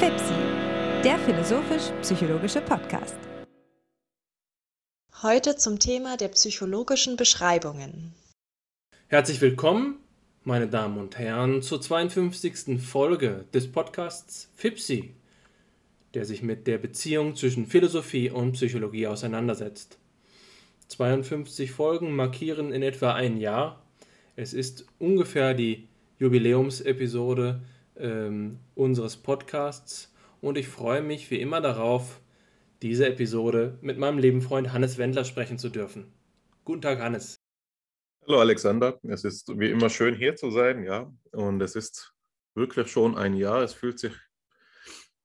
FIPSI, der philosophisch-psychologische Podcast. Heute zum Thema der psychologischen Beschreibungen. Herzlich willkommen, meine Damen und Herren, zur 52. Folge des Podcasts FIPSI, der sich mit der Beziehung zwischen Philosophie und Psychologie auseinandersetzt. 52 Folgen markieren in etwa ein Jahr. Es ist ungefähr die Jubiläumsepisode ähm, unseres Podcasts und ich freue mich wie immer darauf, diese Episode mit meinem lieben Freund Hannes Wendler sprechen zu dürfen. Guten Tag, Hannes. Hallo Alexander, es ist wie immer schön hier zu sein, ja, und es ist wirklich schon ein Jahr. Es fühlt sich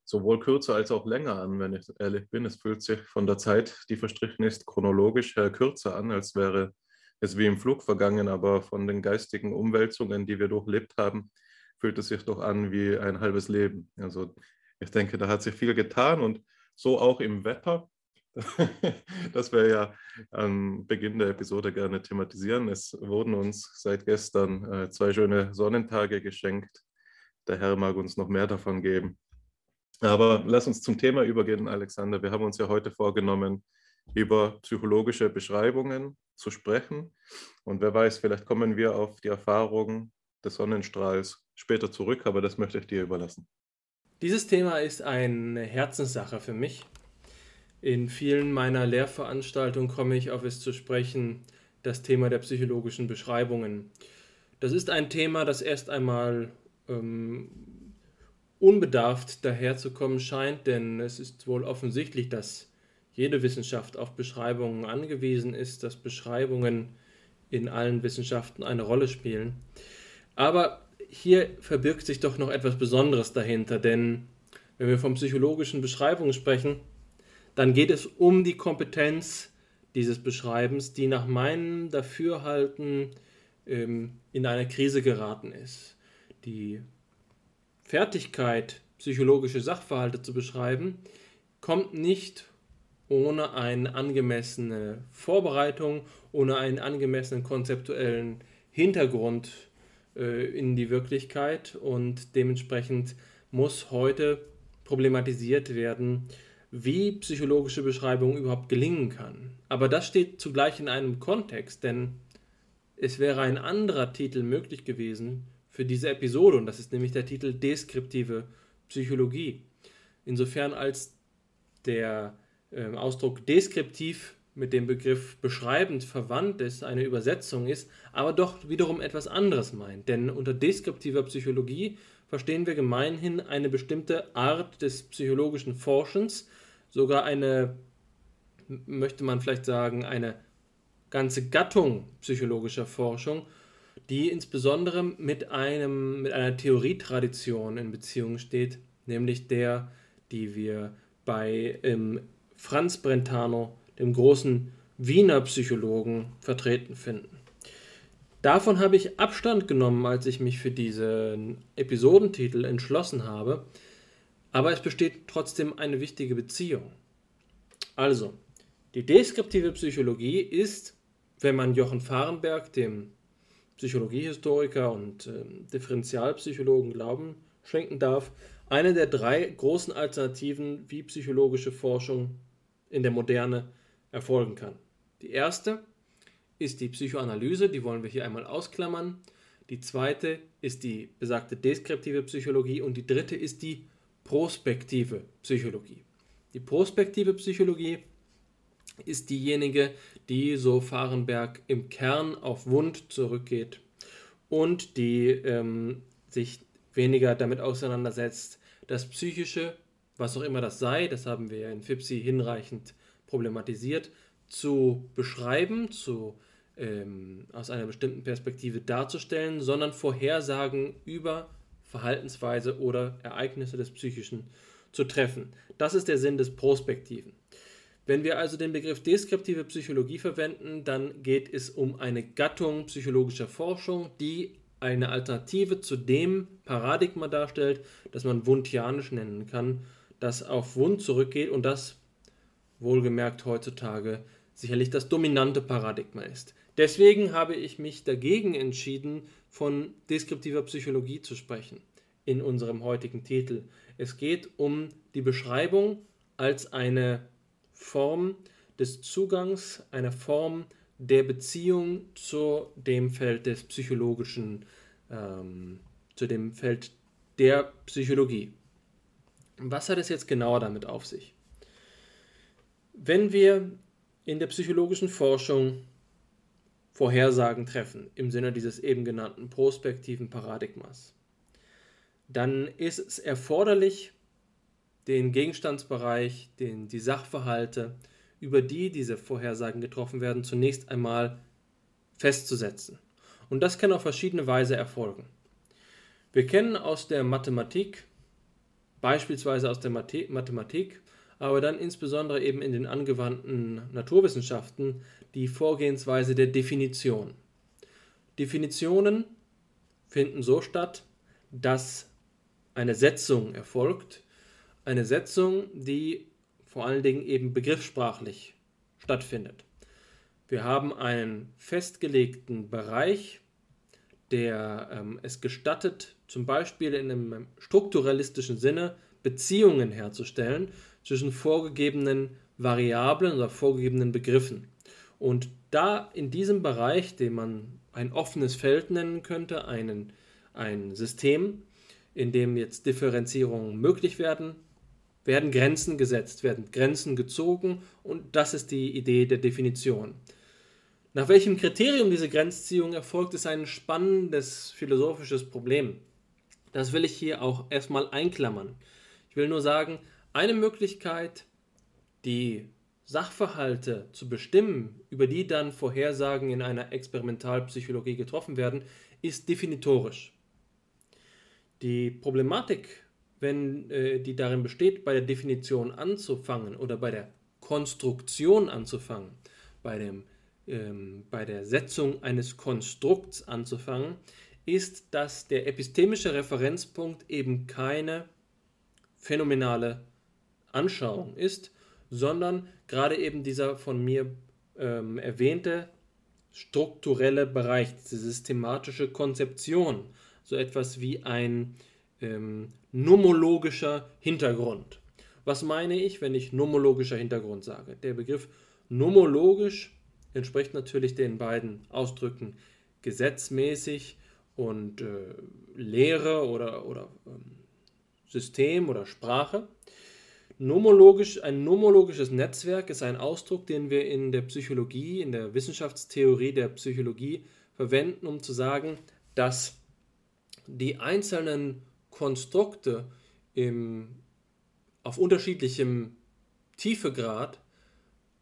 sowohl kürzer als auch länger an, wenn ich ehrlich bin. Es fühlt sich von der Zeit, die verstrichen ist, chronologisch her kürzer an, als wäre es wie im Flug vergangen, aber von den geistigen Umwälzungen, die wir durchlebt haben, fühlt es sich doch an wie ein halbes Leben. Also ich denke, da hat sich viel getan und so auch im Wetter. das wir ja am Beginn der Episode gerne thematisieren. Es wurden uns seit gestern äh, zwei schöne Sonnentage geschenkt. Der Herr mag uns noch mehr davon geben. Aber lass uns zum Thema übergehen, Alexander. Wir haben uns ja heute vorgenommen, über psychologische Beschreibungen zu sprechen. Und wer weiß, vielleicht kommen wir auf die Erfahrung des Sonnenstrahls später zurück, aber das möchte ich dir überlassen. Dieses Thema ist eine Herzenssache für mich. In vielen meiner Lehrveranstaltungen komme ich auf es zu sprechen, das Thema der psychologischen Beschreibungen. Das ist ein Thema, das erst einmal ähm, unbedarft daherzukommen scheint, denn es ist wohl offensichtlich, dass jede Wissenschaft auf Beschreibungen angewiesen ist, dass Beschreibungen in allen Wissenschaften eine Rolle spielen. Aber hier verbirgt sich doch noch etwas Besonderes dahinter, denn wenn wir von psychologischen Beschreibungen sprechen, dann geht es um die Kompetenz dieses Beschreibens, die nach meinem Dafürhalten ähm, in eine Krise geraten ist. Die Fertigkeit, psychologische Sachverhalte zu beschreiben, kommt nicht ohne eine angemessene Vorbereitung, ohne einen angemessenen konzeptuellen Hintergrund in die Wirklichkeit und dementsprechend muss heute problematisiert werden, wie psychologische Beschreibung überhaupt gelingen kann. Aber das steht zugleich in einem Kontext, denn es wäre ein anderer Titel möglich gewesen für diese Episode und das ist nämlich der Titel Deskriptive Psychologie. Insofern als der äh, Ausdruck deskriptiv mit dem Begriff beschreibend verwandt ist, eine Übersetzung ist, aber doch wiederum etwas anderes meint. Denn unter deskriptiver Psychologie verstehen wir gemeinhin eine bestimmte Art des psychologischen Forschens, sogar eine, möchte man vielleicht sagen, eine ganze Gattung psychologischer Forschung, die insbesondere mit, einem, mit einer Theorietradition in Beziehung steht, nämlich der, die wir bei ähm, Franz Brentano dem großen Wiener Psychologen, vertreten finden. Davon habe ich Abstand genommen, als ich mich für diesen Episodentitel entschlossen habe, aber es besteht trotzdem eine wichtige Beziehung. Also, die deskriptive Psychologie ist, wenn man Jochen Fahrenberg, dem Psychologiehistoriker und äh, Differentialpsychologen Glauben schenken darf, eine der drei großen Alternativen, wie psychologische Forschung in der Moderne erfolgen kann. Die erste ist die Psychoanalyse, die wollen wir hier einmal ausklammern. Die zweite ist die besagte deskriptive Psychologie und die dritte ist die prospektive Psychologie. Die prospektive Psychologie ist diejenige, die, so Fahrenberg, im Kern auf Wund zurückgeht und die ähm, sich weniger damit auseinandersetzt, das Psychische, was auch immer das sei, das haben wir ja in FIPSI hinreichend problematisiert, zu beschreiben, zu, ähm, aus einer bestimmten Perspektive darzustellen, sondern Vorhersagen über Verhaltensweise oder Ereignisse des Psychischen zu treffen. Das ist der Sinn des Prospektiven. Wenn wir also den Begriff deskriptive Psychologie verwenden, dann geht es um eine Gattung psychologischer Forschung, die eine Alternative zu dem Paradigma darstellt, das man Wundtianisch nennen kann, das auf Wund zurückgeht und das wohlgemerkt heutzutage sicherlich das dominante Paradigma ist. Deswegen habe ich mich dagegen entschieden, von deskriptiver Psychologie zu sprechen. in unserem heutigen Titel. Es geht um die Beschreibung als eine Form des Zugangs, eine Form der Beziehung zu dem Feld des psychologischen, ähm, zu dem Feld der Psychologie. Was hat es jetzt genauer damit auf sich? Wenn wir in der psychologischen Forschung Vorhersagen treffen, im Sinne dieses eben genannten prospektiven Paradigmas, dann ist es erforderlich, den Gegenstandsbereich, den, die Sachverhalte, über die diese Vorhersagen getroffen werden, zunächst einmal festzusetzen. Und das kann auf verschiedene Weise erfolgen. Wir kennen aus der Mathematik, beispielsweise aus der Mathematik, aber dann insbesondere eben in den angewandten Naturwissenschaften die Vorgehensweise der Definition. Definitionen finden so statt, dass eine Setzung erfolgt, eine Setzung, die vor allen Dingen eben begriffssprachlich stattfindet. Wir haben einen festgelegten Bereich, der ähm, es gestattet, zum Beispiel in einem strukturalistischen Sinne Beziehungen herzustellen zwischen vorgegebenen Variablen oder vorgegebenen Begriffen. Und da in diesem Bereich, den man ein offenes Feld nennen könnte, einen, ein System, in dem jetzt Differenzierungen möglich werden, werden Grenzen gesetzt, werden Grenzen gezogen und das ist die Idee der Definition. Nach welchem Kriterium diese Grenzziehung erfolgt, ist ein spannendes philosophisches Problem. Das will ich hier auch erstmal einklammern. Ich will nur sagen, eine Möglichkeit, die Sachverhalte zu bestimmen, über die dann Vorhersagen in einer Experimentalpsychologie getroffen werden, ist definitorisch. Die Problematik, wenn äh, die darin besteht, bei der Definition anzufangen oder bei der Konstruktion anzufangen, bei, dem, ähm, bei der Setzung eines Konstrukts anzufangen, ist, dass der epistemische Referenzpunkt eben keine phänomenale Anschauung ist, sondern gerade eben dieser von mir ähm, erwähnte strukturelle Bereich, diese systematische Konzeption, so etwas wie ein ähm, nomologischer Hintergrund. Was meine ich, wenn ich nomologischer Hintergrund sage? Der Begriff nomologisch entspricht natürlich den beiden Ausdrücken gesetzmäßig und äh, Lehre oder, oder ähm, System oder Sprache. Nomologisch, ein nomologisches Netzwerk ist ein Ausdruck, den wir in der Psychologie, in der Wissenschaftstheorie der Psychologie verwenden, um zu sagen, dass die einzelnen Konstrukte im, auf unterschiedlichem Tiefegrad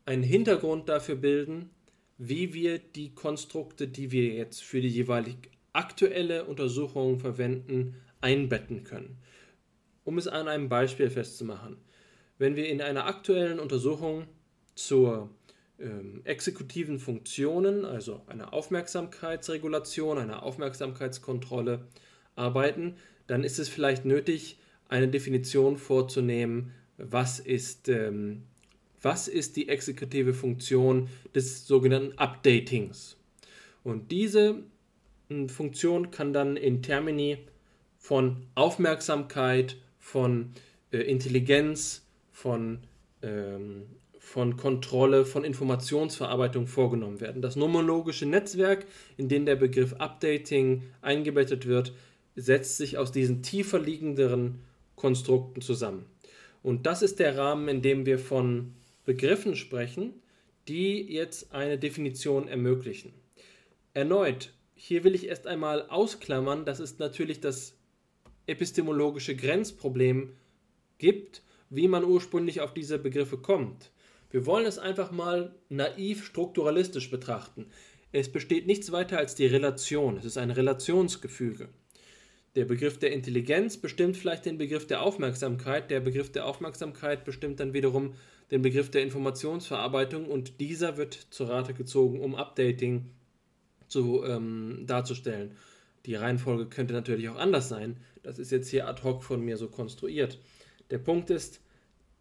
einen Hintergrund dafür bilden, wie wir die Konstrukte, die wir jetzt für die jeweilig aktuelle Untersuchung verwenden, einbetten können. Um es an einem Beispiel festzumachen wenn wir in einer aktuellen Untersuchung zur ähm, exekutiven Funktionen, also einer Aufmerksamkeitsregulation, einer Aufmerksamkeitskontrolle arbeiten, dann ist es vielleicht nötig, eine Definition vorzunehmen, was ist, ähm, was ist die exekutive Funktion des sogenannten Updatings. Und diese äh, Funktion kann dann in Termini von Aufmerksamkeit, von äh, Intelligenz, von, ähm, von Kontrolle, von Informationsverarbeitung vorgenommen werden. Das nomologische Netzwerk, in dem der Begriff Updating eingebettet wird, setzt sich aus diesen tiefer liegenderen Konstrukten zusammen. Und das ist der Rahmen, in dem wir von Begriffen sprechen, die jetzt eine Definition ermöglichen. Erneut, hier will ich erst einmal ausklammern, dass es natürlich das epistemologische Grenzproblem gibt wie man ursprünglich auf diese Begriffe kommt. Wir wollen es einfach mal naiv strukturalistisch betrachten. Es besteht nichts weiter als die Relation. Es ist ein Relationsgefüge. Der Begriff der Intelligenz bestimmt vielleicht den Begriff der Aufmerksamkeit. Der Begriff der Aufmerksamkeit bestimmt dann wiederum den Begriff der Informationsverarbeitung und dieser wird zur Rate gezogen, um Updating zu, ähm, darzustellen. Die Reihenfolge könnte natürlich auch anders sein. Das ist jetzt hier ad hoc von mir so konstruiert. Der Punkt ist,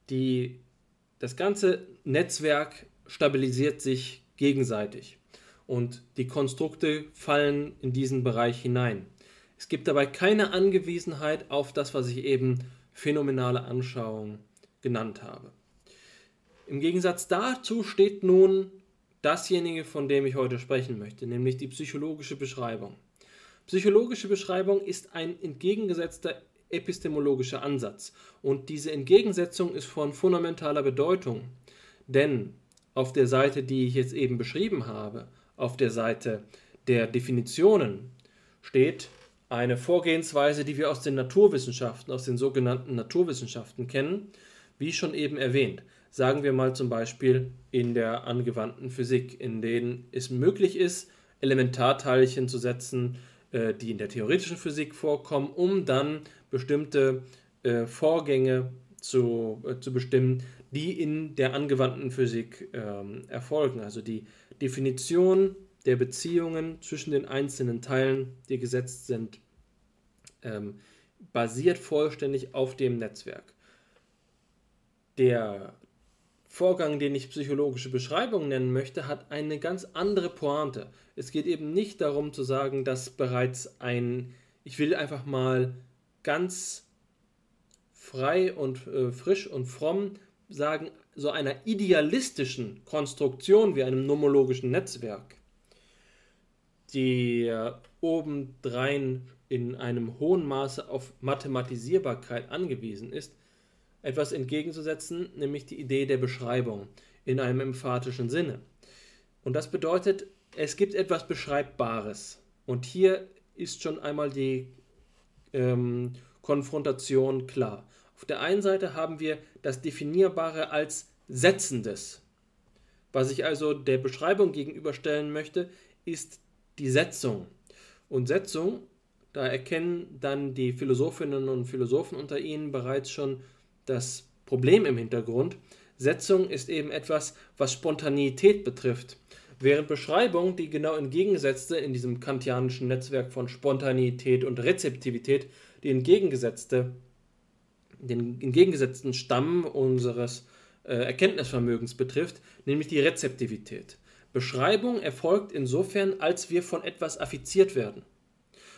die, das ganze Netzwerk stabilisiert sich gegenseitig und die Konstrukte fallen in diesen Bereich hinein. Es gibt dabei keine Angewiesenheit auf das, was ich eben phänomenale Anschauung genannt habe. Im Gegensatz dazu steht nun dasjenige, von dem ich heute sprechen möchte, nämlich die psychologische Beschreibung. Psychologische Beschreibung ist ein entgegengesetzter epistemologischer Ansatz und diese Entgegensetzung ist von fundamentaler Bedeutung, denn auf der Seite, die ich jetzt eben beschrieben habe, auf der Seite der Definitionen, steht eine Vorgehensweise, die wir aus den Naturwissenschaften, aus den sogenannten Naturwissenschaften kennen, wie schon eben erwähnt. Sagen wir mal zum Beispiel in der angewandten Physik, in denen es möglich ist, Elementarteilchen zu setzen, äh, die in der theoretischen Physik vorkommen, um dann bestimmte äh, Vorgänge zu, äh, zu bestimmen, die in der angewandten Physik ähm, erfolgen. Also die Definition der Beziehungen zwischen den einzelnen Teilen, die gesetzt sind, ähm, basiert vollständig auf dem Netzwerk. Der Vorgang, den ich psychologische Beschreibung nennen möchte, hat eine ganz andere Pointe. Es geht eben nicht darum zu sagen, dass bereits ein, ich will einfach mal ganz frei und äh, frisch und fromm sagen, so einer idealistischen Konstruktion wie einem nomologischen Netzwerk, die äh, obendrein in einem hohen Maße auf Mathematisierbarkeit angewiesen ist, etwas entgegenzusetzen, nämlich die Idee der Beschreibung in einem emphatischen Sinne. Und das bedeutet, es gibt etwas Beschreibbares. Und hier ist schon einmal die ähm, Konfrontation klar. Auf der einen Seite haben wir das Definierbare als Setzendes. Was ich also der Beschreibung gegenüberstellen möchte, ist die Setzung. Und Setzung, da erkennen dann die Philosophinnen und Philosophen unter Ihnen bereits schon das Problem im Hintergrund. Setzung ist eben etwas, was Spontaneität betrifft. Während Beschreibung die genau entgegengesetzte in diesem kantianischen Netzwerk von Spontaneität und Rezeptivität die entgegengesetzte, den entgegengesetzten Stamm unseres äh, Erkenntnisvermögens betrifft, nämlich die Rezeptivität. Beschreibung erfolgt insofern, als wir von etwas affiziert werden.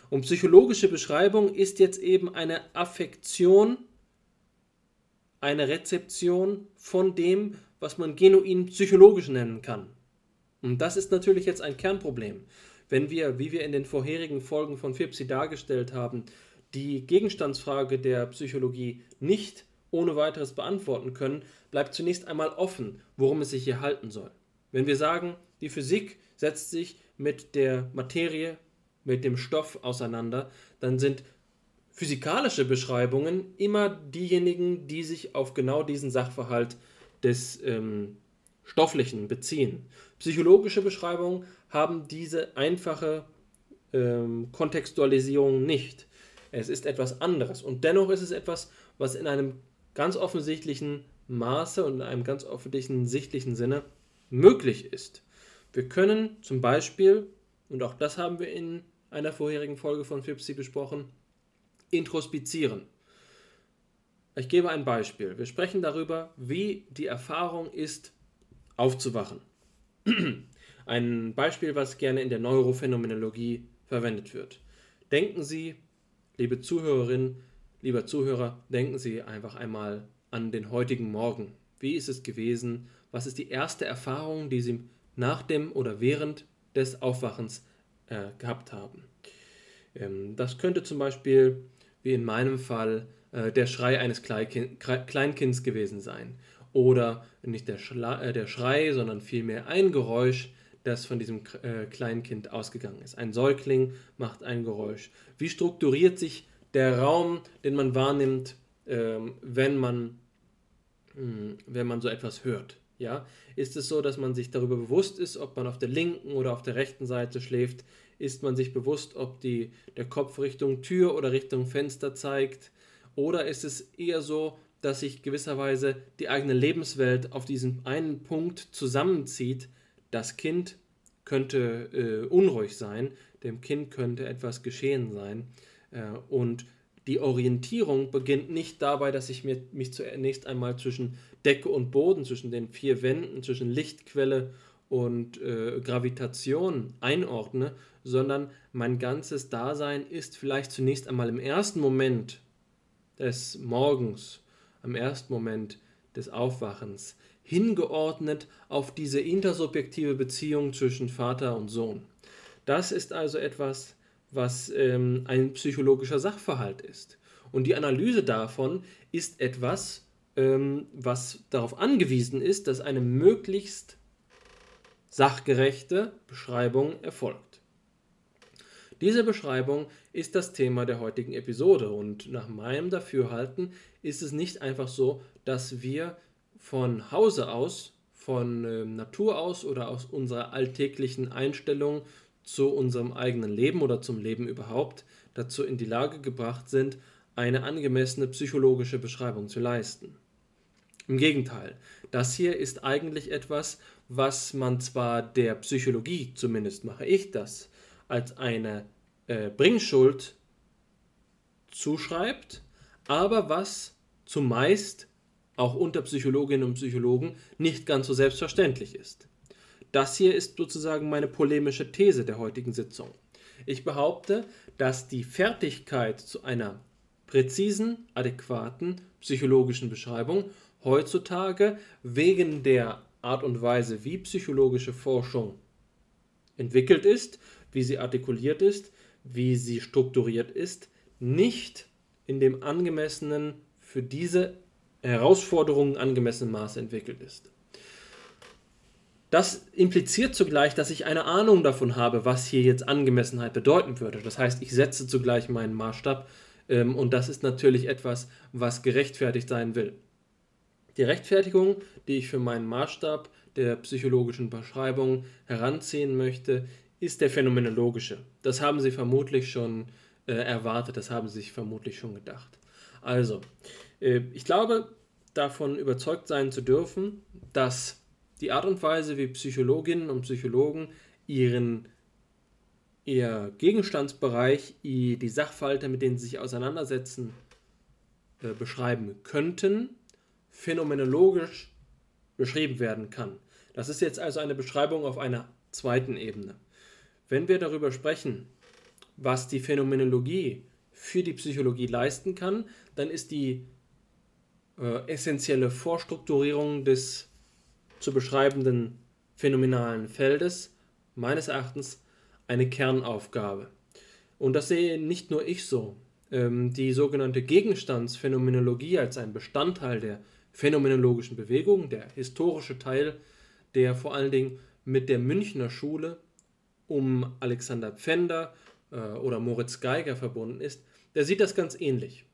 Und psychologische Beschreibung ist jetzt eben eine Affektion eine Rezeption von dem, was man genuin psychologisch nennen kann. Und das ist natürlich jetzt ein Kernproblem. Wenn wir, wie wir in den vorherigen Folgen von FIPSI dargestellt haben, die Gegenstandsfrage der Psychologie nicht ohne weiteres beantworten können, bleibt zunächst einmal offen, worum es sich hier halten soll. Wenn wir sagen, die Physik setzt sich mit der Materie, mit dem Stoff auseinander, dann sind physikalische Beschreibungen immer diejenigen, die sich auf genau diesen Sachverhalt des ähm, Stofflichen beziehen. Psychologische Beschreibungen haben diese einfache ähm, Kontextualisierung nicht. Es ist etwas anderes und dennoch ist es etwas, was in einem ganz offensichtlichen Maße und in einem ganz offensichtlichen sichtlichen Sinne möglich ist. Wir können zum Beispiel, und auch das haben wir in einer vorherigen Folge von FIPSI besprochen, introspizieren. Ich gebe ein Beispiel. Wir sprechen darüber, wie die Erfahrung ist, aufzuwachen. Ein Beispiel, was gerne in der Neurophänomenologie verwendet wird. Denken Sie, liebe Zuhörerin, lieber Zuhörer, denken Sie einfach einmal an den heutigen Morgen. Wie ist es gewesen? Was ist die erste Erfahrung, die Sie nach dem oder während des Aufwachens äh, gehabt haben? Ähm, das könnte zum Beispiel wie in meinem Fall äh, der Schrei eines Kleinkind, Kleinkinds gewesen sein. Oder nicht der, Schla äh, der Schrei, sondern vielmehr ein Geräusch, das von diesem äh, Kleinkind ausgegangen ist. Ein Säugling macht ein Geräusch. Wie strukturiert sich der Raum, den man wahrnimmt, ähm, wenn, man, mh, hm, wenn man so etwas hört? Ja? Ist es so, dass man sich darüber bewusst ist, ob man auf der linken oder auf der rechten Seite schläft? Ist man sich bewusst, ob die, der Kopf Richtung Tür oder Richtung Fenster zeigt? Oder ist es eher so, dass sich gewisserweise die eigene Lebenswelt auf diesen einen Punkt zusammenzieht? Das Kind könnte äh, unruhig sein, dem Kind könnte etwas geschehen sein. Äh, und die Orientierung beginnt nicht dabei, dass ich mir, mich zunächst einmal zwischen Decke und Boden, zwischen den vier Wänden, zwischen Lichtquelle und äh, Gravitation einordne, sondern mein ganzes Dasein ist vielleicht zunächst einmal im ersten Moment des Morgens, am ersten Moment des Aufwachens hingeordnet auf diese intersubjektive Beziehung zwischen Vater und Sohn. Das ist also etwas, was ähm, ein psychologischer Sachverhalt ist. Und die Analyse davon ist etwas, ähm, was darauf angewiesen ist, dass eine möglichst sachgerechte Beschreibung erfolgt. Diese Beschreibung ist das Thema der heutigen Episode und nach meinem Dafürhalten ist es nicht einfach so, dass wir von Hause aus, von äh, Natur aus oder aus unserer alltäglichen Einstellung zu unserem eigenen Leben oder zum Leben überhaupt dazu in die Lage gebracht sind, eine angemessene psychologische Beschreibung zu leisten. Im Gegenteil, das hier ist eigentlich etwas, was man zwar der Psychologie, zumindest mache ich das, als eine äh, Bringschuld zuschreibt, aber was zumeist auch unter Psychologinnen und Psychologen nicht ganz so selbstverständlich ist. Das hier ist sozusagen meine polemische These der heutigen Sitzung. Ich behaupte, dass die Fertigkeit zu einer präzisen, adäquaten psychologischen Beschreibung heutzutage wegen der Art und Weise, wie psychologische Forschung entwickelt ist, wie sie artikuliert ist, wie sie strukturiert ist, nicht in dem angemessenen, für diese Herausforderungen angemessenen Maße entwickelt ist. Das impliziert zugleich, dass ich eine Ahnung davon habe, was hier jetzt Angemessenheit bedeuten würde. Das heißt, ich setze zugleich meinen Maßstab ähm, und das ist natürlich etwas, was gerechtfertigt sein will. Die Rechtfertigung, die ich für meinen Maßstab der psychologischen Beschreibung heranziehen möchte, ist der phänomenologische. Das haben Sie vermutlich schon äh, erwartet, das haben Sie sich vermutlich schon gedacht. Also, äh, ich glaube, davon überzeugt sein zu dürfen, dass die Art und Weise, wie Psychologinnen und Psychologen ihren ihr Gegenstandsbereich, die Sachverhalte, mit denen sie sich auseinandersetzen, äh, beschreiben könnten, phänomenologisch beschrieben werden kann. Das ist jetzt also eine Beschreibung auf einer zweiten Ebene. Wenn wir darüber sprechen, was die Phänomenologie für die Psychologie leisten kann, dann ist die äh, essentielle Vorstrukturierung des zu beschreibenden phänomenalen Feldes meines Erachtens eine Kernaufgabe. Und das sehe nicht nur ich so. Ähm, die sogenannte Gegenstandsphänomenologie als ein Bestandteil der phänomenologischen Bewegung, der historische Teil, der vor allen Dingen mit der Münchner Schule um Alexander Pfänder äh, oder Moritz Geiger verbunden ist, der sieht das ganz ähnlich.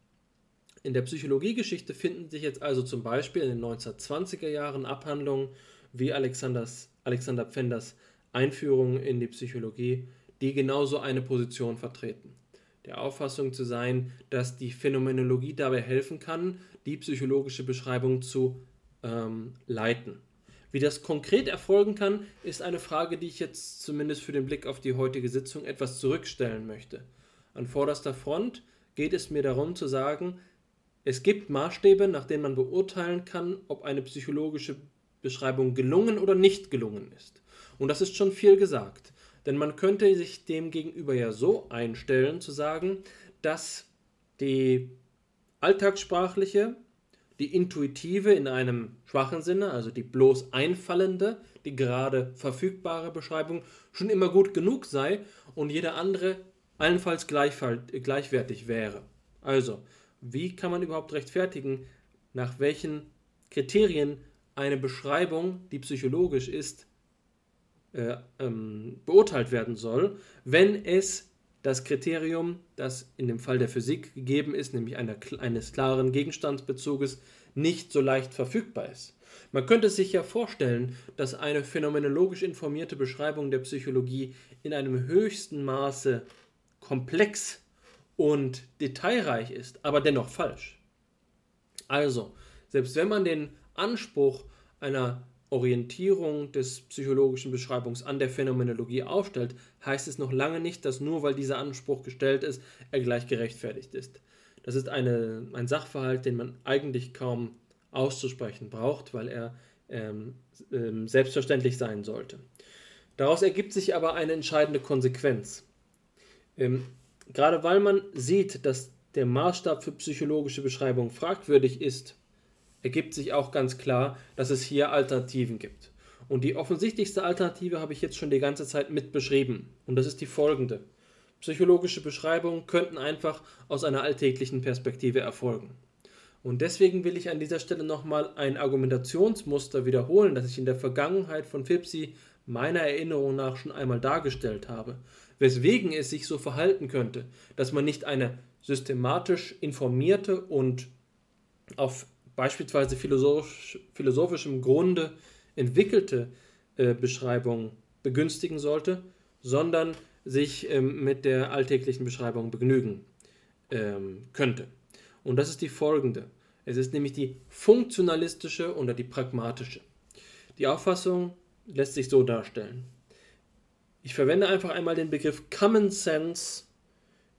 In der Psychologiegeschichte finden sich jetzt also zum Beispiel in den 1920er Jahren Abhandlungen wie Alexanders, Alexander Pfänders Einführung in die Psychologie, die genauso eine Position vertreten. Der Auffassung zu sein, dass die Phänomenologie dabei helfen kann, die psychologische Beschreibung zu ähm, leiten. Wie das konkret erfolgen kann, ist eine Frage, die ich jetzt zumindest für den Blick auf die heutige Sitzung etwas zurückstellen möchte. An vorderster Front geht es mir darum zu sagen, es gibt Maßstäbe, nach denen man beurteilen kann, ob eine psychologische Beschreibung gelungen oder nicht gelungen ist. Und das ist schon viel gesagt. Denn man könnte sich dem gegenüber ja so einstellen, zu sagen, dass die alltagssprachliche, die intuitive in einem schwachen Sinne, also die bloß einfallende, die gerade verfügbare Beschreibung schon immer gut genug sei und jede andere allenfalls gleichwertig wäre. Also, wie kann man überhaupt rechtfertigen, nach welchen Kriterien eine Beschreibung, die psychologisch ist, äh, ähm, beurteilt werden soll, wenn es das Kriterium, das in dem Fall der Physik gegeben ist, nämlich einer, eines klaren Gegenstandsbezuges, nicht so leicht verfügbar ist. Man könnte sich ja vorstellen, dass eine phänomenologisch informierte Beschreibung der Psychologie in einem höchsten Maße komplex und detailreich ist, aber dennoch falsch. Also, selbst wenn man den Anspruch einer Orientierung des psychologischen Beschreibungs an der Phänomenologie aufstellt, heißt es noch lange nicht, dass nur weil dieser Anspruch gestellt ist, er gleich gerechtfertigt ist. Das ist eine, ein Sachverhalt, den man eigentlich kaum auszusprechen braucht, weil er ähm, ähm, selbstverständlich sein sollte. Daraus ergibt sich aber eine entscheidende Konsequenz. Ähm, gerade weil man sieht, dass der Maßstab für psychologische Beschreibung fragwürdig ist, ergibt sich auch ganz klar, dass es hier Alternativen gibt. Und die offensichtlichste Alternative habe ich jetzt schon die ganze Zeit mit beschrieben. Und das ist die folgende. Psychologische Beschreibungen könnten einfach aus einer alltäglichen Perspektive erfolgen. Und deswegen will ich an dieser Stelle nochmal ein Argumentationsmuster wiederholen, das ich in der Vergangenheit von Fipsi meiner Erinnerung nach schon einmal dargestellt habe, weswegen es sich so verhalten könnte, dass man nicht eine systematisch informierte und auf beispielsweise philosophisch, philosophischem Grunde entwickelte äh, Beschreibung begünstigen sollte, sondern sich ähm, mit der alltäglichen Beschreibung begnügen ähm, könnte. Und das ist die folgende. Es ist nämlich die funktionalistische oder die pragmatische. Die Auffassung lässt sich so darstellen. Ich verwende einfach einmal den Begriff Common Sense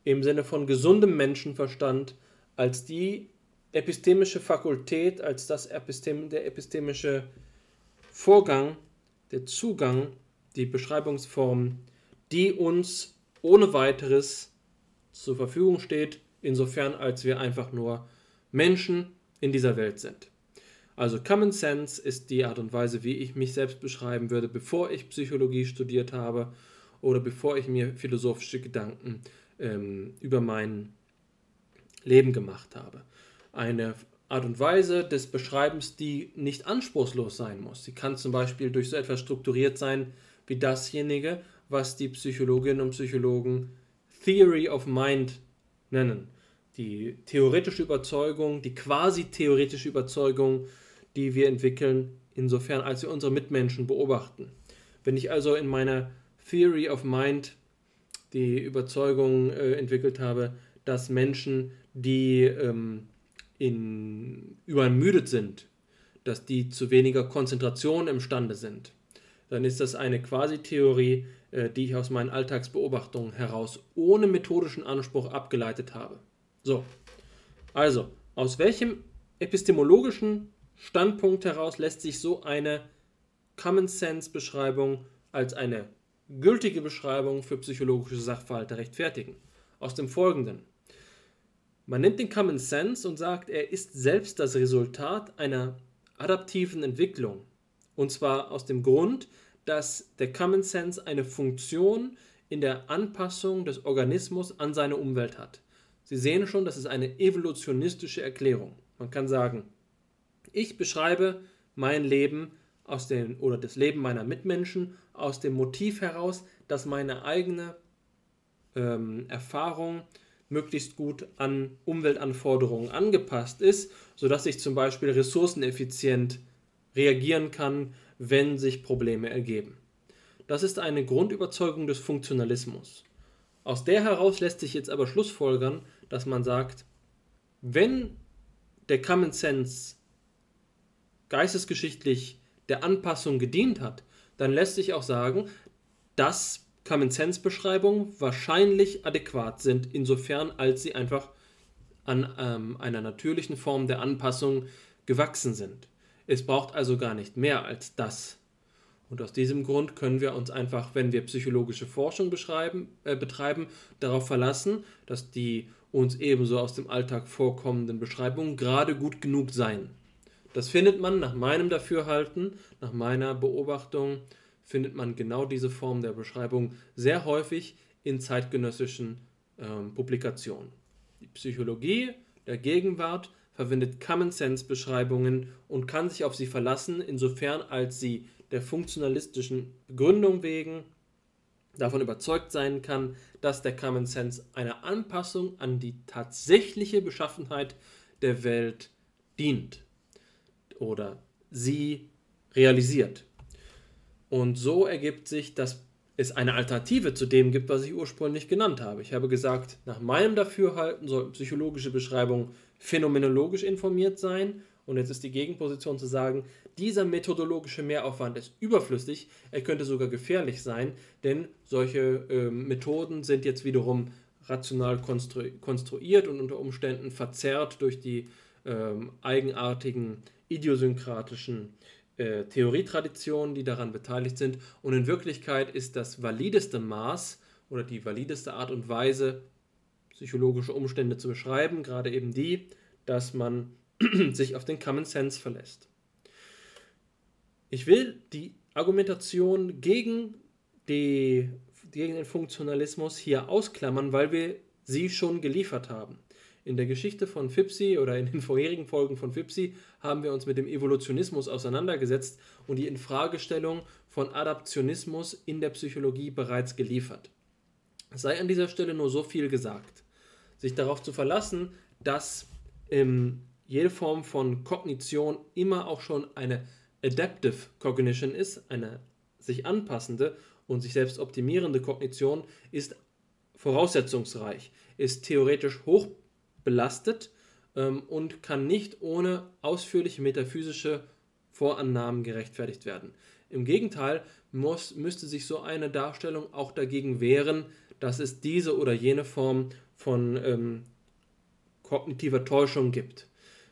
im Sinne von gesundem Menschenverstand als die epistemische Fakultät, als das Epistem, der epistemische Vorgang, der Zugang, die Beschreibungsform, die uns ohne weiteres zur Verfügung steht, insofern als wir einfach nur Menschen in dieser Welt sind. Also Common Sense ist die Art und Weise, wie ich mich selbst beschreiben würde, bevor ich Psychologie studiert habe oder bevor ich mir philosophische Gedanken ähm, über mein Leben gemacht habe. Eine Art und Weise des Beschreibens, die nicht anspruchslos sein muss. Sie kann zum Beispiel durch so etwas strukturiert sein wie dasjenige, was die Psychologinnen und Psychologen Theory of Mind nennen. Die theoretische Überzeugung, die quasi theoretische Überzeugung, die wir entwickeln, insofern als wir unsere Mitmenschen beobachten. Wenn ich also in meiner Theory of Mind die Überzeugung äh, entwickelt habe, dass Menschen, die ähm, in, übermüdet sind, dass die zu weniger Konzentration imstande sind, dann ist das eine Quasi-Theorie, äh, die ich aus meinen Alltagsbeobachtungen heraus ohne methodischen Anspruch abgeleitet habe. So, also, aus welchem epistemologischen Standpunkt heraus lässt sich so eine Common Sense Beschreibung als eine gültige Beschreibung für psychologische Sachverhalte rechtfertigen? Aus dem folgenden. Man nimmt den Common Sense und sagt, er ist selbst das Resultat einer adaptiven Entwicklung. Und zwar aus dem Grund, dass der Common Sense eine Funktion in der Anpassung des Organismus an seine Umwelt hat. Sie sehen schon, das ist eine evolutionistische Erklärung. Man kann sagen, ich beschreibe mein Leben aus den, oder das Leben meiner Mitmenschen aus dem Motiv heraus, dass meine eigene ähm, Erfahrung möglichst gut an Umweltanforderungen angepasst ist, sodass ich zum Beispiel ressourceneffizient reagieren kann, wenn sich Probleme ergeben. Das ist eine Grundüberzeugung des Funktionalismus. Aus der heraus lässt sich jetzt aber schlussfolgern, dass man sagt, wenn der Common Sense geistesgeschichtlich der Anpassung gedient hat, dann lässt sich auch sagen, dass Common Sense Beschreibungen wahrscheinlich adäquat sind, insofern als sie einfach an ähm, einer natürlichen Form der Anpassung gewachsen sind. Es braucht also gar nicht mehr als das. Und aus diesem Grund können wir uns einfach, wenn wir psychologische Forschung äh, betreiben, darauf verlassen, dass die uns ebenso aus dem Alltag vorkommenden Beschreibungen gerade gut genug seien. Das findet man nach meinem Dafürhalten, nach meiner Beobachtung, findet man genau diese Form der Beschreibung sehr häufig in zeitgenössischen ähm, Publikationen. Die Psychologie der Gegenwart verwendet Common Sense Beschreibungen und kann sich auf sie verlassen, insofern als sie der funktionalistischen Begründung wegen davon überzeugt sein kann, dass der Common Sense einer Anpassung an die tatsächliche Beschaffenheit der Welt dient oder sie realisiert. Und so ergibt sich, dass es eine Alternative zu dem gibt, was ich ursprünglich genannt habe. Ich habe gesagt, nach meinem Dafürhalten sollten psychologische Beschreibungen phänomenologisch informiert sein. Und jetzt ist die Gegenposition zu sagen, dieser methodologische Mehraufwand ist überflüssig, er könnte sogar gefährlich sein, denn solche äh, Methoden sind jetzt wiederum rational konstru konstruiert und unter Umständen verzerrt durch die ähm, eigenartigen idiosynkratischen äh, Theorietraditionen, die daran beteiligt sind. Und in Wirklichkeit ist das valideste Maß oder die valideste Art und Weise, psychologische Umstände zu beschreiben, gerade eben die, dass man sich auf den Common Sense verlässt. Ich will die Argumentation gegen, die, gegen den Funktionalismus hier ausklammern, weil wir sie schon geliefert haben. In der Geschichte von Fipsi oder in den vorherigen Folgen von Fipsi haben wir uns mit dem Evolutionismus auseinandergesetzt und die Infragestellung von Adaptionismus in der Psychologie bereits geliefert. Es sei an dieser Stelle nur so viel gesagt. Sich darauf zu verlassen, dass ähm, jede Form von Kognition immer auch schon eine Adaptive Cognition ist, eine sich anpassende und sich selbst optimierende Kognition, ist voraussetzungsreich, ist theoretisch hoch belastet ähm, und kann nicht ohne ausführliche metaphysische Vorannahmen gerechtfertigt werden. Im Gegenteil muss, müsste sich so eine Darstellung auch dagegen wehren, dass es diese oder jene Form von ähm, kognitiver Täuschung gibt.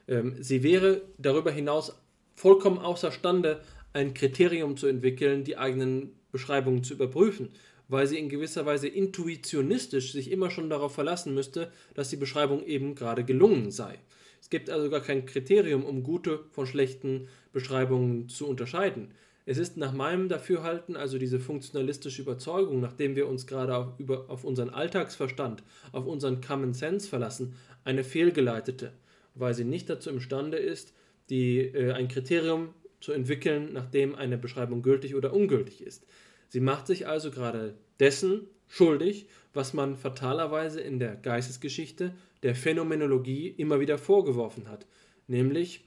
Ähm, sie wäre darüber hinaus vollkommen außerstande, ein Kriterium zu entwickeln, die eigenen Beschreibungen zu überprüfen weil sie in gewisser Weise intuitionistisch sich immer schon darauf verlassen müsste, dass die Beschreibung eben gerade gelungen sei. Es gibt also gar kein Kriterium, um gute von schlechten Beschreibungen zu unterscheiden. Es ist nach meinem Dafürhalten also diese funktionalistische Überzeugung, nachdem wir uns gerade auf, über, auf unseren Alltagsverstand, auf unseren Common Sense verlassen, eine fehlgeleitete, weil sie nicht dazu imstande ist, die, äh, ein Kriterium zu entwickeln, nachdem eine Beschreibung gültig oder ungültig ist. Sie macht sich also gerade dessen schuldig, was man fatalerweise in der Geistesgeschichte der Phänomenologie immer wieder vorgeworfen hat, nämlich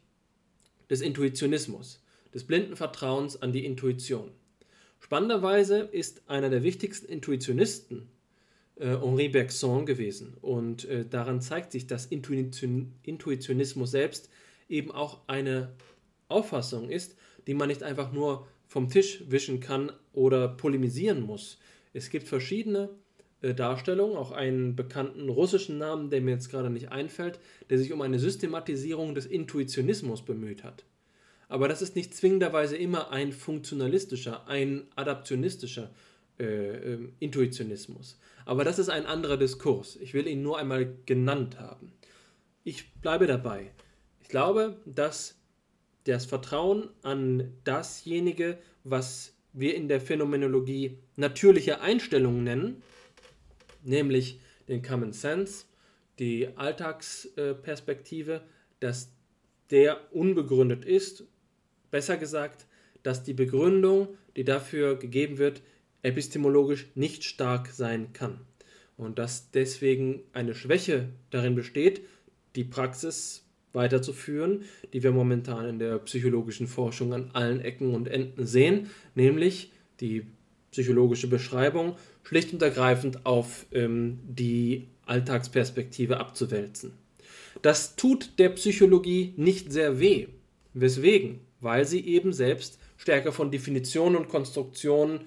des Intuitionismus, des blinden Vertrauens an die Intuition. Spannenderweise ist einer der wichtigsten Intuitionisten äh, Henri Bergson gewesen und äh, daran zeigt sich, dass Intuition, Intuitionismus selbst eben auch eine Auffassung ist, die man nicht einfach nur vom Tisch wischen kann oder polemisieren muss. Es gibt verschiedene äh, Darstellungen, auch einen bekannten russischen Namen, der mir jetzt gerade nicht einfällt, der sich um eine Systematisierung des Intuitionismus bemüht hat. Aber das ist nicht zwingenderweise immer ein funktionalistischer, ein adaptionistischer äh, äh, Intuitionismus. Aber das ist ein anderer Diskurs. Ich will ihn nur einmal genannt haben. Ich bleibe dabei. Ich glaube, dass das Vertrauen an dasjenige, was wir in der Phänomenologie natürliche Einstellungen nennen, nämlich den Common Sense, die Alltagsperspektive, dass der unbegründet ist. Besser gesagt, dass die Begründung, die dafür gegeben wird, epistemologisch nicht stark sein kann. Und dass deswegen eine Schwäche darin besteht, die Praxis weiterzuführen, die wir momentan in der psychologischen Forschung an allen Ecken und Enden sehen, nämlich die psychologische Beschreibung schlicht und ergreifend auf ähm, die Alltagsperspektive abzuwälzen. Das tut der Psychologie nicht sehr weh. Weswegen? Weil sie eben selbst stärker von Definitionen und Konstruktionen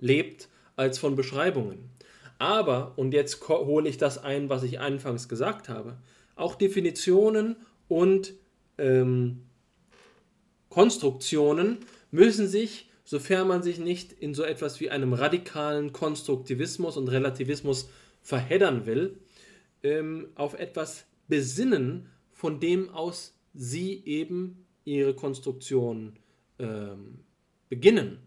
lebt als von Beschreibungen. Aber, und jetzt hole ich das ein, was ich anfangs gesagt habe, auch Definitionen und ähm, Konstruktionen müssen sich, sofern man sich nicht in so etwas wie einem radikalen Konstruktivismus und Relativismus verheddern will, ähm, auf etwas besinnen, von dem aus sie eben ihre Konstruktion ähm, beginnen.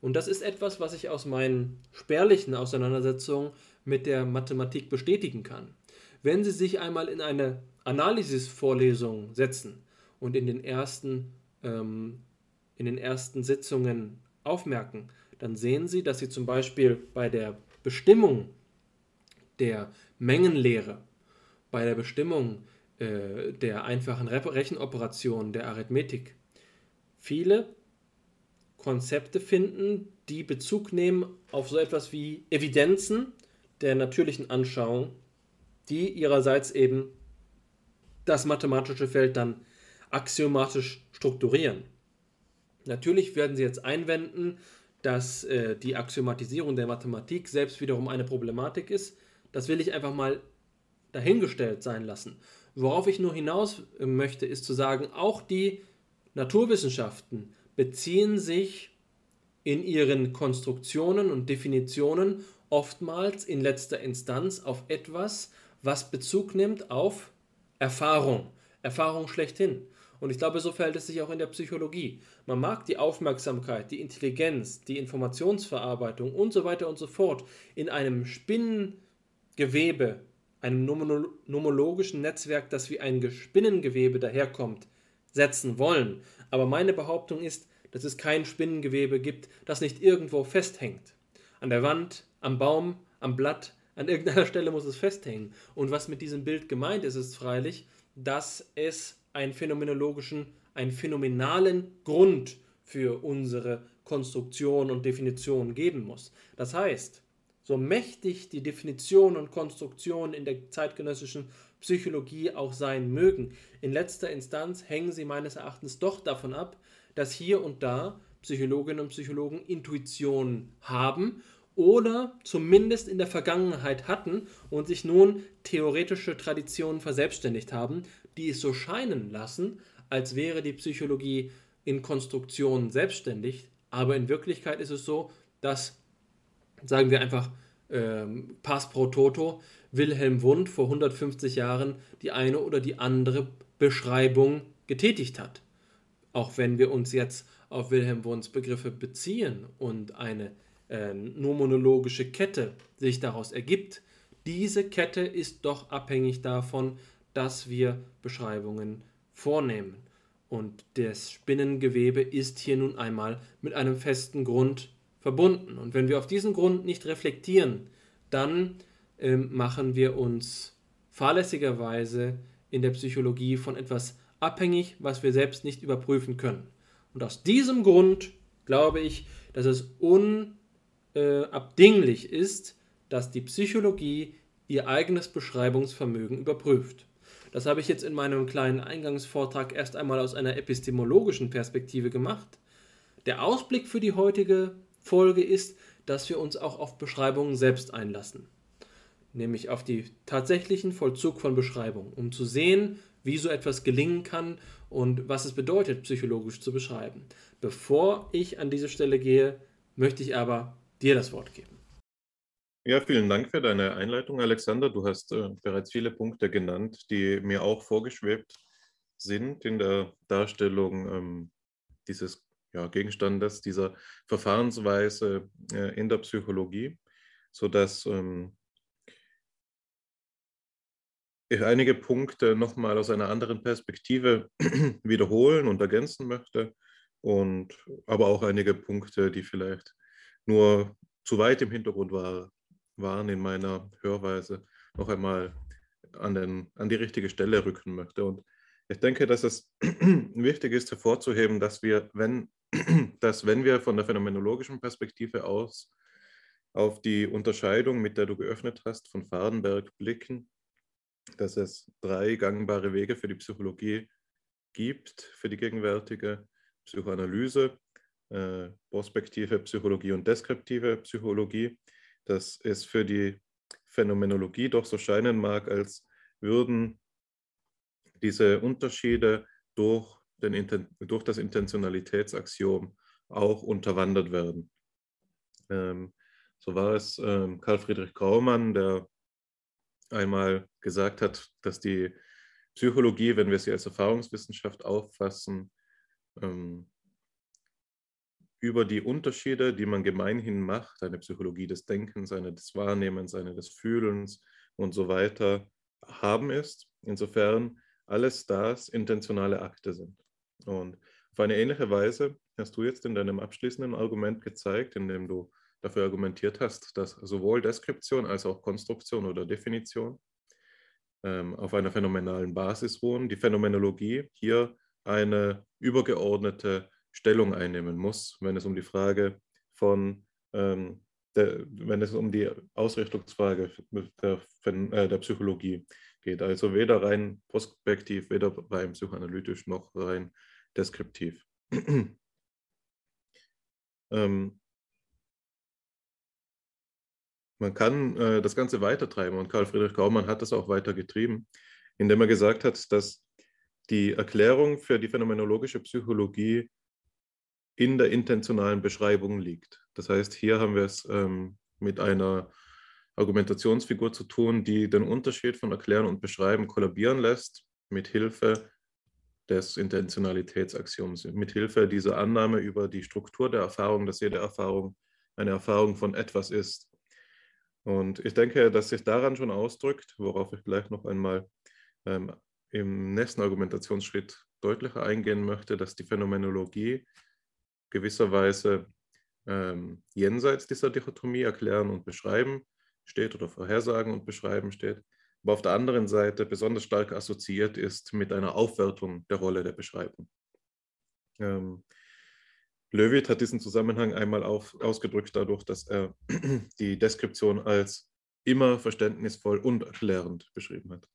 Und das ist etwas, was ich aus meinen spärlichen Auseinandersetzungen mit der Mathematik bestätigen kann. Wenn Sie sich einmal in eine Analysisvorlesungen setzen und in den ersten, ähm, in den ersten Sitzungen aufmerken, dann sehen Sie, dass Sie zum Beispiel bei der Bestimmung der Mengenlehre, bei der Bestimmung äh, der einfachen Rechenoperationen der Arithmetik viele Konzepte finden, die Bezug nehmen auf so etwas wie Evidenzen der natürlichen Anschauung, die ihrerseits eben das mathematische Feld dann axiomatisch strukturieren. Natürlich werden Sie jetzt einwenden, dass äh, die Axiomatisierung der Mathematik selbst wiederum eine Problematik ist. Das will ich einfach mal dahingestellt sein lassen. Worauf ich nur hinaus äh, möchte, ist zu sagen, auch die Naturwissenschaften beziehen sich in ihren Konstruktionen und Definitionen oftmals in letzter Instanz auf etwas, was Bezug nimmt auf Erfahrung, Erfahrung schlechthin. Und ich glaube, so verhält es sich auch in der Psychologie. Man mag die Aufmerksamkeit, die Intelligenz, die Informationsverarbeitung und so weiter und so fort in einem Spinnengewebe, einem nomologischen Netzwerk, das wie ein Spinnengewebe daherkommt, setzen wollen. Aber meine Behauptung ist, dass es kein Spinnengewebe gibt, das nicht irgendwo festhängt. An der Wand, am Baum, am Blatt, an irgendeiner Stelle muss es festhängen. Und was mit diesem Bild gemeint ist, ist freilich, dass es einen phänomenologischen, einen phänomenalen Grund für unsere Konstruktion und Definition geben muss. Das heißt, so mächtig die Definition und Konstruktion in der zeitgenössischen Psychologie auch sein mögen, in letzter Instanz hängen sie meines Erachtens doch davon ab, dass hier und da Psychologinnen und Psychologen Intuition haben oder zumindest in der Vergangenheit hatten und sich nun theoretische Traditionen verselbstständigt haben, die es so scheinen lassen, als wäre die Psychologie in Konstruktionen selbstständig, aber in Wirklichkeit ist es so, dass, sagen wir einfach, ähm, Pass pro Toto, Wilhelm Wundt vor 150 Jahren die eine oder die andere Beschreibung getätigt hat. Auch wenn wir uns jetzt auf Wilhelm Wundts Begriffe beziehen und eine äh, nur monologische Kette sich daraus ergibt, diese Kette ist doch abhängig davon, dass wir Beschreibungen vornehmen. Und das Spinnengewebe ist hier nun einmal mit einem festen Grund verbunden. Und wenn wir auf diesen Grund nicht reflektieren, dann äh, machen wir uns fahrlässigerweise in der Psychologie von etwas abhängig, was wir selbst nicht überprüfen können. Und aus diesem Grund glaube ich, dass es un äh, abdinglich ist, dass die Psychologie ihr eigenes Beschreibungsvermögen überprüft. Das habe ich jetzt in meinem kleinen Eingangsvortrag erst einmal aus einer epistemologischen Perspektive gemacht. Der Ausblick für die heutige Folge ist, dass wir uns auch auf Beschreibungen selbst einlassen, nämlich auf die tatsächlichen Vollzug von Beschreibungen, um zu sehen, wie so etwas gelingen kann und was es bedeutet, psychologisch zu beschreiben. Bevor ich an diese Stelle gehe, möchte ich aber dir das Wort geben. Ja, vielen Dank für deine Einleitung, Alexander. Du hast äh, bereits viele Punkte genannt, die mir auch vorgeschwebt sind in der Darstellung ähm, dieses ja, Gegenstandes, dieser Verfahrensweise äh, in der Psychologie, sodass ähm, ich einige Punkte nochmal aus einer anderen Perspektive wiederholen und ergänzen möchte und aber auch einige Punkte, die vielleicht nur zu weit im Hintergrund war, waren in meiner Hörweise, noch einmal an, den, an die richtige Stelle rücken möchte. Und ich denke, dass es wichtig ist hervorzuheben, dass wir, wenn, dass wenn wir von der phänomenologischen Perspektive aus auf die Unterscheidung, mit der du geöffnet hast, von Fadenberg blicken, dass es drei gangbare Wege für die Psychologie gibt, für die gegenwärtige Psychoanalyse, äh, prospektive Psychologie und deskriptive Psychologie, dass es für die Phänomenologie doch so scheinen mag, als würden diese Unterschiede durch, den, durch das Intentionalitätsaxiom auch unterwandert werden. Ähm, so war es ähm, Karl Friedrich Graumann, der einmal gesagt hat, dass die Psychologie, wenn wir sie als Erfahrungswissenschaft auffassen, ähm, über die Unterschiede, die man gemeinhin macht, eine Psychologie des Denkens, eine des Wahrnehmens, eine des Fühlens und so weiter, haben ist. Insofern alles das intentionale Akte sind. Und auf eine ähnliche Weise hast du jetzt in deinem abschließenden Argument gezeigt, indem du dafür argumentiert hast, dass sowohl Deskription als auch Konstruktion oder Definition ähm, auf einer phänomenalen Basis ruhen. Die Phänomenologie hier eine übergeordnete Stellung einnehmen muss, wenn es um die Frage von, ähm, der, wenn es um die Ausrichtungsfrage der, äh, der Psychologie geht. Also weder rein prospektiv, weder rein psychoanalytisch noch rein deskriptiv. ähm, man kann äh, das Ganze weitertreiben und Karl Friedrich Gaumann hat das auch weiter getrieben, indem er gesagt hat, dass die Erklärung für die phänomenologische Psychologie in der intentionalen Beschreibung liegt. Das heißt, hier haben wir es ähm, mit einer Argumentationsfigur zu tun, die den Unterschied von Erklären und Beschreiben kollabieren lässt, mit Hilfe des Intentionalitätsaxioms, mit Hilfe dieser Annahme über die Struktur der Erfahrung, dass jede Erfahrung eine Erfahrung von etwas ist. Und ich denke, dass sich daran schon ausdrückt, worauf ich gleich noch einmal ähm, im nächsten Argumentationsschritt deutlicher eingehen möchte, dass die Phänomenologie gewisserweise ähm, jenseits dieser Dichotomie erklären und beschreiben steht oder vorhersagen und beschreiben steht, aber auf der anderen Seite besonders stark assoziiert ist mit einer Aufwertung der Rolle der Beschreibung. Ähm, Löwit hat diesen Zusammenhang einmal auf, ausgedrückt dadurch, dass er die Deskription als immer verständnisvoll und erklärend beschrieben hat.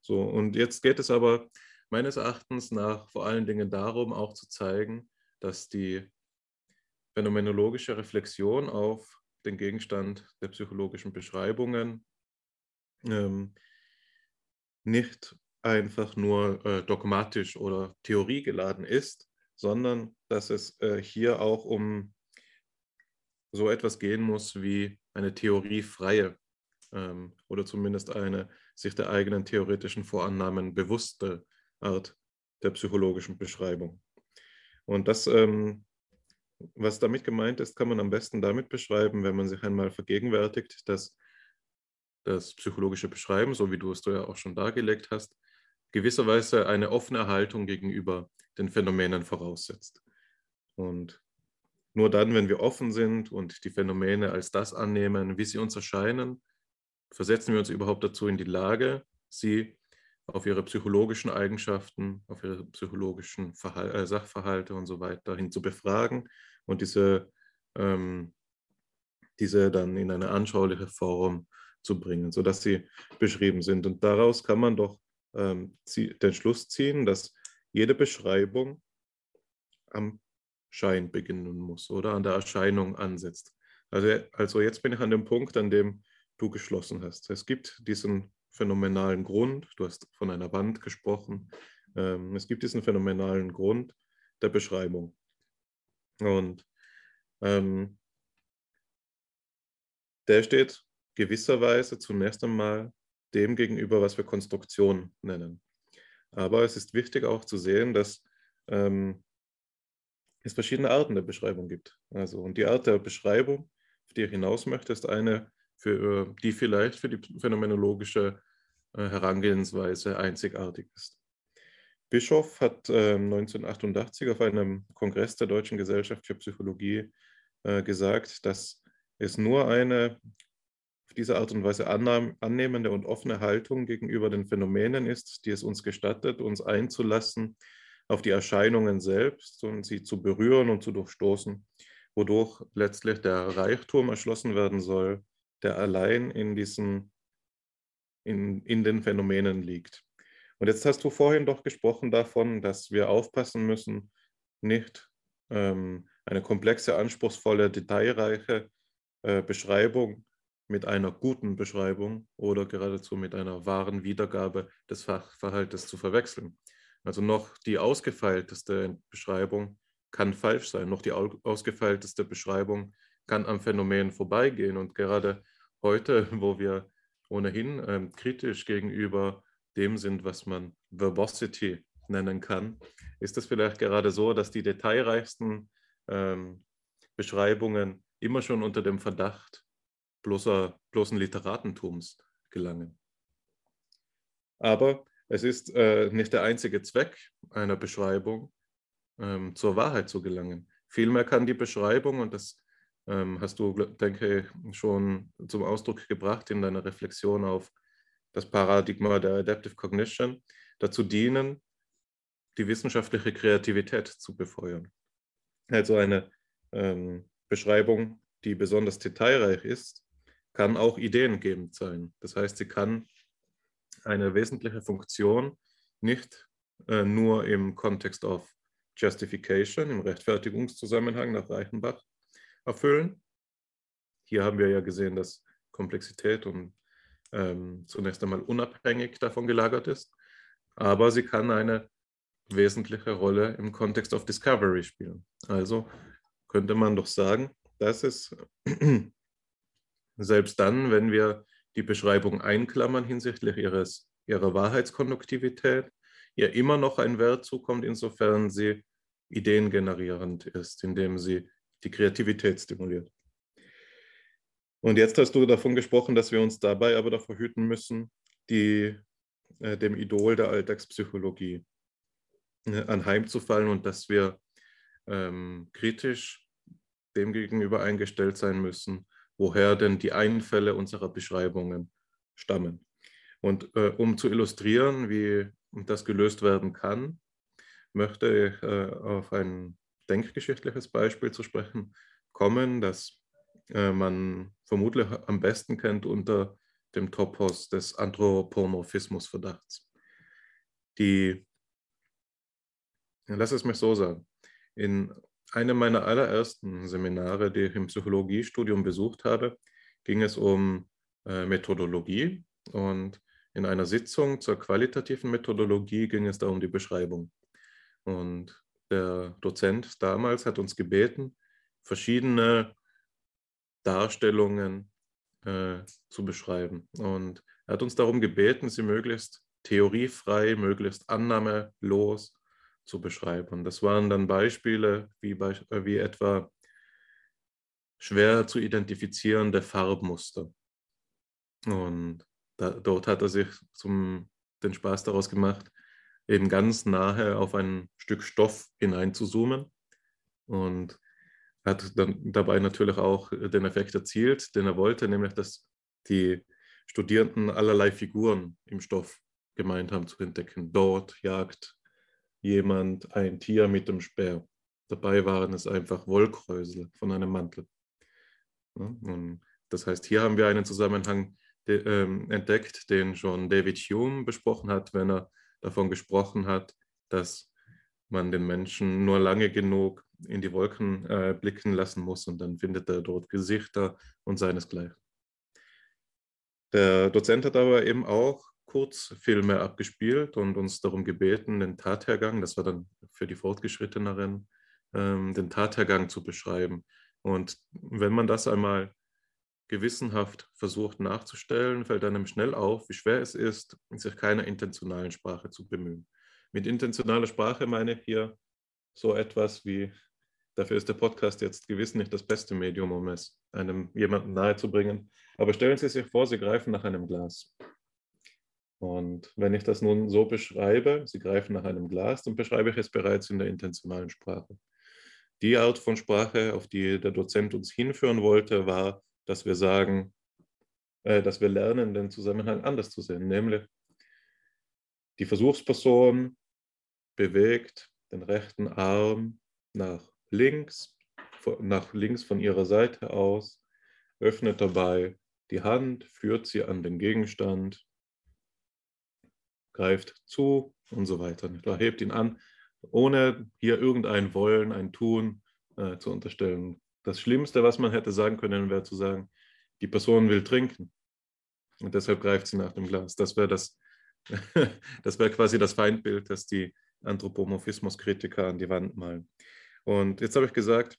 So, und jetzt geht es aber meines Erachtens nach vor allen Dingen darum, auch zu zeigen, dass die phänomenologische Reflexion auf den Gegenstand der psychologischen Beschreibungen ähm, nicht einfach nur äh, dogmatisch oder theoriegeladen ist, sondern dass es äh, hier auch um so etwas gehen muss wie eine theoriefreie ähm, oder zumindest eine sich der eigenen theoretischen Vorannahmen bewusste Art der psychologischen Beschreibung. Und das ähm, was damit gemeint ist, kann man am besten damit beschreiben, wenn man sich einmal vergegenwärtigt, dass das psychologische Beschreiben, so wie du es ja auch schon dargelegt hast, gewisserweise eine offene Haltung gegenüber den Phänomenen voraussetzt. Und nur dann, wenn wir offen sind und die Phänomene als das annehmen, wie sie uns erscheinen, versetzen wir uns überhaupt dazu in die Lage, sie auf ihre psychologischen Eigenschaften, auf ihre psychologischen Verhal äh, Sachverhalte und so weiter hin zu befragen und diese, ähm, diese dann in eine anschauliche Form zu bringen, sodass sie beschrieben sind. Und daraus kann man doch ähm, den Schluss ziehen, dass jede Beschreibung am Schein beginnen muss oder an der Erscheinung ansetzt. Also, also jetzt bin ich an dem Punkt, an dem du geschlossen hast. Es gibt diesen phänomenalen Grund, du hast von einer Wand gesprochen, ähm, es gibt diesen phänomenalen Grund der Beschreibung. Und ähm, der steht gewisserweise zunächst einmal dem gegenüber, was wir Konstruktion nennen. Aber es ist wichtig auch zu sehen, dass ähm, es verschiedene Arten der Beschreibung gibt. Also, und die Art der Beschreibung, auf die ich hinaus möchte, ist eine, für, die vielleicht für die phänomenologische Herangehensweise einzigartig ist. Bischof hat äh, 1988 auf einem Kongress der Deutschen Gesellschaft für Psychologie äh, gesagt, dass es nur eine auf diese Art und Weise annehmende und offene Haltung gegenüber den Phänomenen ist, die es uns gestattet, uns einzulassen auf die Erscheinungen selbst und sie zu berühren und zu durchstoßen, wodurch letztlich der Reichtum erschlossen werden soll, der allein in diesen in, in den Phänomenen liegt. Und jetzt hast du vorhin doch gesprochen davon, dass wir aufpassen müssen, nicht ähm, eine komplexe, anspruchsvolle, detailreiche äh, Beschreibung mit einer guten Beschreibung oder geradezu mit einer wahren Wiedergabe des Fachverhaltes zu verwechseln. Also noch die ausgefeilteste Beschreibung kann falsch sein, noch die ausgefeilteste Beschreibung kann am Phänomen vorbeigehen. Und gerade heute, wo wir ohnehin ähm, kritisch gegenüber dem sind, was man Verbosity nennen kann, ist es vielleicht gerade so, dass die detailreichsten ähm, Beschreibungen immer schon unter dem Verdacht bloßer, bloßen Literatentums gelangen. Aber es ist äh, nicht der einzige Zweck einer Beschreibung, ähm, zur Wahrheit zu gelangen. Vielmehr kann die Beschreibung, und das hast du, denke ich, schon zum Ausdruck gebracht in deiner Reflexion auf das Paradigma der Adaptive Cognition, dazu dienen, die wissenschaftliche Kreativität zu befeuern. Also eine ähm, Beschreibung, die besonders detailreich ist, kann auch ideengebend sein. Das heißt, sie kann eine wesentliche Funktion nicht äh, nur im Kontext of Justification, im Rechtfertigungszusammenhang nach Reichenbach, erfüllen. Hier haben wir ja gesehen, dass Komplexität und ähm, zunächst einmal unabhängig davon gelagert ist, aber sie kann eine wesentliche Rolle im Kontext of Discovery spielen. Also könnte man doch sagen, dass es selbst dann, wenn wir die Beschreibung einklammern hinsichtlich ihres, ihrer Wahrheitskonduktivität, ihr immer noch ein Wert zukommt, insofern sie ideengenerierend ist, indem sie die Kreativität stimuliert. Und jetzt hast du davon gesprochen, dass wir uns dabei aber davor hüten müssen, die, äh, dem Idol der Alltagspsychologie äh, anheimzufallen und dass wir ähm, kritisch dem gegenüber eingestellt sein müssen, woher denn die Einfälle unserer Beschreibungen stammen. Und äh, um zu illustrieren, wie das gelöst werden kann, möchte ich äh, auf ein denkgeschichtliches Beispiel zu sprechen kommen, das äh, man vermutlich am besten kennt unter dem Topos des Anthropomorphismusverdachts. Die, lass es mich so sagen, in einem meiner allerersten Seminare, die ich im Psychologiestudium besucht habe, ging es um äh, Methodologie und in einer Sitzung zur qualitativen Methodologie ging es da um die Beschreibung. Und der Dozent damals hat uns gebeten, verschiedene Darstellungen äh, zu beschreiben. Und er hat uns darum gebeten, sie möglichst theoriefrei, möglichst annahmelos zu beschreiben. Das waren dann Beispiele wie, äh, wie etwa schwer zu identifizierende Farbmuster. Und da, dort hat er sich zum, den Spaß daraus gemacht, eben ganz nahe auf ein Stück Stoff hineinzuzoomen und hat dann dabei natürlich auch den Effekt erzielt, den er wollte, nämlich dass die Studierenden allerlei Figuren im Stoff gemeint haben zu entdecken. Dort jagt jemand ein Tier mit dem Speer. Dabei waren es einfach Wollkräusel von einem Mantel. Ja, das heißt, hier haben wir einen Zusammenhang ähm, entdeckt, den schon David Hume besprochen hat, wenn er davon gesprochen hat, dass man den Menschen nur lange genug in die Wolken äh, blicken lassen muss und dann findet er dort Gesichter und seinesgleichen. Der Dozent hat aber eben auch Kurzfilme abgespielt und uns darum gebeten, den Tathergang, das war dann für die Fortgeschritteneren, ähm, den Tathergang zu beschreiben. Und wenn man das einmal gewissenhaft versucht nachzustellen, fällt einem schnell auf, wie schwer es ist, sich keiner intentionalen Sprache zu bemühen. Mit intentionaler Sprache meine ich hier so etwas wie, dafür ist der Podcast jetzt gewiss nicht das beste Medium, um es einem jemandem nahezubringen. Aber stellen Sie sich vor, Sie greifen nach einem Glas. Und wenn ich das nun so beschreibe, Sie greifen nach einem Glas, dann beschreibe ich es bereits in der intentionalen Sprache. Die Art von Sprache, auf die der Dozent uns hinführen wollte, war dass wir sagen, äh, dass wir lernen, den Zusammenhang anders zu sehen, nämlich die Versuchsperson bewegt den rechten Arm nach links, nach links von ihrer Seite aus, öffnet dabei die Hand, führt sie an den Gegenstand, greift zu und so weiter. Hebt ihn an, ohne hier irgendein Wollen, ein Tun äh, zu unterstellen. Das Schlimmste, was man hätte sagen können, wäre zu sagen, die Person will trinken und deshalb greift sie nach dem Glas. Das wäre das, das wäre quasi das Feindbild, das die Anthropomorphismus-Kritiker an die Wand malen. Und jetzt habe ich gesagt,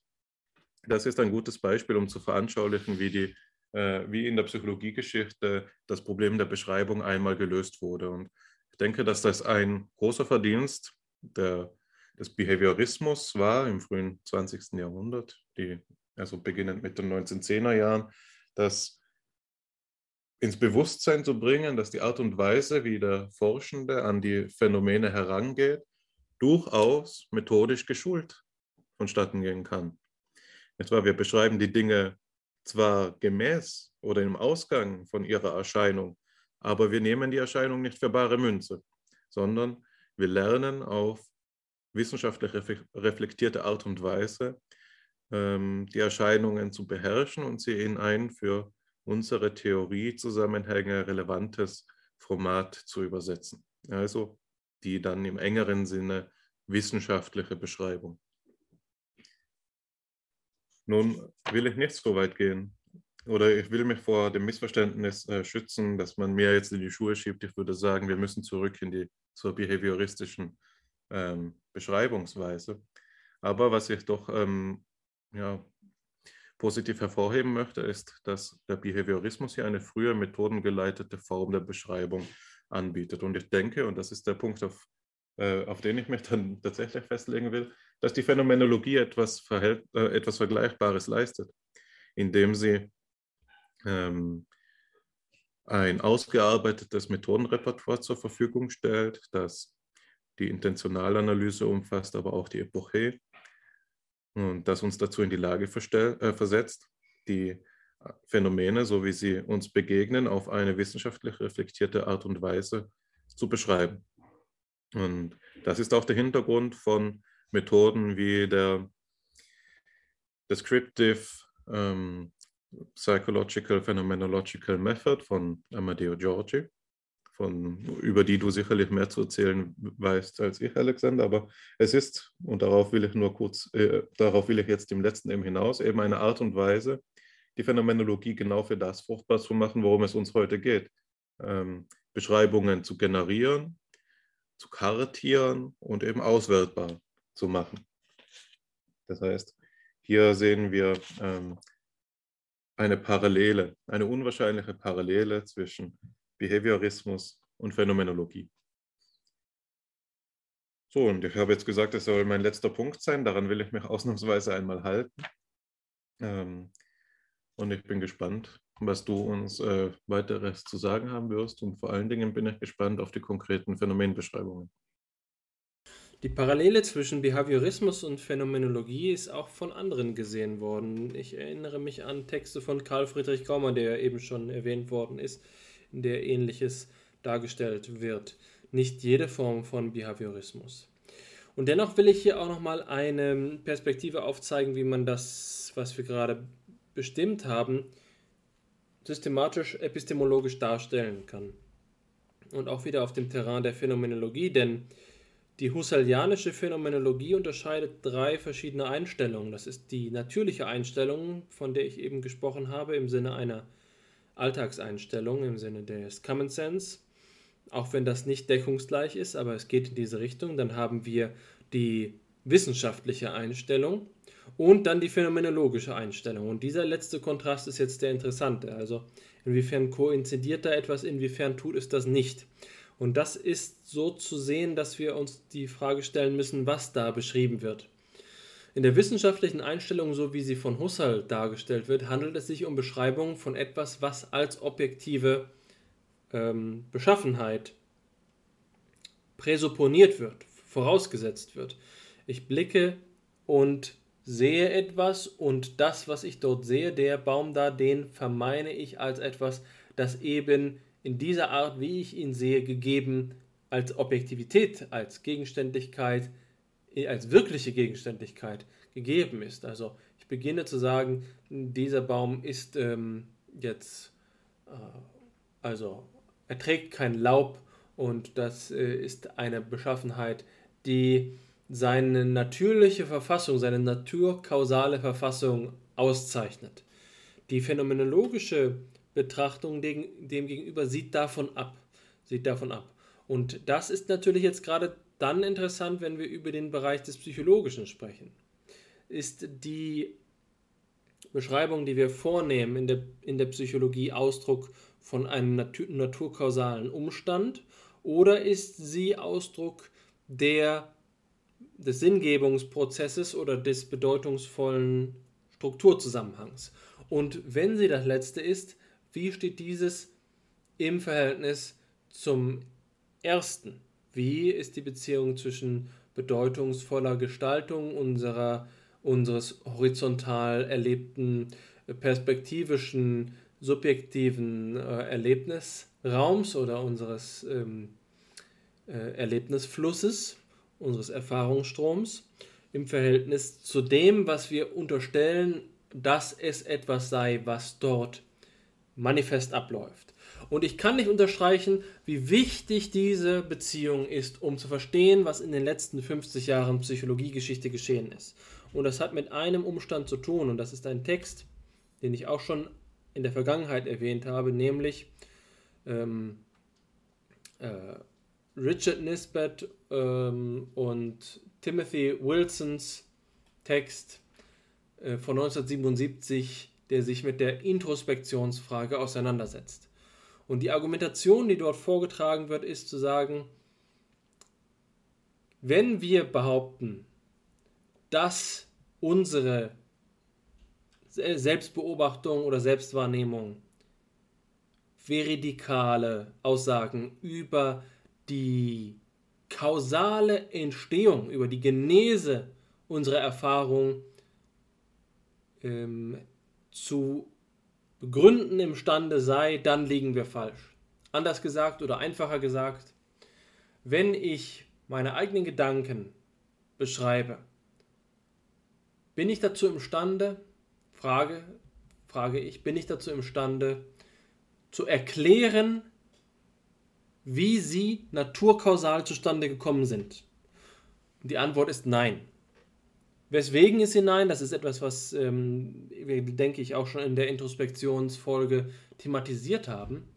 das ist ein gutes Beispiel, um zu veranschaulichen, wie, die, äh, wie in der Psychologiegeschichte das Problem der Beschreibung einmal gelöst wurde. Und ich denke, dass das ein großer Verdienst der, des Behaviorismus war im frühen 20. Jahrhundert, die also beginnend mit den 1910er Jahren, das ins Bewusstsein zu bringen, dass die Art und Weise, wie der Forschende an die Phänomene herangeht, durchaus methodisch geschult vonstatten gehen kann. Etwa wir beschreiben die Dinge zwar gemäß oder im Ausgang von ihrer Erscheinung, aber wir nehmen die Erscheinung nicht für bare Münze, sondern wir lernen auf wissenschaftlich reflektierte Art und Weise die Erscheinungen zu beherrschen und sie in ein für unsere Theoriezusammenhänge relevantes Format zu übersetzen. Also die dann im engeren Sinne wissenschaftliche Beschreibung. Nun will ich nicht so weit gehen oder ich will mich vor dem Missverständnis äh, schützen, dass man mir jetzt in die Schuhe schiebt. Ich würde sagen, wir müssen zurück in die, zur behavioristischen ähm, Beschreibungsweise. Aber was ich doch ähm, ja, positiv hervorheben möchte, ist, dass der Behaviorismus hier eine früher methodengeleitete Form der Beschreibung anbietet. Und ich denke, und das ist der Punkt, auf, äh, auf den ich mich dann tatsächlich festlegen will, dass die Phänomenologie etwas, äh, etwas Vergleichbares leistet, indem sie ähm, ein ausgearbeitetes Methodenrepertoire zur Verfügung stellt, das die Intentionalanalyse umfasst, aber auch die Epoche und das uns dazu in die Lage äh, versetzt, die Phänomene, so wie sie uns begegnen, auf eine wissenschaftlich reflektierte Art und Weise zu beschreiben. Und das ist auch der Hintergrund von Methoden wie der Descriptive ähm, Psychological Phenomenological Method von Amadeo Giorgi, von, über die du sicherlich mehr zu erzählen weißt als ich, Alexander. Aber es ist, und darauf will ich nur kurz, äh, darauf will ich jetzt im letzten eben hinaus, eben eine Art und Weise, die Phänomenologie genau für das fruchtbar zu machen, worum es uns heute geht. Ähm, Beschreibungen zu generieren, zu kartieren und eben auswertbar zu machen. Das heißt, hier sehen wir ähm, eine Parallele, eine unwahrscheinliche Parallele zwischen Behaviorismus und Phänomenologie. So, und ich habe jetzt gesagt, es soll mein letzter Punkt sein. Daran will ich mich ausnahmsweise einmal halten. Ähm, und ich bin gespannt, was du uns äh, weiteres zu sagen haben wirst. Und vor allen Dingen bin ich gespannt auf die konkreten Phänomenbeschreibungen. Die Parallele zwischen Behaviorismus und Phänomenologie ist auch von anderen gesehen worden. Ich erinnere mich an Texte von Karl Friedrich Gaumer, der eben schon erwähnt worden ist, in der ähnliches dargestellt wird. Nicht jede Form von Behaviorismus. Und dennoch will ich hier auch nochmal eine Perspektive aufzeigen, wie man das, was wir gerade bestimmt haben, systematisch epistemologisch darstellen kann. Und auch wieder auf dem Terrain der Phänomenologie, denn die Husserlianische Phänomenologie unterscheidet drei verschiedene Einstellungen. Das ist die natürliche Einstellung, von der ich eben gesprochen habe, im Sinne einer Alltagseinstellung, im Sinne des Common Sense. Auch wenn das nicht deckungsgleich ist, aber es geht in diese Richtung. Dann haben wir die wissenschaftliche Einstellung und dann die phänomenologische Einstellung. Und dieser letzte Kontrast ist jetzt der interessante. Also inwiefern koinzidiert da etwas, inwiefern tut es das nicht. Und das ist so zu sehen, dass wir uns die Frage stellen müssen, was da beschrieben wird. In der wissenschaftlichen Einstellung, so wie sie von Husserl dargestellt wird, handelt es sich um Beschreibungen von etwas, was als objektive ähm, Beschaffenheit präsupponiert wird, vorausgesetzt wird. Ich blicke und sehe etwas und das, was ich dort sehe, der Baum da, den vermeine ich als etwas, das eben in dieser Art, wie ich ihn sehe, gegeben als Objektivität, als Gegenständlichkeit, als wirkliche Gegenständlichkeit gegeben ist. Also ich beginne zu sagen, dieser Baum ist ähm, jetzt, äh, also er trägt kein Laub und das äh, ist eine Beschaffenheit, die seine natürliche Verfassung, seine naturkausale Verfassung auszeichnet. Die phänomenologische Betrachtung demgegenüber sieht davon ab. Sieht davon ab. Und das ist natürlich jetzt gerade dann interessant, wenn wir über den Bereich des Psychologischen sprechen. Ist die Beschreibung, die wir vornehmen in der, in der Psychologie, Ausdruck von einem natur naturkausalen Umstand oder ist sie Ausdruck der, des Sinngebungsprozesses oder des bedeutungsvollen Strukturzusammenhangs? Und wenn sie das letzte ist, wie steht dieses im Verhältnis zum ersten? Wie ist die Beziehung zwischen bedeutungsvoller Gestaltung unserer, unseres horizontal erlebten, perspektivischen, subjektiven äh, Erlebnisraums oder unseres ähm, äh, Erlebnisflusses, unseres Erfahrungsstroms im Verhältnis zu dem, was wir unterstellen, dass es etwas sei, was dort manifest abläuft. Und ich kann nicht unterstreichen, wie wichtig diese Beziehung ist, um zu verstehen, was in den letzten 50 Jahren Psychologiegeschichte geschehen ist. Und das hat mit einem Umstand zu tun, und das ist ein Text, den ich auch schon in der Vergangenheit erwähnt habe, nämlich ähm, äh, Richard Nisbet ähm, und Timothy Wilsons Text äh, von 1977, der sich mit der Introspektionsfrage auseinandersetzt. Und die Argumentation, die dort vorgetragen wird, ist zu sagen, wenn wir behaupten, dass unsere Selbstbeobachtung oder Selbstwahrnehmung veridikale Aussagen über die kausale Entstehung, über die Genese unserer Erfahrung ähm, zu begründen imstande sei, dann liegen wir falsch. Anders gesagt oder einfacher gesagt, wenn ich meine eigenen Gedanken beschreibe, bin ich dazu imstande, Frage, frage ich, bin ich dazu imstande, zu erklären, wie sie naturkausal zustande gekommen sind? Die Antwort ist nein. Weswegen ist sie nein? Das ist etwas, was ähm, wir, denke ich, auch schon in der Introspektionsfolge thematisiert haben.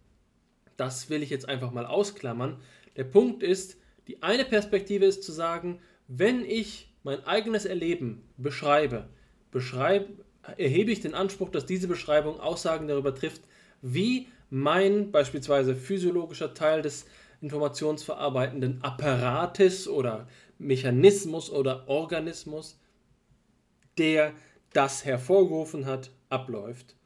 Das will ich jetzt einfach mal ausklammern. Der Punkt ist, die eine Perspektive ist zu sagen, wenn ich mein eigenes Erleben beschreibe, beschreibe erhebe ich den Anspruch, dass diese Beschreibung Aussagen darüber trifft, wie mein beispielsweise physiologischer Teil des informationsverarbeitenden Apparates oder Mechanismus oder Organismus, der das hervorgerufen hat, abläuft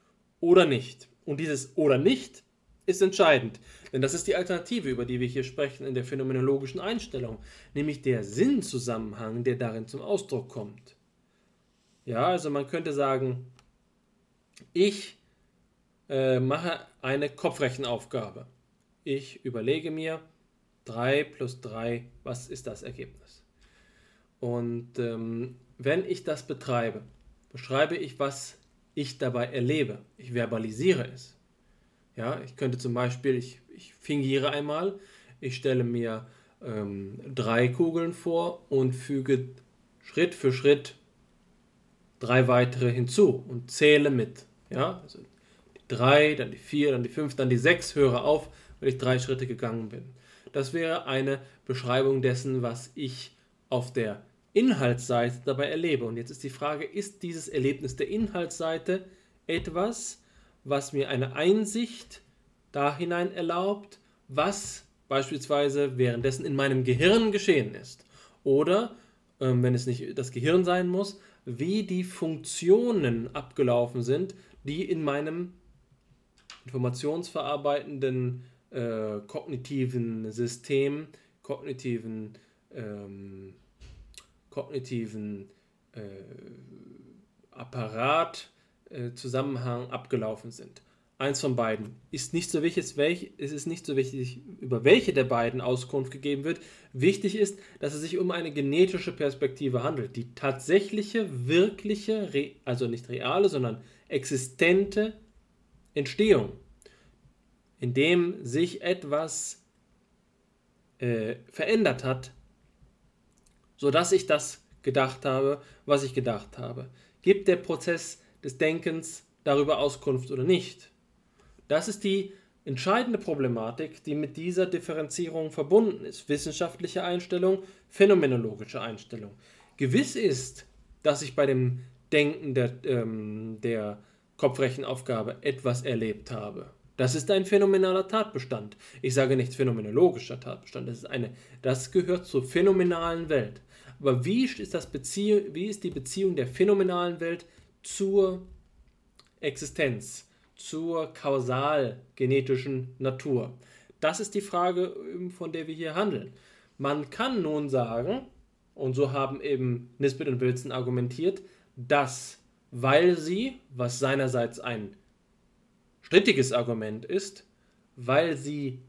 oder nicht. Und dieses oder nicht ist entscheidend, denn das ist die Alternative, über die wir hier sprechen in der phänomenologischen Einstellung, nämlich der Sinnzusammenhang, der darin zum Ausdruck kommt. Ja, also man könnte sagen, ich äh, mache eine Kopfrechenaufgabe. Ich überlege mir 3 plus 3, was ist das Ergebnis? Und ähm, wenn ich das betreibe, beschreibe ich, was ich dabei erlebe. Ich verbalisiere es. Ja, ich könnte zum Beispiel, ich, ich fingiere einmal, ich stelle mir ähm, drei Kugeln vor und füge Schritt für Schritt drei weitere hinzu und zähle mit. Ja, also die drei, dann die vier, dann die fünf, dann die sechs, höre auf, weil ich drei Schritte gegangen bin. Das wäre eine Beschreibung dessen, was ich auf der Inhaltsseite dabei erlebe. Und jetzt ist die Frage, ist dieses Erlebnis der Inhaltsseite etwas, was mir eine Einsicht da hinein erlaubt, was beispielsweise währenddessen in meinem Gehirn geschehen ist? Oder, ähm, wenn es nicht das Gehirn sein muss, wie die Funktionen abgelaufen sind, die in meinem informationsverarbeitenden äh, kognitiven System, kognitiven, ähm, kognitiven äh, Apparat, äh, Zusammenhang abgelaufen sind. Eins von beiden ist nicht so wichtig, welch, es ist nicht so wichtig, über welche der beiden Auskunft gegeben wird. Wichtig ist, dass es sich um eine genetische Perspektive handelt. Die tatsächliche, wirkliche, also nicht reale, sondern existente Entstehung, in dem sich etwas äh, verändert hat, sodass ich das gedacht habe, was ich gedacht habe. Gibt der Prozess des Denkens darüber Auskunft oder nicht? Das ist die entscheidende Problematik, die mit dieser Differenzierung verbunden ist. Wissenschaftliche Einstellung, phänomenologische Einstellung. Gewiss ist, dass ich bei dem Denken der, ähm, der Kopfrechenaufgabe etwas erlebt habe. Das ist ein phänomenaler Tatbestand. Ich sage nicht phänomenologischer Tatbestand. Das, ist eine, das gehört zur phänomenalen Welt. Aber wie ist, das Bezie wie ist die Beziehung der phänomenalen Welt zur Existenz? zur kausal-genetischen Natur? Das ist die Frage, ähm, von der wir hier handeln. Man kann nun sagen, und so haben eben Nisbet und Wilson argumentiert, dass, weil sie, was seinerseits ein strittiges Argument ist, weil sie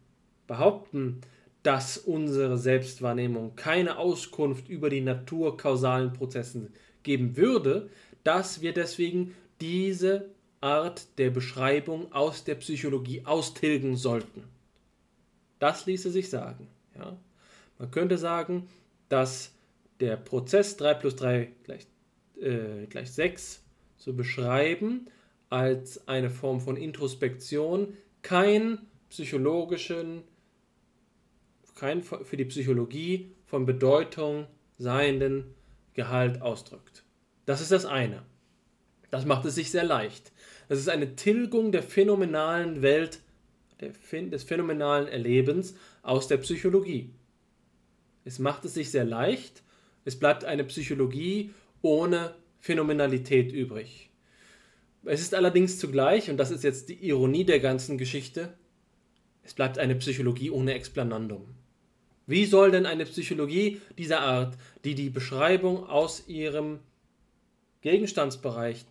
behaupten, dass unsere Selbstwahrnehmung keine Auskunft über die naturkausalen Prozesse geben würde, dass wir deswegen diese Art der Beschreibung aus der Psychologie austilgen sollten. Das ließe sich sagen. Ja? Man könnte sagen, dass der Prozess 3 plus 3 gleich, äh, gleich 6 zu beschreiben als eine Form von Introspektion kein psychologischen, kein für die Psychologie von Bedeutung seienden Gehalt ausdrückt. Das ist das eine. Das macht es sich sehr leicht. Das ist eine Tilgung der phänomenalen Welt, des phänomenalen Erlebens aus der Psychologie. Es macht es sich sehr leicht. Es bleibt eine Psychologie ohne Phänomenalität übrig. Es ist allerdings zugleich, und das ist jetzt die Ironie der ganzen Geschichte, es bleibt eine Psychologie ohne Explanandum. Wie soll denn eine Psychologie dieser Art, die die Beschreibung aus ihrem Gegenstandsbereich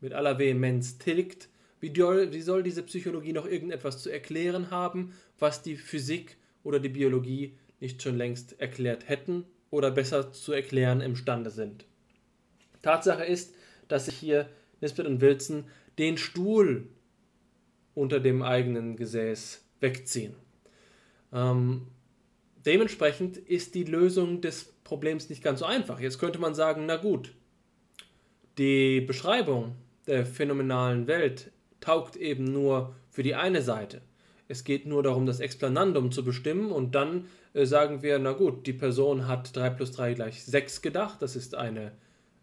mit aller Vehemenz tilgt, wie, soll diese Psychologie noch irgendetwas zu erklären haben, was die Physik oder die Biologie nicht schon längst erklärt hätten oder besser zu erklären imstande sind? Tatsache ist, dass sich hier Nisbet und Wilson den Stuhl unter dem eigenen Gesäß wegziehen. Ähm, dementsprechend ist die Lösung des Problems nicht ganz so einfach. Jetzt könnte man sagen, na gut, die Beschreibung der phänomenalen Welt taugt eben nur für die eine Seite. Es geht nur darum, das Explanandum zu bestimmen und dann äh, sagen wir, na gut, die Person hat 3 plus 3 gleich 6 gedacht. Das ist eine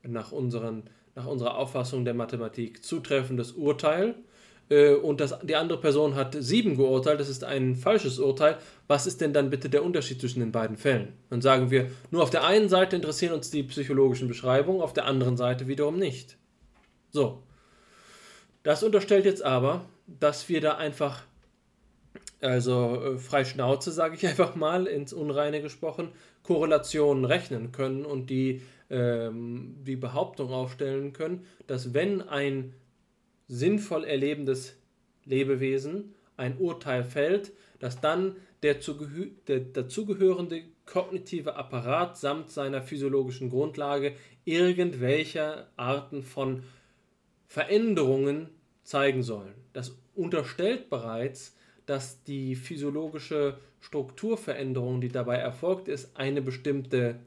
nach, unseren, nach unserer Auffassung der Mathematik zutreffendes Urteil. Äh, und das, die andere Person hat 7 geurteilt, das ist ein falsches Urteil. Was ist denn dann bitte der Unterschied zwischen den beiden Fällen? Dann sagen wir, nur auf der einen Seite interessieren uns die psychologischen Beschreibungen, auf der anderen Seite wiederum nicht. So. Das unterstellt jetzt aber, dass wir da einfach also äh, frei Schnauze, sage ich einfach mal, ins Unreine gesprochen, Korrelationen rechnen können und die, ähm, die Behauptung aufstellen können, dass wenn ein sinnvoll erlebendes Lebewesen ein Urteil fällt, dass dann der, der dazugehörende kognitive Apparat samt seiner physiologischen Grundlage irgendwelche Arten von Veränderungen zeigen sollen. Das unterstellt bereits, dass die physiologische Strukturveränderung, die dabei erfolgt ist, eine bestimmte,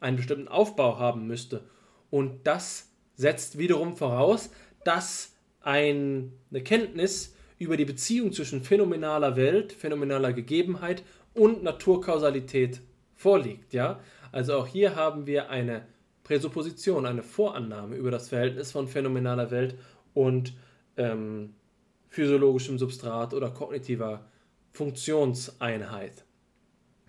einen bestimmten Aufbau haben müsste. Und das setzt wiederum voraus, dass eine Kenntnis über die Beziehung zwischen phänomenaler Welt, phänomenaler Gegebenheit und Naturkausalität vorliegt. Ja? Also auch hier haben wir eine Präsupposition, eine Vorannahme über das Verhältnis von phänomenaler Welt und ähm, physiologischem Substrat oder kognitiver Funktionseinheit.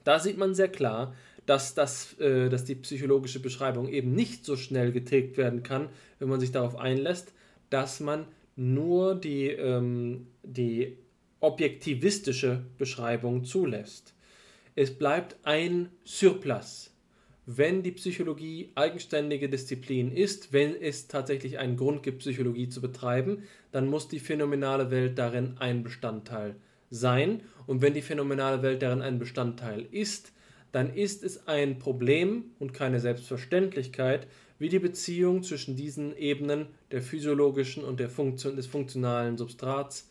Da sieht man sehr klar, dass, das, äh, dass die psychologische Beschreibung eben nicht so schnell getilgt werden kann, wenn man sich darauf einlässt, dass man nur die, ähm, die objektivistische Beschreibung zulässt. Es bleibt ein Surplus, wenn die Psychologie eigenständige Disziplin ist, wenn es tatsächlich einen Grund gibt, Psychologie zu betreiben, dann muss die phänomenale Welt darin ein Bestandteil sein. Und wenn die phänomenale Welt darin ein Bestandteil ist, dann ist es ein Problem und keine Selbstverständlichkeit, wie die Beziehung zwischen diesen Ebenen der physiologischen und der Funktion des funktionalen Substrats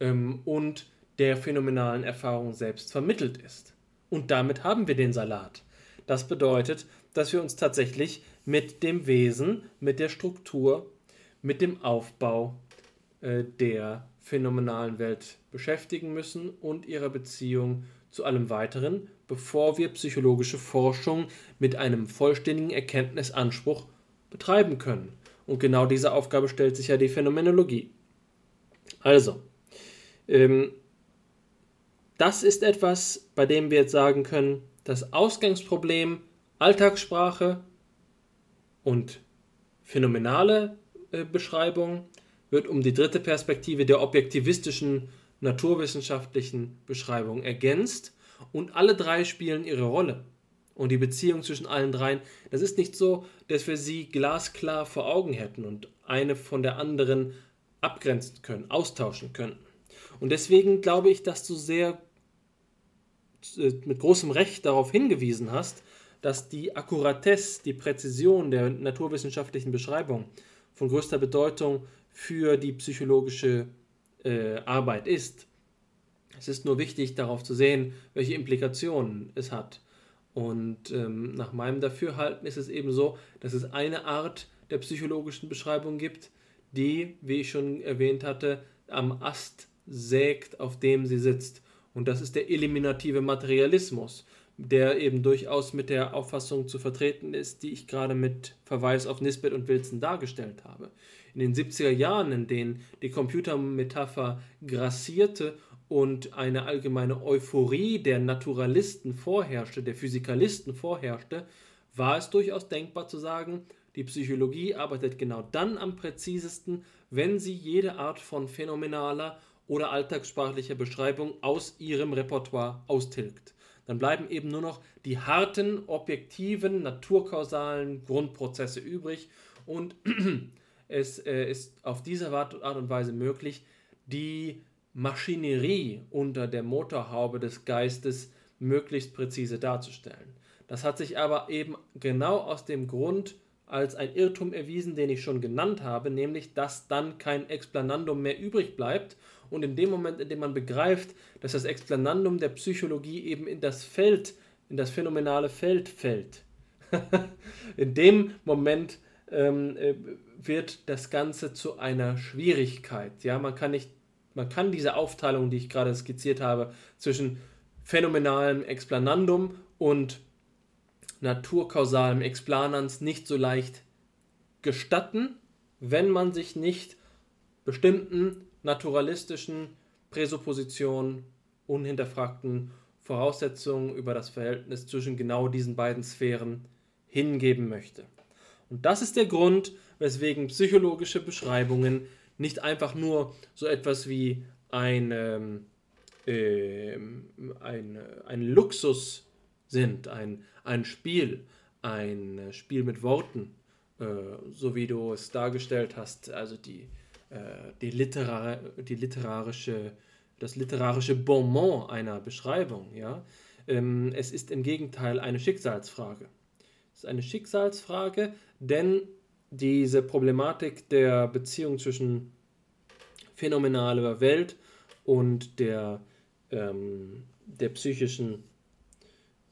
ähm, und der phänomenalen Erfahrung selbst vermittelt ist. Und damit haben wir den Salat. Das bedeutet, dass wir uns tatsächlich mit dem Wesen, mit der Struktur, mit dem Aufbau äh, der phänomenalen Welt beschäftigen müssen und ihrer Beziehung zu allem Weiteren, bevor wir psychologische Forschung mit einem vollständigen Erkenntnisanspruch betreiben können. Und genau diese Aufgabe stellt sich ja die Phänomenologie. Also, ähm, das ist etwas, bei dem wir jetzt sagen können, das Ausgangsproblem Alltagssprache und phänomenale äh, Beschreibung wird um die dritte Perspektive der objektivistischen naturwissenschaftlichen Beschreibung ergänzt und alle drei spielen ihre Rolle. Und die Beziehung zwischen allen dreien, das ist nicht so, dass wir sie glasklar vor Augen hätten und eine von der anderen abgrenzen können, austauschen können. Und deswegen glaube ich, dass du sehr äh, mit großem Recht darauf hingewiesen hast, dass die Akkuratesse, die Präzision der naturwissenschaftlichen Beschreibung von größter Bedeutung für die psychologische äh, Arbeit ist. Es ist nur wichtig, darauf zu sehen, welche Implikationen es hat. Und ähm, nach meinem Dafürhalten ist es eben so, dass es eine Art der psychologischen Beschreibung gibt, die, wie ich schon erwähnt hatte, am Ast sägt, auf dem sie sitzt. Und das ist der eliminative Materialismus, der eben durchaus mit der Auffassung zu vertreten ist, die ich gerade mit Verweis auf Nisbet und Wilson dargestellt habe. In den 70er Jahren, in denen die Computermetapher grassierte und eine allgemeine Euphorie der Naturalisten vorherrschte, der Physikalisten vorherrschte, war es durchaus denkbar zu sagen, die Psychologie arbeitet genau dann am präzisesten, wenn sie jede Art von phänomenaler oder alltagssprachlicher Beschreibung aus ihrem Repertoire austilgt. Dann bleiben eben nur noch die harten, objektiven, naturkausalen Grundprozesse übrig und es äh, ist auf diese Art und Weise möglich, die Maschinerie unter der Motorhaube des Geistes möglichst präzise darzustellen. Das hat sich aber eben genau aus dem Grund als ein Irrtum erwiesen, den ich schon genannt habe, nämlich dass dann kein Explanandum mehr übrig bleibt und in dem Moment, in dem man begreift, dass das Explanandum der Psychologie eben in das Feld, in das phänomenale Feld fällt, in dem Moment ähm, äh, wird das Ganze zu einer Schwierigkeit. Ja, man kann nicht, man kann diese Aufteilung, die ich gerade skizziert habe, zwischen phänomenalem Explanandum und naturkausalem Explanans nicht so leicht gestatten, wenn man sich nicht bestimmten naturalistischen Präsuppositionen, unhinterfragten Voraussetzungen über das Verhältnis zwischen genau diesen beiden Sphären hingeben möchte. Und das ist der Grund, weswegen psychologische Beschreibungen nicht einfach nur so etwas wie ein, ähm, äh, ein, ein Luxus sind, ein, ein Spiel, ein Spiel mit Worten, äh, so wie du es dargestellt hast, also die, äh, die, literar die literarische, das literarische Bonbon einer Beschreibung. Ja? Ähm, es ist im Gegenteil eine Schicksalsfrage. Es ist eine Schicksalsfrage, denn diese Problematik der Beziehung zwischen phänomenaler Welt und der, ähm, der psychischen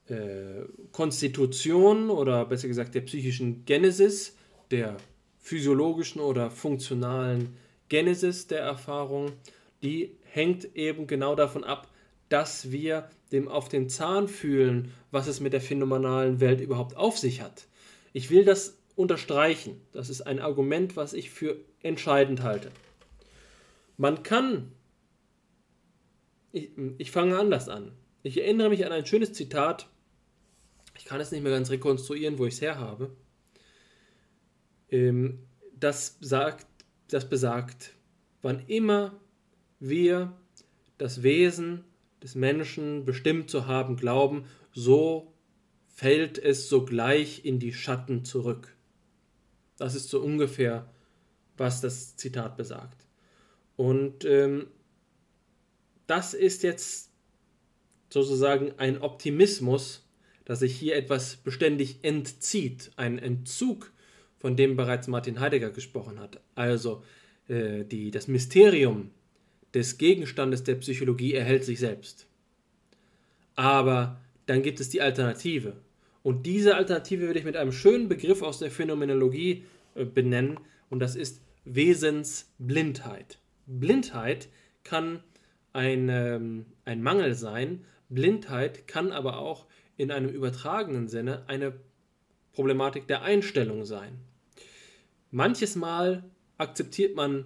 äh, Konstitution oder besser gesagt der psychischen Genesis, der physiologischen oder funktionalen Genesis der Erfahrung, die hängt eben genau davon ab, dass wir dem auf den Zahn fühlen, was es mit der phänomenalen Welt überhaupt auf sich hat. Ich will das unterstreichen. Das ist ein Argument, was ich für entscheidend halte. Man kann, ich, ich fange anders an. Ich erinnere mich an ein schönes Zitat, ich kann es nicht mehr ganz rekonstruieren, wo ich es her habe. Ähm, das, sagt, das besagt, wann immer wir das Wesen des Menschen bestimmt zu haben glauben, so fällt es sogleich in die Schatten zurück. Das ist so ungefähr, was das Zitat besagt. Und ähm, das ist jetzt sozusagen ein Optimismus, dass sich hier etwas beständig entzieht, ein Entzug, von dem bereits Martin Heidegger gesprochen hat. Also äh, die, das Mysterium des Gegenstandes der Psychologie erhält sich selbst. Aber dann gibt es die Alternative. Und diese Alternative würde ich mit einem schönen Begriff aus der Phänomenologie äh, benennen, und das ist Wesensblindheit. Blindheit kann ein, ähm, ein Mangel sein, Blindheit kann aber auch in einem übertragenen Sinne eine Problematik der Einstellung sein. Manches Mal akzeptiert man,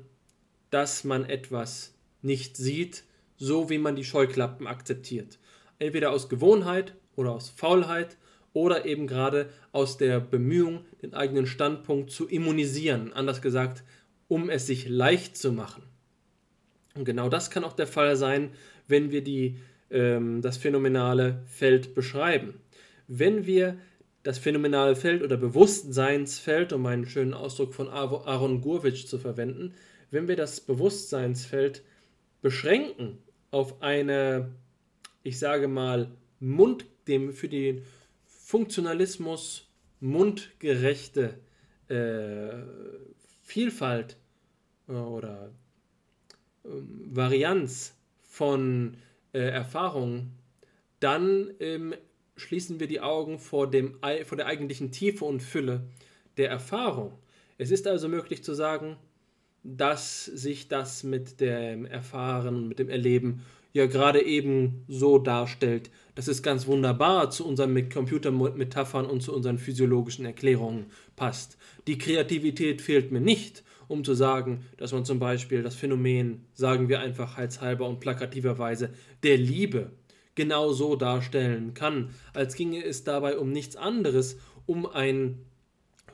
dass man etwas nicht sieht, so wie man die Scheuklappen akzeptiert. Entweder aus Gewohnheit oder aus Faulheit oder eben gerade aus der Bemühung, den eigenen Standpunkt zu immunisieren, anders gesagt, um es sich leicht zu machen. Und genau das kann auch der Fall sein, wenn wir die, ähm, das phänomenale Feld beschreiben. Wenn wir das phänomenale Feld oder Bewusstseinsfeld, um einen schönen Ausdruck von Aaron Gurwitsch zu verwenden, wenn wir das Bewusstseinsfeld beschränken auf eine, ich sage mal, Mund, dem für den Funktionalismus mundgerechte äh, Vielfalt äh, oder äh, Varianz von äh, Erfahrungen, dann ähm, schließen wir die Augen vor, dem, vor der eigentlichen Tiefe und Fülle der Erfahrung. Es ist also möglich zu sagen, dass sich das mit dem Erfahren, mit dem Erleben ja gerade eben so darstellt, dass es ganz wunderbar zu unseren Computermetaphern und zu unseren physiologischen Erklärungen passt. Die Kreativität fehlt mir nicht, um zu sagen, dass man zum Beispiel das Phänomen, sagen wir einfach halshalber und plakativerweise, der Liebe genau so darstellen kann, als ginge es dabei um nichts anderes, um ein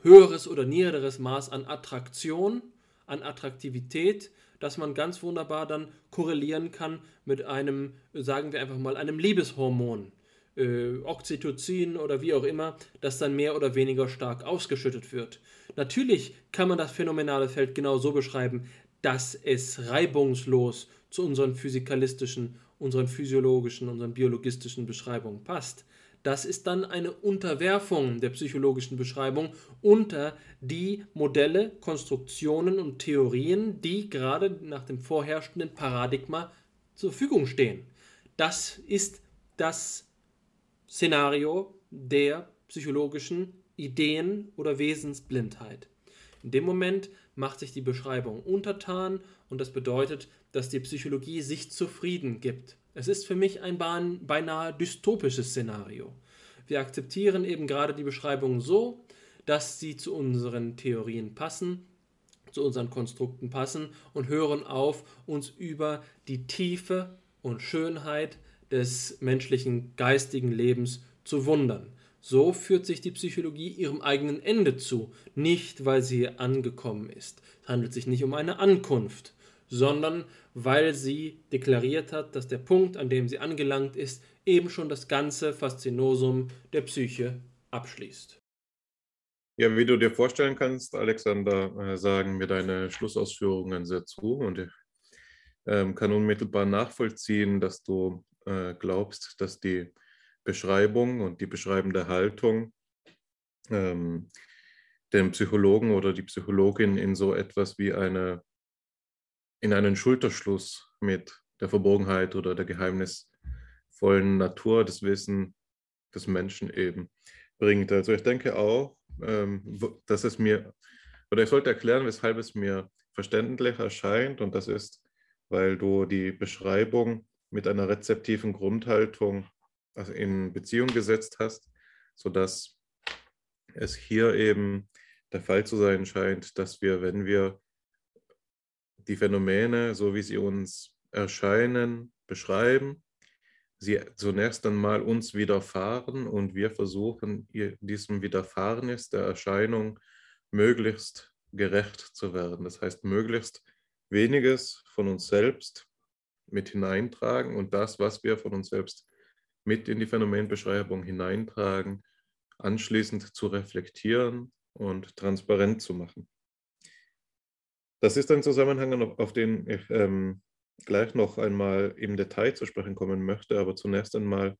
höheres oder niederes Maß an Attraktion, an Attraktivität, das man ganz wunderbar dann korrelieren kann mit einem, sagen wir einfach mal, einem Liebeshormon, äh, Oxytocin oder wie auch immer, das dann mehr oder weniger stark ausgeschüttet wird. Natürlich kann man das phänomenale Feld genau so beschreiben, dass es reibungslos zu unseren physikalistischen, unseren physiologischen, unseren biologistischen Beschreibungen passt. Das ist dann eine Unterwerfung der psychologischen Beschreibung unter die Modelle, Konstruktionen und Theorien, die gerade nach dem vorherrschenden Paradigma zur Verfügung stehen. Das ist das Szenario der psychologischen Ideen- oder Wesensblindheit. In dem Moment macht sich die Beschreibung untertan und das bedeutet, dass die Psychologie sich zufrieden gibt. Es ist für mich ein beinahe dystopisches Szenario. Wir akzeptieren eben gerade die Beschreibung so, dass sie zu unseren Theorien passen, zu unseren Konstrukten passen und hören auf, uns über die Tiefe und Schönheit des menschlichen geistigen Lebens zu wundern. So führt sich die Psychologie ihrem eigenen Ende zu, nicht weil sie angekommen ist. Es handelt sich nicht um eine Ankunft, sondern weil sie deklariert hat, dass der Punkt, an dem sie angelangt ist, eben schon das ganze Faszinosum der Psyche abschließt. Ja, wie du dir vorstellen kannst, Alexander, äh, sagen mir deine Schlussausführungen sehr zu und ich ähm, kann unmittelbar nachvollziehen, dass du äh, glaubst, dass die Beschreibung und die beschreibende Haltung ähm, den Psychologen oder die Psychologin in so etwas wie eine in einen Schulterschluss mit der Verborgenheit oder der geheimnisvollen Natur des Wissens des Menschen eben bringt. Also ich denke auch, ähm, dass es mir, oder ich sollte erklären, weshalb es mir verständlich erscheint und das ist, weil du die Beschreibung mit einer rezeptiven Grundhaltung also in Beziehung gesetzt hast, sodass es hier eben der Fall zu sein scheint, dass wir, wenn wir die Phänomene, so wie sie uns erscheinen, beschreiben, sie zunächst einmal uns widerfahren und wir versuchen, diesem Widerfahrenes der Erscheinung möglichst gerecht zu werden. Das heißt, möglichst weniges von uns selbst mit hineintragen und das, was wir von uns selbst mit in die Phänomenbeschreibung hineintragen, anschließend zu reflektieren und transparent zu machen. Das ist ein Zusammenhang, auf den ich ähm, gleich noch einmal im Detail zu sprechen kommen möchte, aber zunächst einmal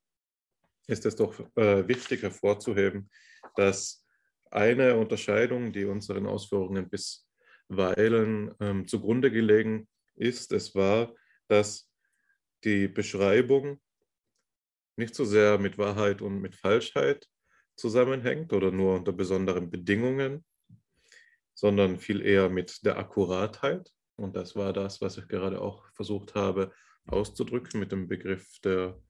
ist es doch äh, wichtig hervorzuheben, dass eine Unterscheidung, die unseren Ausführungen bisweilen ähm, zugrunde gelegen ist, es war, dass die Beschreibung nicht so sehr mit Wahrheit und mit Falschheit zusammenhängt oder nur unter besonderen Bedingungen, sondern viel eher mit der Akkuratheit. Und das war das, was ich gerade auch versucht habe auszudrücken mit dem Begriff der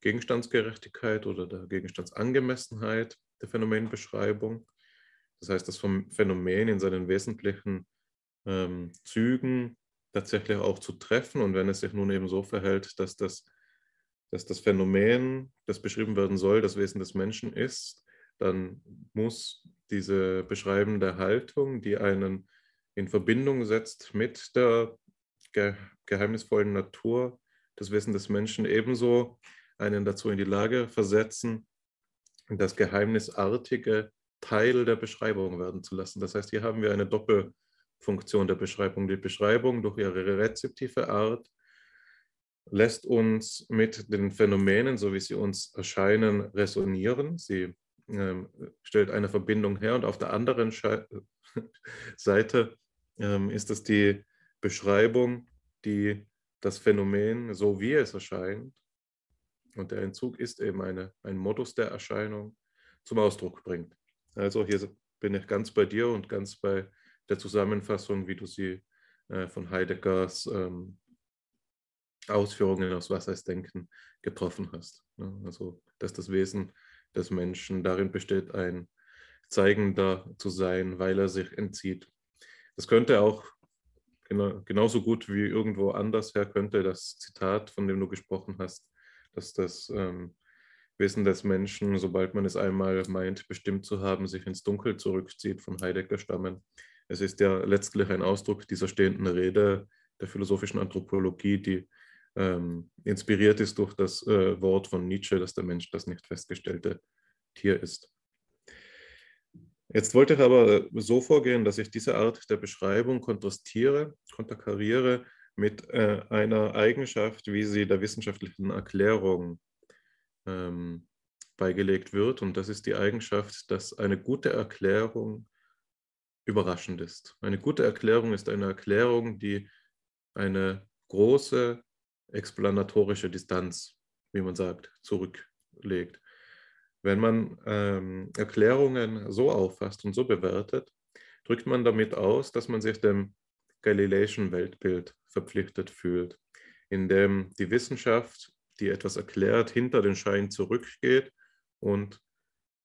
Gegenstandsgerechtigkeit oder der Gegenstandsangemessenheit der Phänomenbeschreibung. Das heißt, das Phänomen in seinen wesentlichen ähm, Zügen tatsächlich auch zu treffen. Und wenn es sich nun eben so verhält, dass das, dass das Phänomen, das beschrieben werden soll, das Wesen des Menschen ist, dann muss diese beschreibende Haltung, die einen in Verbindung setzt mit der ge geheimnisvollen Natur des Wesens des Menschen, ebenso einen dazu in die Lage versetzen, das Geheimnisartige Teil der Beschreibung werden zu lassen. Das heißt, hier haben wir eine Doppelfunktion der Beschreibung. Die Beschreibung durch ihre rezeptive Art lässt uns mit den Phänomenen, so wie sie uns erscheinen, resonieren. Sie ähm, stellt eine Verbindung her und auf der anderen Seite ähm, ist es die Beschreibung, die das Phänomen, so wie es erscheint, und der Entzug ist eben eine, ein Modus der Erscheinung, zum Ausdruck bringt. Also hier bin ich ganz bei dir und ganz bei der Zusammenfassung, wie du sie äh, von Heideggers ähm, Ausführungen aus Was heißt Denken getroffen hast. Also, dass das Wesen des Menschen darin besteht, ein Zeigender zu sein, weil er sich entzieht. Das könnte auch genau, genauso gut wie irgendwo anders her könnte das Zitat, von dem du gesprochen hast, dass das ähm, Wesen des Menschen, sobald man es einmal meint, bestimmt zu haben, sich ins Dunkel zurückzieht, von Heidegger stammen. Es ist ja letztlich ein Ausdruck dieser stehenden Rede der philosophischen Anthropologie, die ähm, inspiriert ist durch das äh, Wort von Nietzsche, dass der Mensch das nicht festgestellte Tier ist. Jetzt wollte ich aber so vorgehen, dass ich diese Art der Beschreibung kontrastiere, konterkariere mit äh, einer Eigenschaft, wie sie der wissenschaftlichen Erklärung ähm, beigelegt wird. Und das ist die Eigenschaft, dass eine gute Erklärung überraschend ist. Eine gute Erklärung ist eine Erklärung, die eine große explanatorische Distanz, wie man sagt, zurücklegt. Wenn man ähm, Erklärungen so auffasst und so bewertet, drückt man damit aus, dass man sich dem galileischen Weltbild verpflichtet fühlt, in dem die Wissenschaft, die etwas erklärt, hinter den Schein zurückgeht und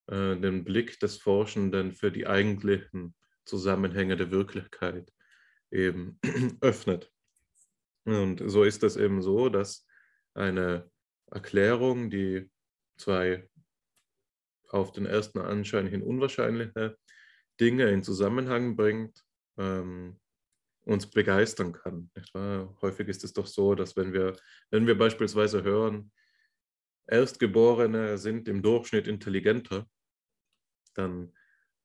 äh, den Blick des Forschenden für die eigentlichen Zusammenhänge der Wirklichkeit eben öffnet. Und so ist es eben so, dass eine Erklärung, die zwei auf den ersten Anschein hin unwahrscheinliche Dinge in Zusammenhang bringt, ähm, uns begeistern kann. Häufig ist es doch so, dass wenn wir, wenn wir beispielsweise hören, Erstgeborene sind im Durchschnitt intelligenter, dann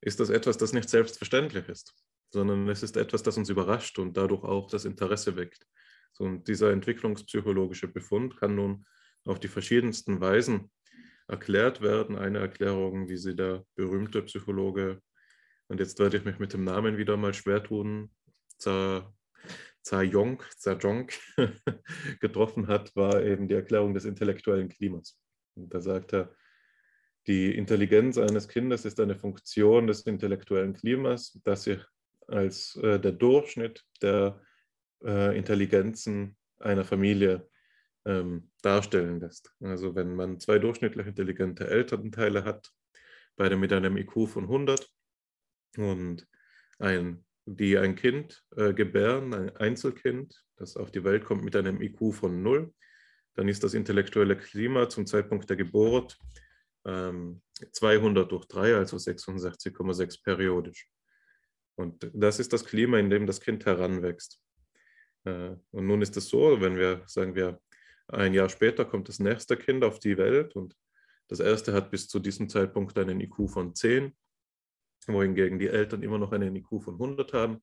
ist das etwas, das nicht selbstverständlich ist, sondern es ist etwas, das uns überrascht und dadurch auch das Interesse weckt. Und dieser entwicklungspsychologische Befund kann nun auf die verschiedensten Weisen erklärt werden. Eine Erklärung, wie sie der berühmte Psychologe, und jetzt werde ich mich mit dem Namen wieder mal schwer tun, Zajong, Zajong getroffen hat, war eben die Erklärung des intellektuellen Klimas. Und da sagt er, die Intelligenz eines Kindes ist eine Funktion des intellektuellen Klimas, das sich als äh, der Durchschnitt der äh, Intelligenzen einer Familie ähm, darstellen lässt. Also wenn man zwei durchschnittlich intelligente Elternteile hat, beide mit einem IQ von 100 und ein, die ein Kind äh, gebären, ein Einzelkind, das auf die Welt kommt mit einem IQ von 0, dann ist das intellektuelle Klima zum Zeitpunkt der Geburt ähm, 200 durch 3, also 66,6 periodisch. Und das ist das Klima, in dem das Kind heranwächst. Äh, und nun ist es so, wenn wir sagen wir, ein Jahr später kommt das nächste Kind auf die Welt und das erste hat bis zu diesem Zeitpunkt einen IQ von 10, wohingegen die Eltern immer noch einen IQ von 100 haben.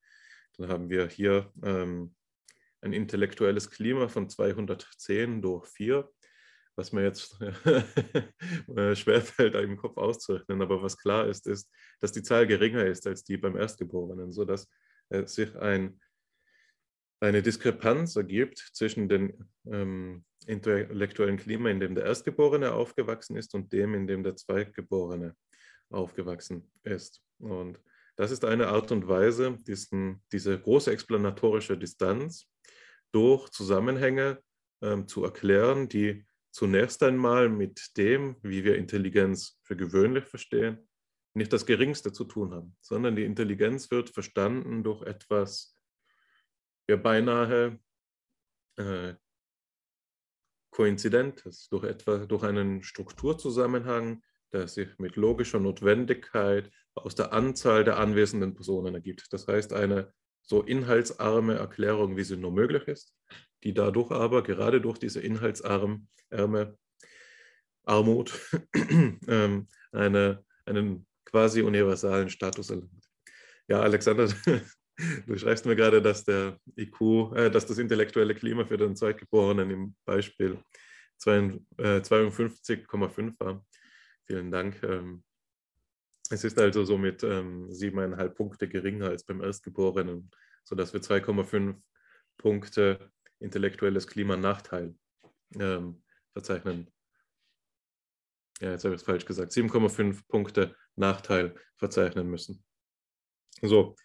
Dann haben wir hier ähm, ein intellektuelles Klima von 210 durch 4, was mir jetzt äh, schwerfällt, im Kopf auszurechnen. Aber was klar ist, ist, dass die Zahl geringer ist als die beim Erstgeborenen, sodass äh, sich ein eine Diskrepanz ergibt zwischen dem ähm, intellektuellen Klima, in dem der Erstgeborene aufgewachsen ist, und dem, in dem der Zweitgeborene aufgewachsen ist. Und das ist eine Art und Weise, diesen, diese große explanatorische Distanz durch Zusammenhänge ähm, zu erklären, die zunächst einmal mit dem, wie wir Intelligenz für gewöhnlich verstehen, nicht das Geringste zu tun haben, sondern die Intelligenz wird verstanden durch etwas ja beinahe äh, Koinzidentes, durch etwa durch einen Strukturzusammenhang, der sich mit logischer Notwendigkeit aus der Anzahl der anwesenden Personen ergibt. Das heißt, eine so inhaltsarme Erklärung, wie sie nur möglich ist, die dadurch aber gerade durch diese inhaltsarme Armut ähm, eine, einen quasi universalen Status erlangt. Ja, Alexander, Du schreibst mir gerade, dass der IQ, äh, dass das intellektuelle Klima für den Zweitgeborenen im Beispiel 52,5 äh, war. Vielen Dank. Ähm, es ist also somit ähm, siebeneinhalb Punkte geringer als beim Erstgeborenen, sodass wir 2,5 Punkte intellektuelles Klima Nachteil ähm, verzeichnen. Ja, jetzt habe ich es falsch gesagt. 7,5 Punkte Nachteil verzeichnen müssen. So,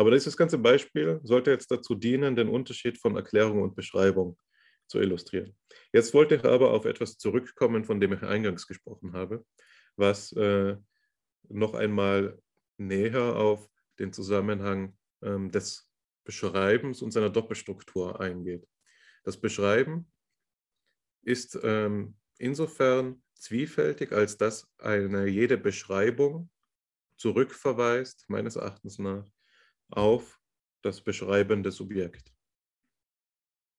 aber dieses ganze Beispiel sollte jetzt dazu dienen, den Unterschied von Erklärung und Beschreibung zu illustrieren. Jetzt wollte ich aber auf etwas zurückkommen, von dem ich eingangs gesprochen habe, was äh, noch einmal näher auf den Zusammenhang ähm, des Beschreibens und seiner Doppelstruktur eingeht. Das Beschreiben ist ähm, insofern zwiefältig, als dass eine jede Beschreibung zurückverweist, meines Erachtens nach, auf das beschreibende Subjekt.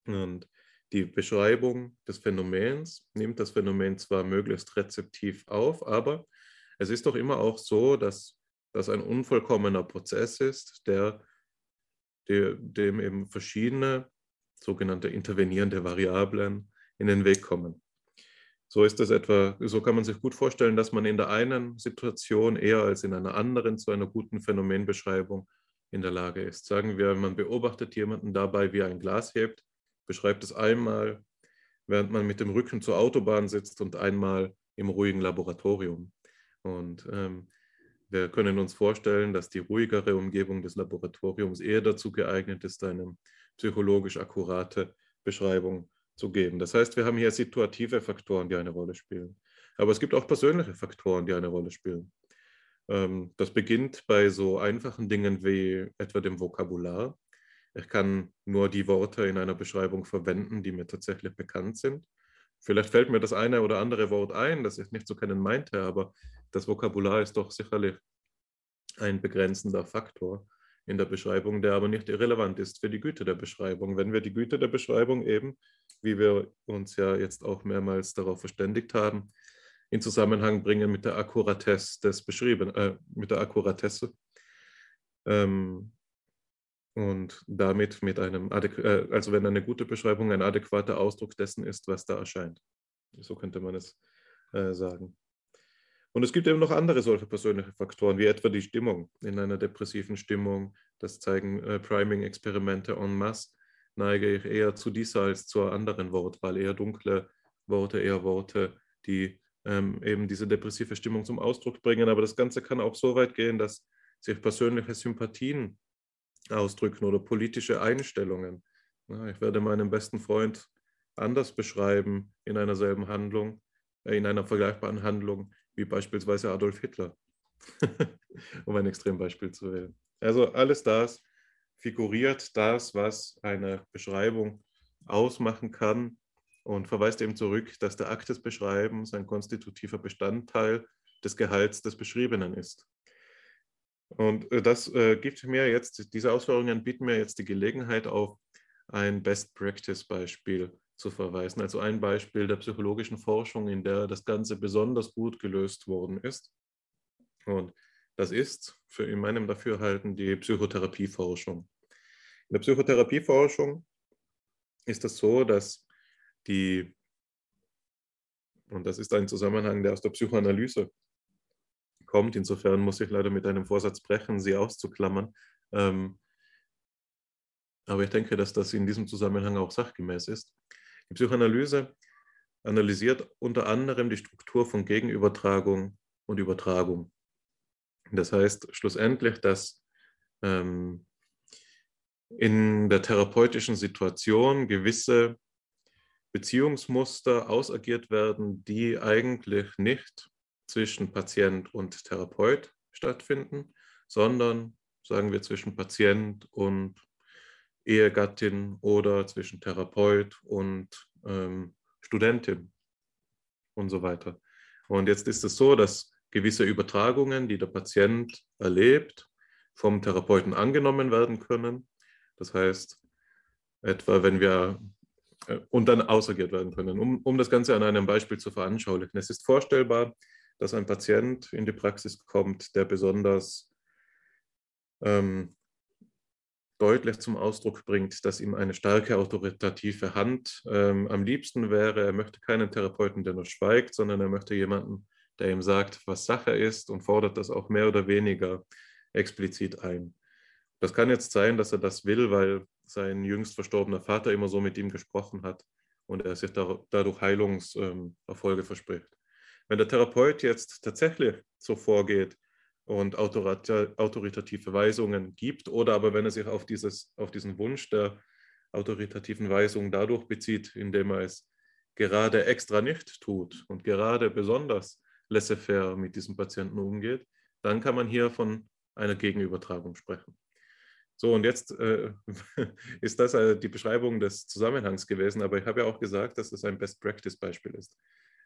Und die Beschreibung des Phänomens nimmt das Phänomen zwar möglichst rezeptiv auf, aber es ist doch immer auch so, dass das ein unvollkommener Prozess ist, der, der, dem eben verschiedene sogenannte intervenierende Variablen in den Weg kommen. So ist das etwa, so kann man sich gut vorstellen, dass man in der einen Situation eher als in einer anderen zu einer guten Phänomenbeschreibung in der Lage ist. Sagen wir, man beobachtet jemanden dabei, wie er ein Glas hebt, beschreibt es einmal, während man mit dem Rücken zur Autobahn sitzt und einmal im ruhigen Laboratorium. Und ähm, wir können uns vorstellen, dass die ruhigere Umgebung des Laboratoriums eher dazu geeignet ist, eine psychologisch akkurate Beschreibung zu geben. Das heißt, wir haben hier situative Faktoren, die eine Rolle spielen. Aber es gibt auch persönliche Faktoren, die eine Rolle spielen. Ähm, das beginnt bei so einfachen Dingen wie etwa dem Vokabular. Ich kann nur die Worte in einer Beschreibung verwenden, die mir tatsächlich bekannt sind. Vielleicht fällt mir das eine oder andere Wort ein, das ich nicht zu kennen meinte, aber das Vokabular ist doch sicherlich ein begrenzender Faktor in der Beschreibung, der aber nicht irrelevant ist für die Güte der Beschreibung. Wenn wir die Güte der Beschreibung eben, wie wir uns ja jetzt auch mehrmals darauf verständigt haben, in Zusammenhang bringen mit der Akkuratesse des Beschriebenen, äh, mit der Akkuratesse ähm, und damit mit einem, äh, also wenn eine gute Beschreibung ein adäquater Ausdruck dessen ist, was da erscheint. So könnte man es äh, sagen. Und es gibt eben noch andere solche persönliche Faktoren, wie etwa die Stimmung. In einer depressiven Stimmung, das zeigen äh, Priming-Experimente en masse, neige ich eher zu dieser als zur anderen Wortwahl, eher dunkle Worte, eher Worte, die ähm, eben diese depressive Stimmung zum Ausdruck bringen. Aber das Ganze kann auch so weit gehen, dass sich persönliche Sympathien ausdrücken oder politische Einstellungen. Ja, ich werde meinen besten Freund anders beschreiben in einer selben Handlung, äh, in einer vergleichbaren Handlung, wie beispielsweise Adolf Hitler, um ein Extrembeispiel zu wählen. Also alles das figuriert das, was eine Beschreibung ausmachen kann und verweist eben zurück, dass der Akt des Beschreibens ein konstitutiver Bestandteil des Gehalts des Beschriebenen ist. Und äh, das äh, gibt mir jetzt, diese Ausführungen bieten mir jetzt die Gelegenheit, auf ein Best-Practice-Beispiel zu verweisen. Also ein Beispiel der psychologischen Forschung, in der das Ganze besonders gut gelöst worden ist. Und das ist für in meinem Dafürhalten die Psychotherapieforschung. In der Psychotherapieforschung ist es so, dass die, und das ist ein Zusammenhang, der aus der Psychoanalyse kommt, insofern muss ich leider mit einem Vorsatz brechen, sie auszuklammern. Ähm, aber ich denke, dass das in diesem Zusammenhang auch sachgemäß ist. Die Psychoanalyse analysiert unter anderem die Struktur von Gegenübertragung und Übertragung. Das heißt schlussendlich, dass ähm, in der therapeutischen Situation gewisse Beziehungsmuster ausagiert werden, die eigentlich nicht zwischen Patient und Therapeut stattfinden, sondern sagen wir zwischen Patient und Ehegattin oder zwischen Therapeut und ähm, Studentin und so weiter. Und jetzt ist es so, dass gewisse Übertragungen, die der Patient erlebt, vom Therapeuten angenommen werden können. Das heißt, etwa wenn wir und dann ausagiert werden können. Um, um das Ganze an einem Beispiel zu veranschaulichen. Es ist vorstellbar, dass ein Patient in die Praxis kommt, der besonders ähm, deutlich zum Ausdruck bringt, dass ihm eine starke autoritative Hand ähm, am liebsten wäre. Er möchte keinen Therapeuten, der nur schweigt, sondern er möchte jemanden, der ihm sagt, was Sache ist und fordert das auch mehr oder weniger explizit ein. Das kann jetzt sein, dass er das will, weil sein jüngst verstorbener Vater immer so mit ihm gesprochen hat und er sich dadurch Heilungserfolge verspricht. Wenn der Therapeut jetzt tatsächlich so vorgeht und autoritative Weisungen gibt oder aber wenn er sich auf, dieses, auf diesen Wunsch der autoritativen Weisungen dadurch bezieht, indem er es gerade extra nicht tut und gerade besonders laissez-faire mit diesem Patienten umgeht, dann kann man hier von einer Gegenübertragung sprechen. So, und jetzt äh, ist das äh, die Beschreibung des Zusammenhangs gewesen, aber ich habe ja auch gesagt, dass es ein Best-Practice-Beispiel ist.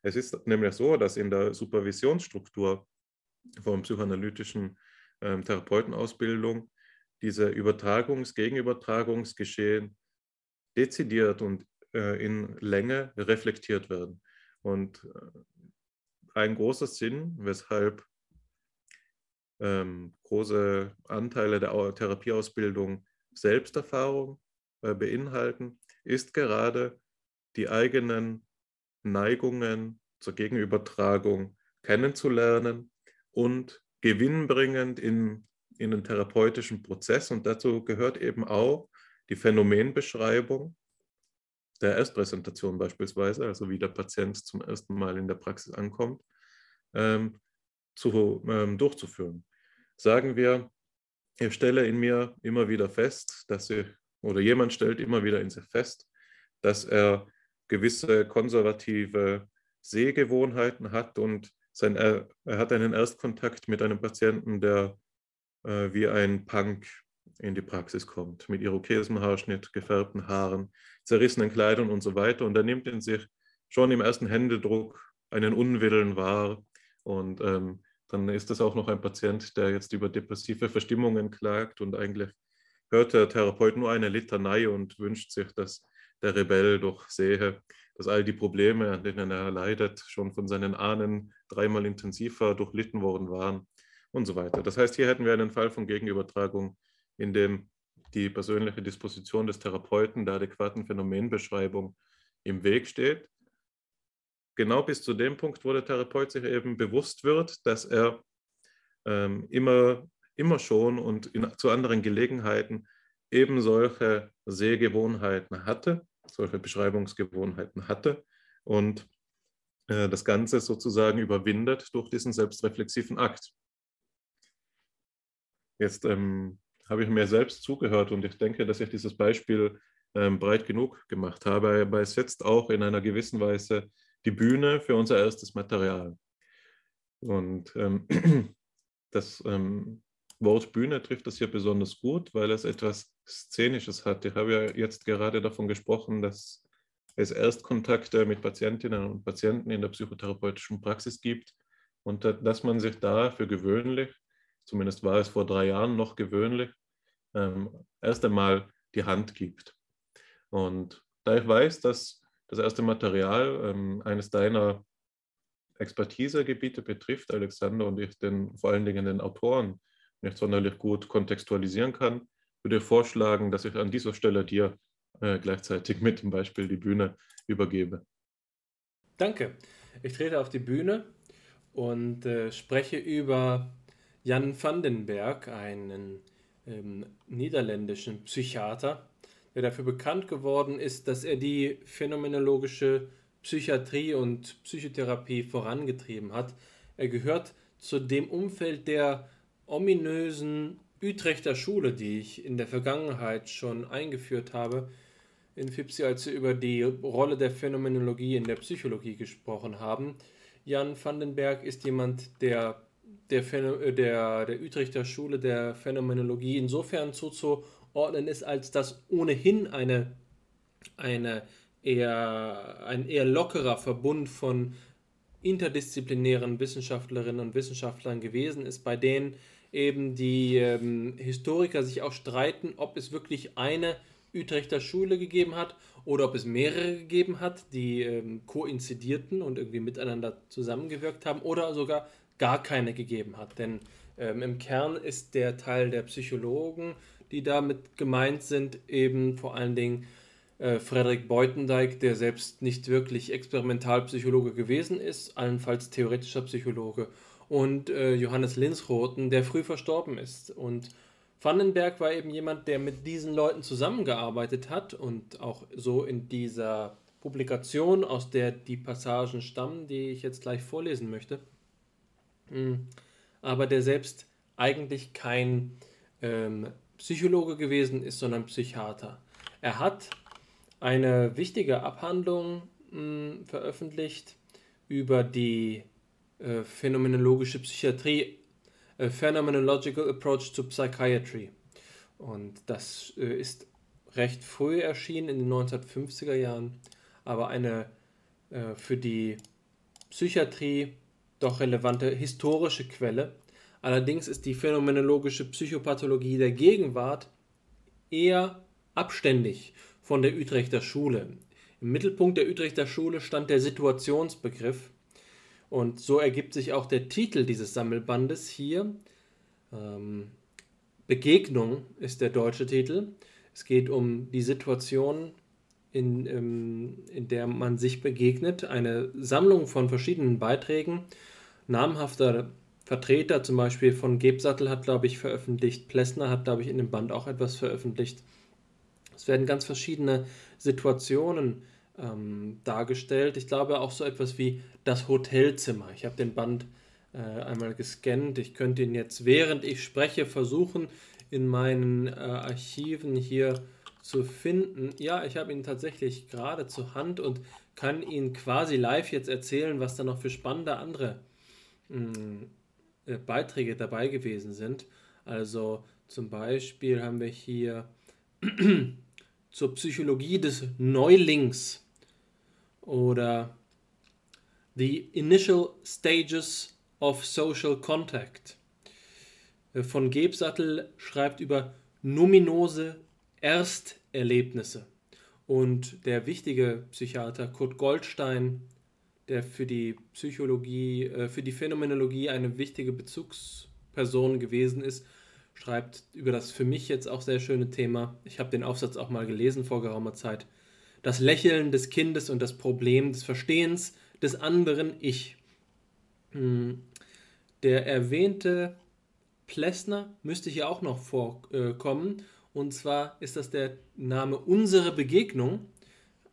Es ist nämlich so, dass in der Supervisionsstruktur von psychoanalytischen ähm, Therapeutenausbildung diese Übertragungs-, Gegenübertragungsgeschehen dezidiert und äh, in Länge reflektiert werden. Und äh, ein großer Sinn, weshalb ähm, große Anteile der Therapieausbildung Selbsterfahrung äh, beinhalten, ist gerade die eigenen Neigungen zur Gegenübertragung kennenzulernen und gewinnbringend in, in den therapeutischen Prozess. Und dazu gehört eben auch die Phänomenbeschreibung der Erstpräsentation beispielsweise, also wie der Patient zum ersten Mal in der Praxis ankommt, ähm, zu, ähm, durchzuführen. Sagen wir, ich stelle in mir immer wieder fest, dass ich, oder jemand stellt immer wieder in sich fest, dass er gewisse konservative Sehgewohnheiten hat und sein, er, er hat einen Erstkontakt mit einem Patienten, der äh, wie ein Punk in die Praxis kommt, mit Irokesenhaarschnitt, gefärbten Haaren, zerrissenen Kleidern und so weiter. Und er nimmt in sich schon im ersten Händedruck einen Unwillen wahr. Und ähm, dann ist das auch noch ein Patient, der jetzt über depressive Verstimmungen klagt und eigentlich hört der Therapeut nur eine Litanei und wünscht sich, dass der Rebell doch sehe, dass all die Probleme, an denen er leidet, schon von seinen Ahnen dreimal intensiver durchlitten worden waren und so weiter. Das heißt, hier hätten wir einen Fall von Gegenübertragung, in dem die persönliche Disposition des Therapeuten der adäquaten Phänomenbeschreibung im Weg steht. Genau bis zu dem Punkt, wo der Therapeut sich eben bewusst wird, dass er ähm, immer, immer schon und in, zu anderen Gelegenheiten eben solche Sehgewohnheiten hatte, solche Beschreibungsgewohnheiten hatte und äh, das Ganze sozusagen überwindet durch diesen selbstreflexiven Akt. Jetzt ähm, habe ich mir selbst zugehört und ich denke, dass ich dieses Beispiel ähm, breit genug gemacht habe, aber es setzt auch in einer gewissen Weise die Bühne für unser erstes Material. Und ähm, das ähm, Wort Bühne trifft das hier besonders gut, weil es etwas Szenisches hat. Ich habe ja jetzt gerade davon gesprochen, dass es Erstkontakte mit Patientinnen und Patienten in der psychotherapeutischen Praxis gibt und dass man sich da für gewöhnlich, zumindest war es vor drei Jahren noch gewöhnlich, ähm, erst einmal die Hand gibt. Und da ich weiß, dass das erste Material ähm, eines deiner Expertisegebiete betrifft, Alexander, und ich den vor allen Dingen den Autoren nicht sonderlich gut kontextualisieren kann, würde ich vorschlagen, dass ich an dieser Stelle dir äh, gleichzeitig mit dem Beispiel die Bühne übergebe. Danke. Ich trete auf die Bühne und äh, spreche über Jan van den Berg, einen ähm, niederländischen Psychiater, der dafür bekannt geworden ist, dass er die phänomenologische Psychiatrie und Psychotherapie vorangetrieben hat. Er gehört zu dem Umfeld der ominösen Utrechter Schule, die ich in der Vergangenheit schon eingeführt habe, in Fipsi, als wir über die Rolle der Phänomenologie in der Psychologie gesprochen haben. Jan Vandenberg ist jemand, der der, äh, der, der Utrechter Schule der Phänomenologie insofern zuzuordnen ist, als dass ohnehin eine, eine eher, ein eher lockerer Verbund von interdisziplinären Wissenschaftlerinnen und Wissenschaftlern gewesen ist, bei denen eben die ähm, Historiker sich auch streiten, ob es wirklich eine Utrechter Schule gegeben hat oder ob es mehrere gegeben hat, die ähm, koinzidierten und irgendwie miteinander zusammengewirkt haben oder sogar gar keine gegeben hat. Denn ähm, im Kern ist der Teil der Psychologen, die damit gemeint sind, eben vor allen Dingen äh, Frederik Beutendijk, der selbst nicht wirklich Experimentalpsychologe gewesen ist, allenfalls theoretischer Psychologe und äh, Johannes Linsroten, der früh verstorben ist. Und Vandenberg war eben jemand, der mit diesen Leuten zusammengearbeitet hat und auch so in dieser Publikation, aus der die Passagen stammen, die ich jetzt gleich vorlesen möchte, hm. aber der selbst eigentlich kein ähm, Psychologe gewesen ist, sondern Psychiater. Er hat eine wichtige Abhandlung mh, hm, veröffentlicht über die äh, phänomenologische Psychiatrie, a Phenomenological Approach to Psychiatry. Und das äh, ist recht früh erschienen, in den 1950er Jahren, aber eine äh, für die Psychiatrie doch relevante historische Quelle. Allerdings ist die phänomenologische Psychopathologie der Gegenwart eher abständig von der Utrechter Schule. Im Mittelpunkt der Utrechter Schule stand der Situationsbegriff und so ergibt sich auch der Titel dieses Sammelbandes hier. Ähm, Begegnung ist der deutsche Titel. Es geht um die Situation, in, ähm, in der man sich begegnet. Eine Sammlung von verschiedenen Beiträgen. Namhafter Vertreter, zum Beispiel von Gebsattel, hat, glaube ich, veröffentlicht. Plessner hat, glaube ich, in dem Band auch etwas veröffentlicht. Es werden ganz verschiedene Situationen ähm, dargestellt. Ich glaube auch so etwas wie das Hotelzimmer. Ich habe den Band äh, einmal gescannt. Ich könnte ihn jetzt, während ich spreche, versuchen, in meinen äh, Archiven hier zu finden. Ja, ich habe ihn tatsächlich gerade zur Hand und kann Ihnen quasi live jetzt erzählen, was da noch für spannende andere mh, mm, äh, Beiträge dabei gewesen sind. Also zum Beispiel haben wir hier zur Psychologie des Neulings oder The Initial Stages of Social Contact. Äh, von Gebsattel schreibt über numinose Ersterlebnisse. Und der wichtige Psychiater Kurt Goldstein, der für die Psychologie, äh, für die Phänomenologie eine wichtige Bezugsperson gewesen ist, schreibt über das für mich jetzt auch sehr schöne Thema. Ich habe den Aufsatz auch mal gelesen vor geraumer Zeit. Das Lächeln des Kindes und das Problem des Verstehens des anderen Ich. Hm. Der erwähnte Plessner müsste hier auch noch vorkommen. Und zwar ist das der Name Unsere Begegnung.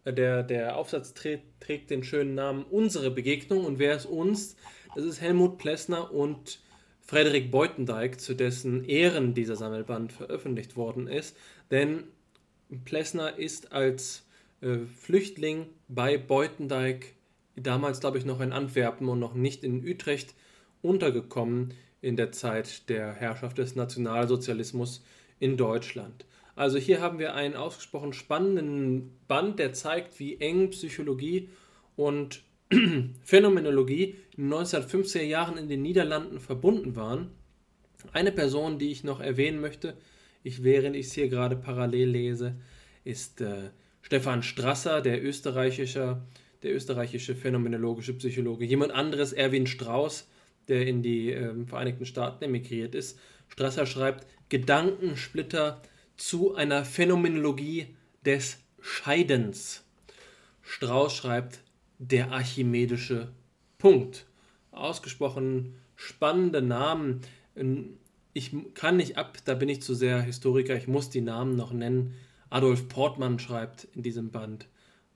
Der, der Aufsatz trägt, trägt den schönen Namen Unsere Begegnung. Und wer ist uns? Das ist Helmut Plessner und Frederik Beutendijk, zu dessen Ehren dieser Sammelband veröffentlicht worden ist. Denn Plessner ist als äh, Flüchtling bei Beutendijk, damals glaube ich noch in Antwerpen und noch nicht in Utrecht, untergekommen in der Zeit der Herrschaft des Nationalsozialismus in Deutschland. Also hier haben wir einen ausgesprochen spannenden Band, der zeigt, wie eng Psychologie und Phänomenologie in den 1950er Jahren in den Niederlanden verbunden waren. Eine Person, die ich noch erwähnen möchte, ich, während ich es hier gerade parallel lese, ist äh, Stefan Strasser, der österreichische, der österreichische phänomenologische Psychologe. Jemand anderes, Erwin Strauß, der in die äh, Vereinigten Staaten emigriert ist. Strasser schreibt Gedankensplitter zu einer Phänomenologie des Scheidens. Strauß schreibt der archimedische Punkt. Ausgesprochen spannende Namen. Ich kann nicht ab, da bin ich zu sehr Historiker, ich muss die Namen noch nennen. Adolf Portmann schreibt in diesem Band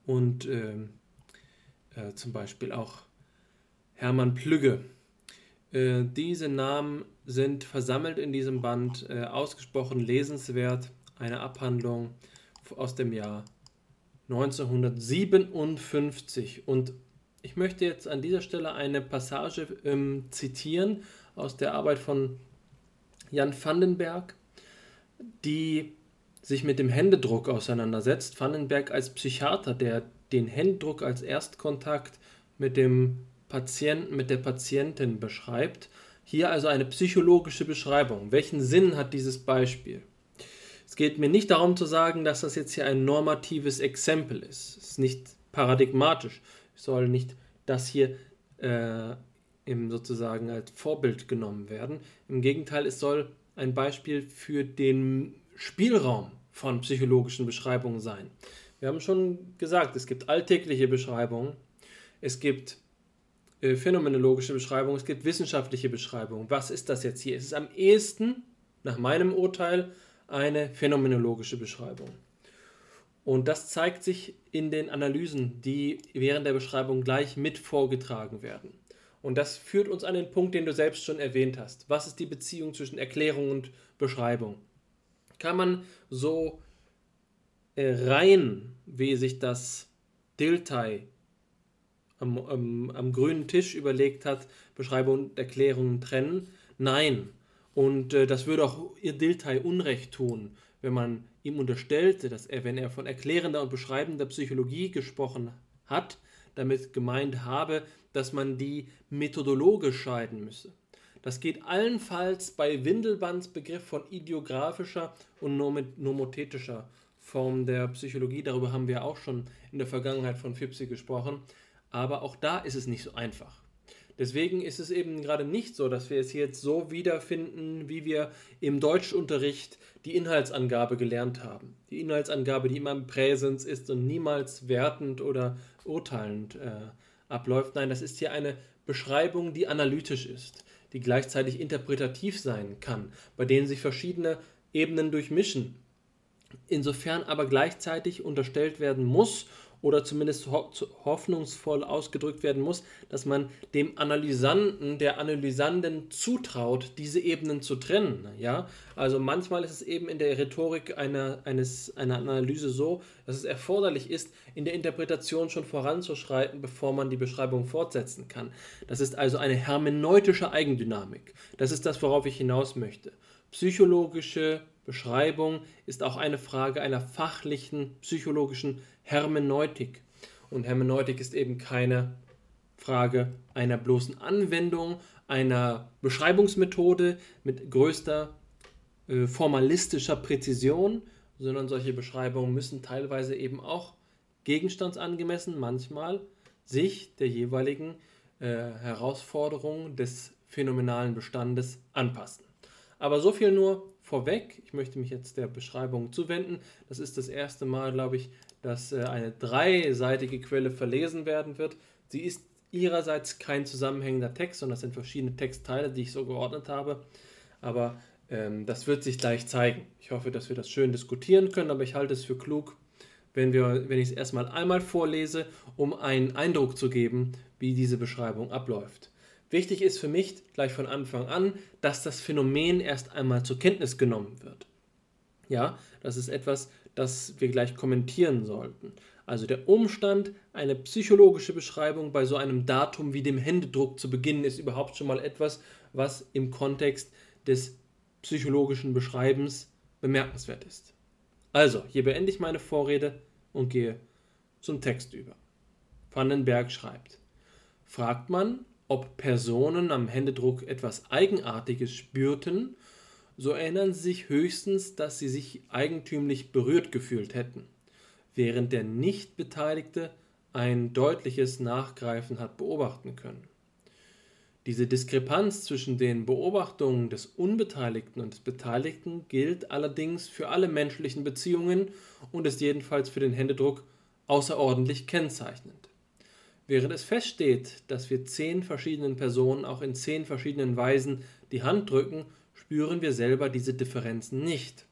und äh, äh, zum Beispiel auch Hermann Plügge. Äh, diese Namen sind versammelt in diesem Band, äh, ausgesprochen lesenswert. Eine Abhandlung aus dem Jahr 1957. Und ich möchte jetzt an dieser Stelle eine Passage ähm, zitieren aus der Arbeit von Jan Vandenberg, die sich mit dem Händedruck auseinandersetzt. Vandenberg als Psychiater, der den Händedruck als Erstkontakt mit dem Patienten, mit der Patientin beschreibt. Hier also eine psychologische Beschreibung. Welchen Sinn hat dieses Beispiel? Es geht mir nicht darum zu sagen, dass das jetzt hier ein normatives Exempel ist. Es ist nicht paradigmatisch. Ich soll nicht das hier äh, im sozusagen als Vorbild genommen werden. Im Gegenteil, es soll ein Beispiel für den Spielraum von psychologischen Beschreibungen sein. Wir haben schon gesagt, es gibt alltägliche Beschreibungen, es gibt äh, phänomenologische Beschreibungen, es gibt wissenschaftliche Beschreibungen. Was ist das jetzt hier? Es ist am ehesten, nach meinem Urteil, eine phänomenologische Beschreibung. Und das zeigt sich in den Analysen, die während der Beschreibung gleich mit vorgetragen werden. Und das führt uns an den Punkt, den du selbst schon erwähnt hast. Was ist die Beziehung zwischen Erklärung und Beschreibung? Kann man so äh, Reihen, wie sich das Diltai am, am, am grünen Tisch überlegt hat, Beschreibung und Erklärungen trennen. Nein. Und äh, das würde auch ihr Diltai Unrecht tun, wenn man ihm unterstellte, dass er, wenn er von erklärender und beschreibender Psychologie gesprochen hat, damit gemeint habe, dass man die methodologisch scheiden müsse. Das geht allenfalls bei Windelbands Begriff von ideografischer und nomothetischer Form der Psychologie. Darüber haben wir auch schon in der Vergangenheit von Fipsi gesprochen. Aber auch da ist es nicht so einfach. Deswegen ist es eben gerade nicht so, dass wir es jetzt so wiederfinden, wie wir im Deutschunterricht die Inhaltsangabe gelernt haben. Die Inhaltsangabe, die immer im Präsens ist und niemals wertend oder urteilend äh, abläuft. Nein, das ist hier eine Beschreibung, die analytisch ist, die gleichzeitig interpretativ sein kann, bei denen sich verschiedene Ebenen durchmischen. Insofern aber gleichzeitig unterstellt werden muss oder zumindest ho hoffnungsvoll ausgedrückt werden muss, dass man dem Analysanten, der Analysanden zutraut, diese Ebenen zu trennen. Ja? Also manchmal ist es eben in der Rhetorik einer, eines, einer Analyse so, dass es erforderlich ist, in der Interpretation schon voranzuschreiten, bevor man die Beschreibung fortsetzen kann. Das ist also eine hermeneutische Eigendynamik. Das ist das, worauf ich hinaus möchte. Psychologische Beschreibung ist auch eine Frage einer fachlichen psychologischen Hermeneutik. Und Hermeneutik ist eben keine Frage einer bloßen Anwendung, einer Beschreibungsmethode mit größter äh, formalistischer Präzision, sondern solche Beschreibungen müssen teilweise eben auch gegenstandsangemessen manchmal sich der jeweiligen äh, Herausforderung des phänomenalen Bestandes anpassen. Aber so viel nur vorweg. Ich möchte mich jetzt der Beschreibung zuwenden. Das ist das erste Mal, glaube ich, dass äh, eine dreiseitige Quelle verlesen werden wird. Sie ist ihrerseits kein zusammenhängender Text, sondern das sind verschiedene Textteile, die ich so geordnet habe. Aber ähm, das wird sich gleich zeigen. Ich hoffe, dass wir das schön diskutieren können, aber ich halte es für klug, wenn, wenn ich es erstmal einmal vorlese, um einen Eindruck zu geben, wie diese Beschreibung abläuft. Wichtig ist für mich gleich von Anfang an, dass das Phänomen erst einmal zur Kenntnis genommen wird. Ja, das ist etwas, das wir gleich kommentieren sollten. Also der Umstand, eine psychologische Beschreibung bei so einem Datum wie dem Händedruck zu beginnen, ist überhaupt schon mal etwas, was im Kontext des psychologischen Beschreibens bemerkenswert ist. Also, hier beende ich meine Vorrede und gehe zum Text über. Vandenberg schreibt, fragt man, ob Personen am Händedruck etwas Eigenartiges spürten, so erinnern sie sich höchstens, dass sie sich eigentümlich berührt gefühlt hätten, während der Nichtbeteiligte ein deutliches Nachgreifen hat beobachten können. Diese Diskrepanz zwischen den Beobachtungen des Unbeteiligten und des Beteiligten gilt allerdings für alle menschlichen Beziehungen und ist jedenfalls für den Händedruck außerordentlich kennzeichnend. Während es feststeht, dass wir zehn verschiedenen Personen auch in zehn verschiedenen Weisen die Hand drücken, spüren wir selber diese Differenzen nicht.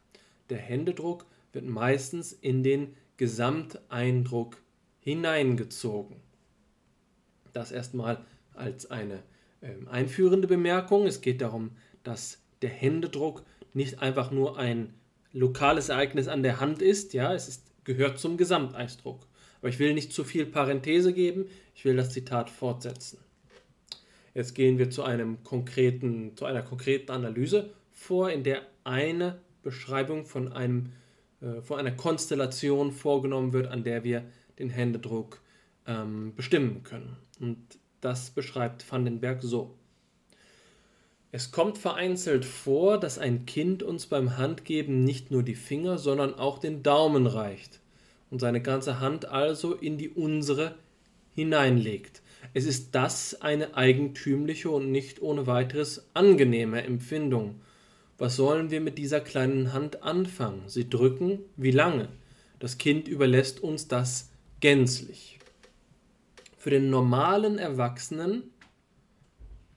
Der Händedruck wird meistens in den Gesamteindruck hineingezogen. Das erstmal als eine äh, einführende Bemerkung. Es geht darum, dass der Händedruck nicht einfach nur ein lokales Ereignis an der Hand ist, ja, es ist, gehört zum Gesamteindruck. Aber ich will nicht zu viel Parenthese geben, ich will das Zitat fortsetzen. Jetzt gehen wir zu, einem konkreten, zu einer konkreten Analyse vor, in der eine Beschreibung von, einem, äh, von einer Konstellation vorgenommen wird, an der wir den Händedruck ähm, bestimmen können. Und das beschreibt Vandenberg so. Es kommt vereinzelt vor, dass ein Kind uns beim Handgeben nicht nur die Finger, sondern auch den Daumen reicht und seine ganze Hand also in die unsere hineinlegt. Es ist das eine eigentümliche und nicht ohne weiteres angenehme Empfindung. Was sollen wir mit dieser kleinen Hand anfangen? Sie drücken? Wie lange? Das Kind überlässt uns das gänzlich. Für den normalen Erwachsenen,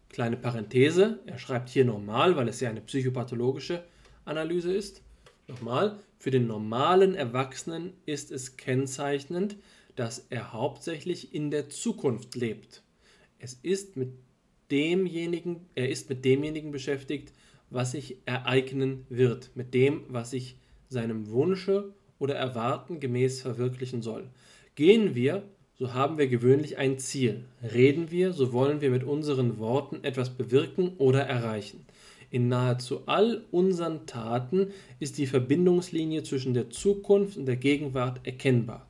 kleine Parenthese, er schreibt hier normal, weil es ja eine psychopathologische Analyse ist. Nochmal, für den normalen Erwachsenen ist es kennzeichnend, dass er hauptsächlich in der Zukunft lebt. Es ist mit demjenigen, er ist mit demjenigen beschäftigt, was sich ereignen wird, mit dem, was sich seinem Wunsche oder Erwarten gemäß verwirklichen soll. Gehen wir, so haben wir gewöhnlich ein Ziel. Reden wir, so wollen wir mit unseren Worten etwas bewirken oder erreichen. In nahezu all unseren Taten ist die Verbindungslinie zwischen der Zukunft und der Gegenwart erkennbar.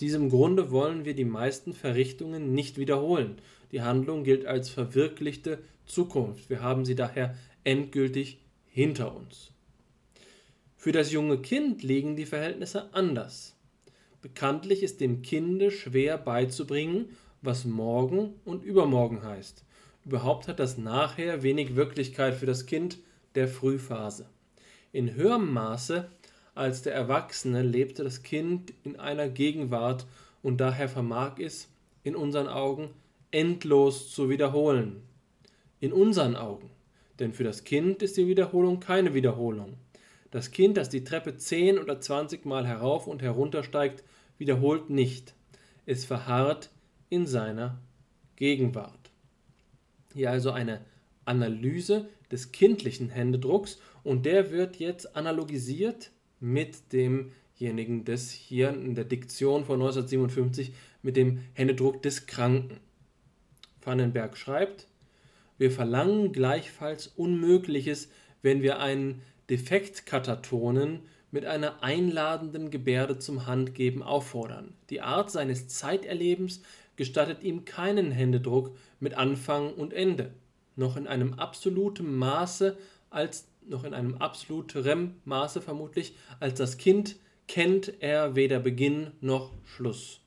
Diesem Grunde wollen wir die meisten Verrichtungen nicht wiederholen. Die Handlung gilt als verwirklichte Zukunft. Wir haben sie daher endgültig hinter uns. Für das junge Kind liegen die Verhältnisse anders. Bekanntlich ist dem Kinde schwer beizubringen, was morgen und übermorgen heißt. Überhaupt hat das nachher wenig Wirklichkeit für das Kind der Frühphase. In höherem Maße als der Erwachsene lebte das Kind in einer Gegenwart und daher vermag es, in unseren Augen, endlos zu wiederholen. In unseren Augen. Denn für das Kind ist die Wiederholung keine Wiederholung. Das Kind, das die Treppe zehn oder zwanzig Mal herauf und herunter steigt, wiederholt nicht. Es verharrt in seiner Gegenwart. Hier also eine Analyse des kindlichen Händedrucks und der wird jetzt analogisiert mit demjenigen des hier in der Diktion von 1957 mit dem Händedruck des Kranken. Vandenberg schreibt, wir verlangen gleichfalls Unmögliches, wenn wir einen Defektkatatonen mit einer einladenden Gebärde zum Handgeben auffordern. Die Art seines Zeiterlebens gestattet ihm keinen Händedruck mit Anfang und Ende, noch in einem absoluten Maße als noch in einem absoluterem Maße vermutlich als das Kind kennt er weder Beginn noch Schluss.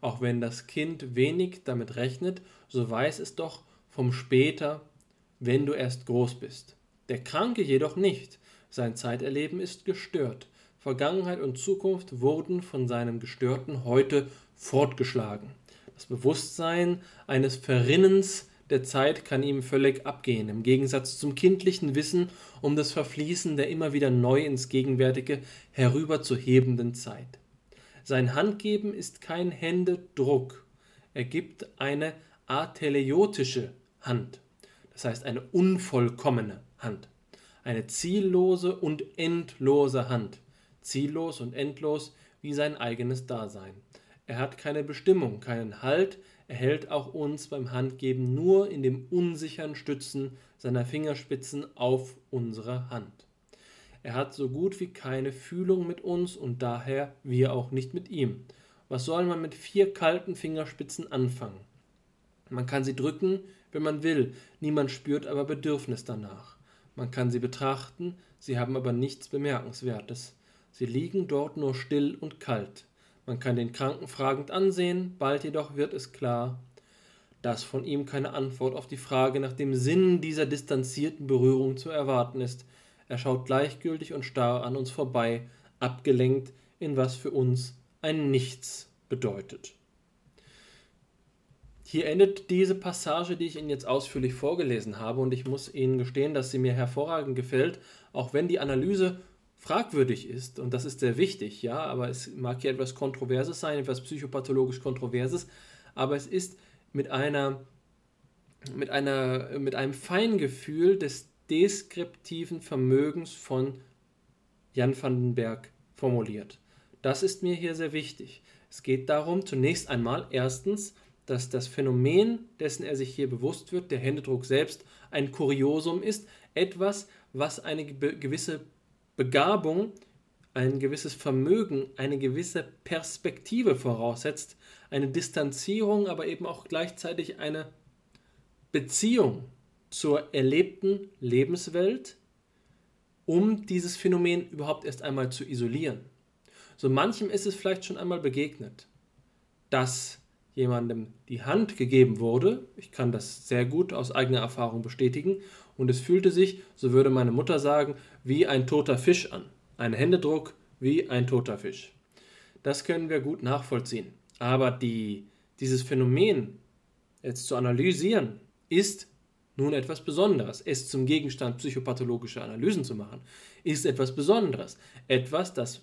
Auch wenn das Kind wenig damit rechnet, so weiß es doch vom später, wenn du erst groß bist. Der Kranke jedoch nicht. Sein Zeiterleben ist gestört. Vergangenheit und Zukunft wurden von seinem gestörten Heute fortgeschlagen. Das Bewusstsein eines Verrinnens der Zeit kann ihm völlig abgehen, im Gegensatz zum kindlichen Wissen um das Verfließen der immer wieder neu ins Gegenwärtige herüberzuhebenden Zeit. Sein Handgeben ist kein Händedruck, er gibt eine ateleiotische Hand, das heißt eine unvollkommene Hand, eine ziellose und endlose Hand, ziellos und endlos wie sein eigenes Dasein. Er hat keine Bestimmung, keinen Halt, er hält auch uns beim Handgeben nur in dem unsicheren Stützen seiner Fingerspitzen auf unsere Hand. Er hat so gut wie keine Fühlung mit uns und daher wir auch nicht mit ihm. Was soll man mit vier kalten Fingerspitzen anfangen? Man kann sie drücken, wenn man will, niemand spürt aber Bedürfnis danach. Man kann sie betrachten, sie haben aber nichts Bemerkenswertes. Sie liegen dort nur still und kalt. Man kann den Kranken fragend ansehen, bald jedoch wird es klar, dass von ihm keine Antwort auf die Frage nach dem Sinn dieser distanzierten Berührung zu erwarten ist. Er schaut gleichgültig und starr an uns vorbei, abgelenkt in was für uns ein Nichts bedeutet. Hier endet diese Passage, die ich Ihnen jetzt ausführlich vorgelesen habe, und ich muss Ihnen gestehen, dass sie mir hervorragend gefällt, auch wenn die Analyse fragwürdig ist, und das ist sehr wichtig, ja, aber es mag hier etwas Kontroverses sein, etwas psychopathologisch Kontroverses, aber es ist mit einer, mit einer, mit einem Feingefühl des deskriptiven Vermögens von Jan van den Berg formuliert. Das ist mir hier sehr wichtig. Es geht darum, zunächst einmal erstens, dass das Phänomen, dessen er sich hier bewusst wird, der Händedruck selbst, ein Kuriosum ist, etwas, was eine gewisse Begabung, ein gewisses Vermögen, eine gewisse Perspektive voraussetzt, eine Distanzierung, aber eben auch gleichzeitig eine Beziehung zur erlebten Lebenswelt, um dieses Phänomen überhaupt erst einmal zu isolieren. So manchem ist es vielleicht schon einmal begegnet, dass jemandem die Hand gegeben wurde, ich kann das sehr gut aus eigener Erfahrung bestätigen, und es fühlte sich, so würde meine Mutter sagen, wie ein toter Fisch an. Ein Händedruck wie ein toter Fisch. Das können wir gut nachvollziehen. Aber die, dieses Phänomen jetzt zu analysieren, ist nun etwas Besonderes. Es zum Gegenstand psychopathologischer Analysen zu machen, ist etwas Besonderes. Etwas, das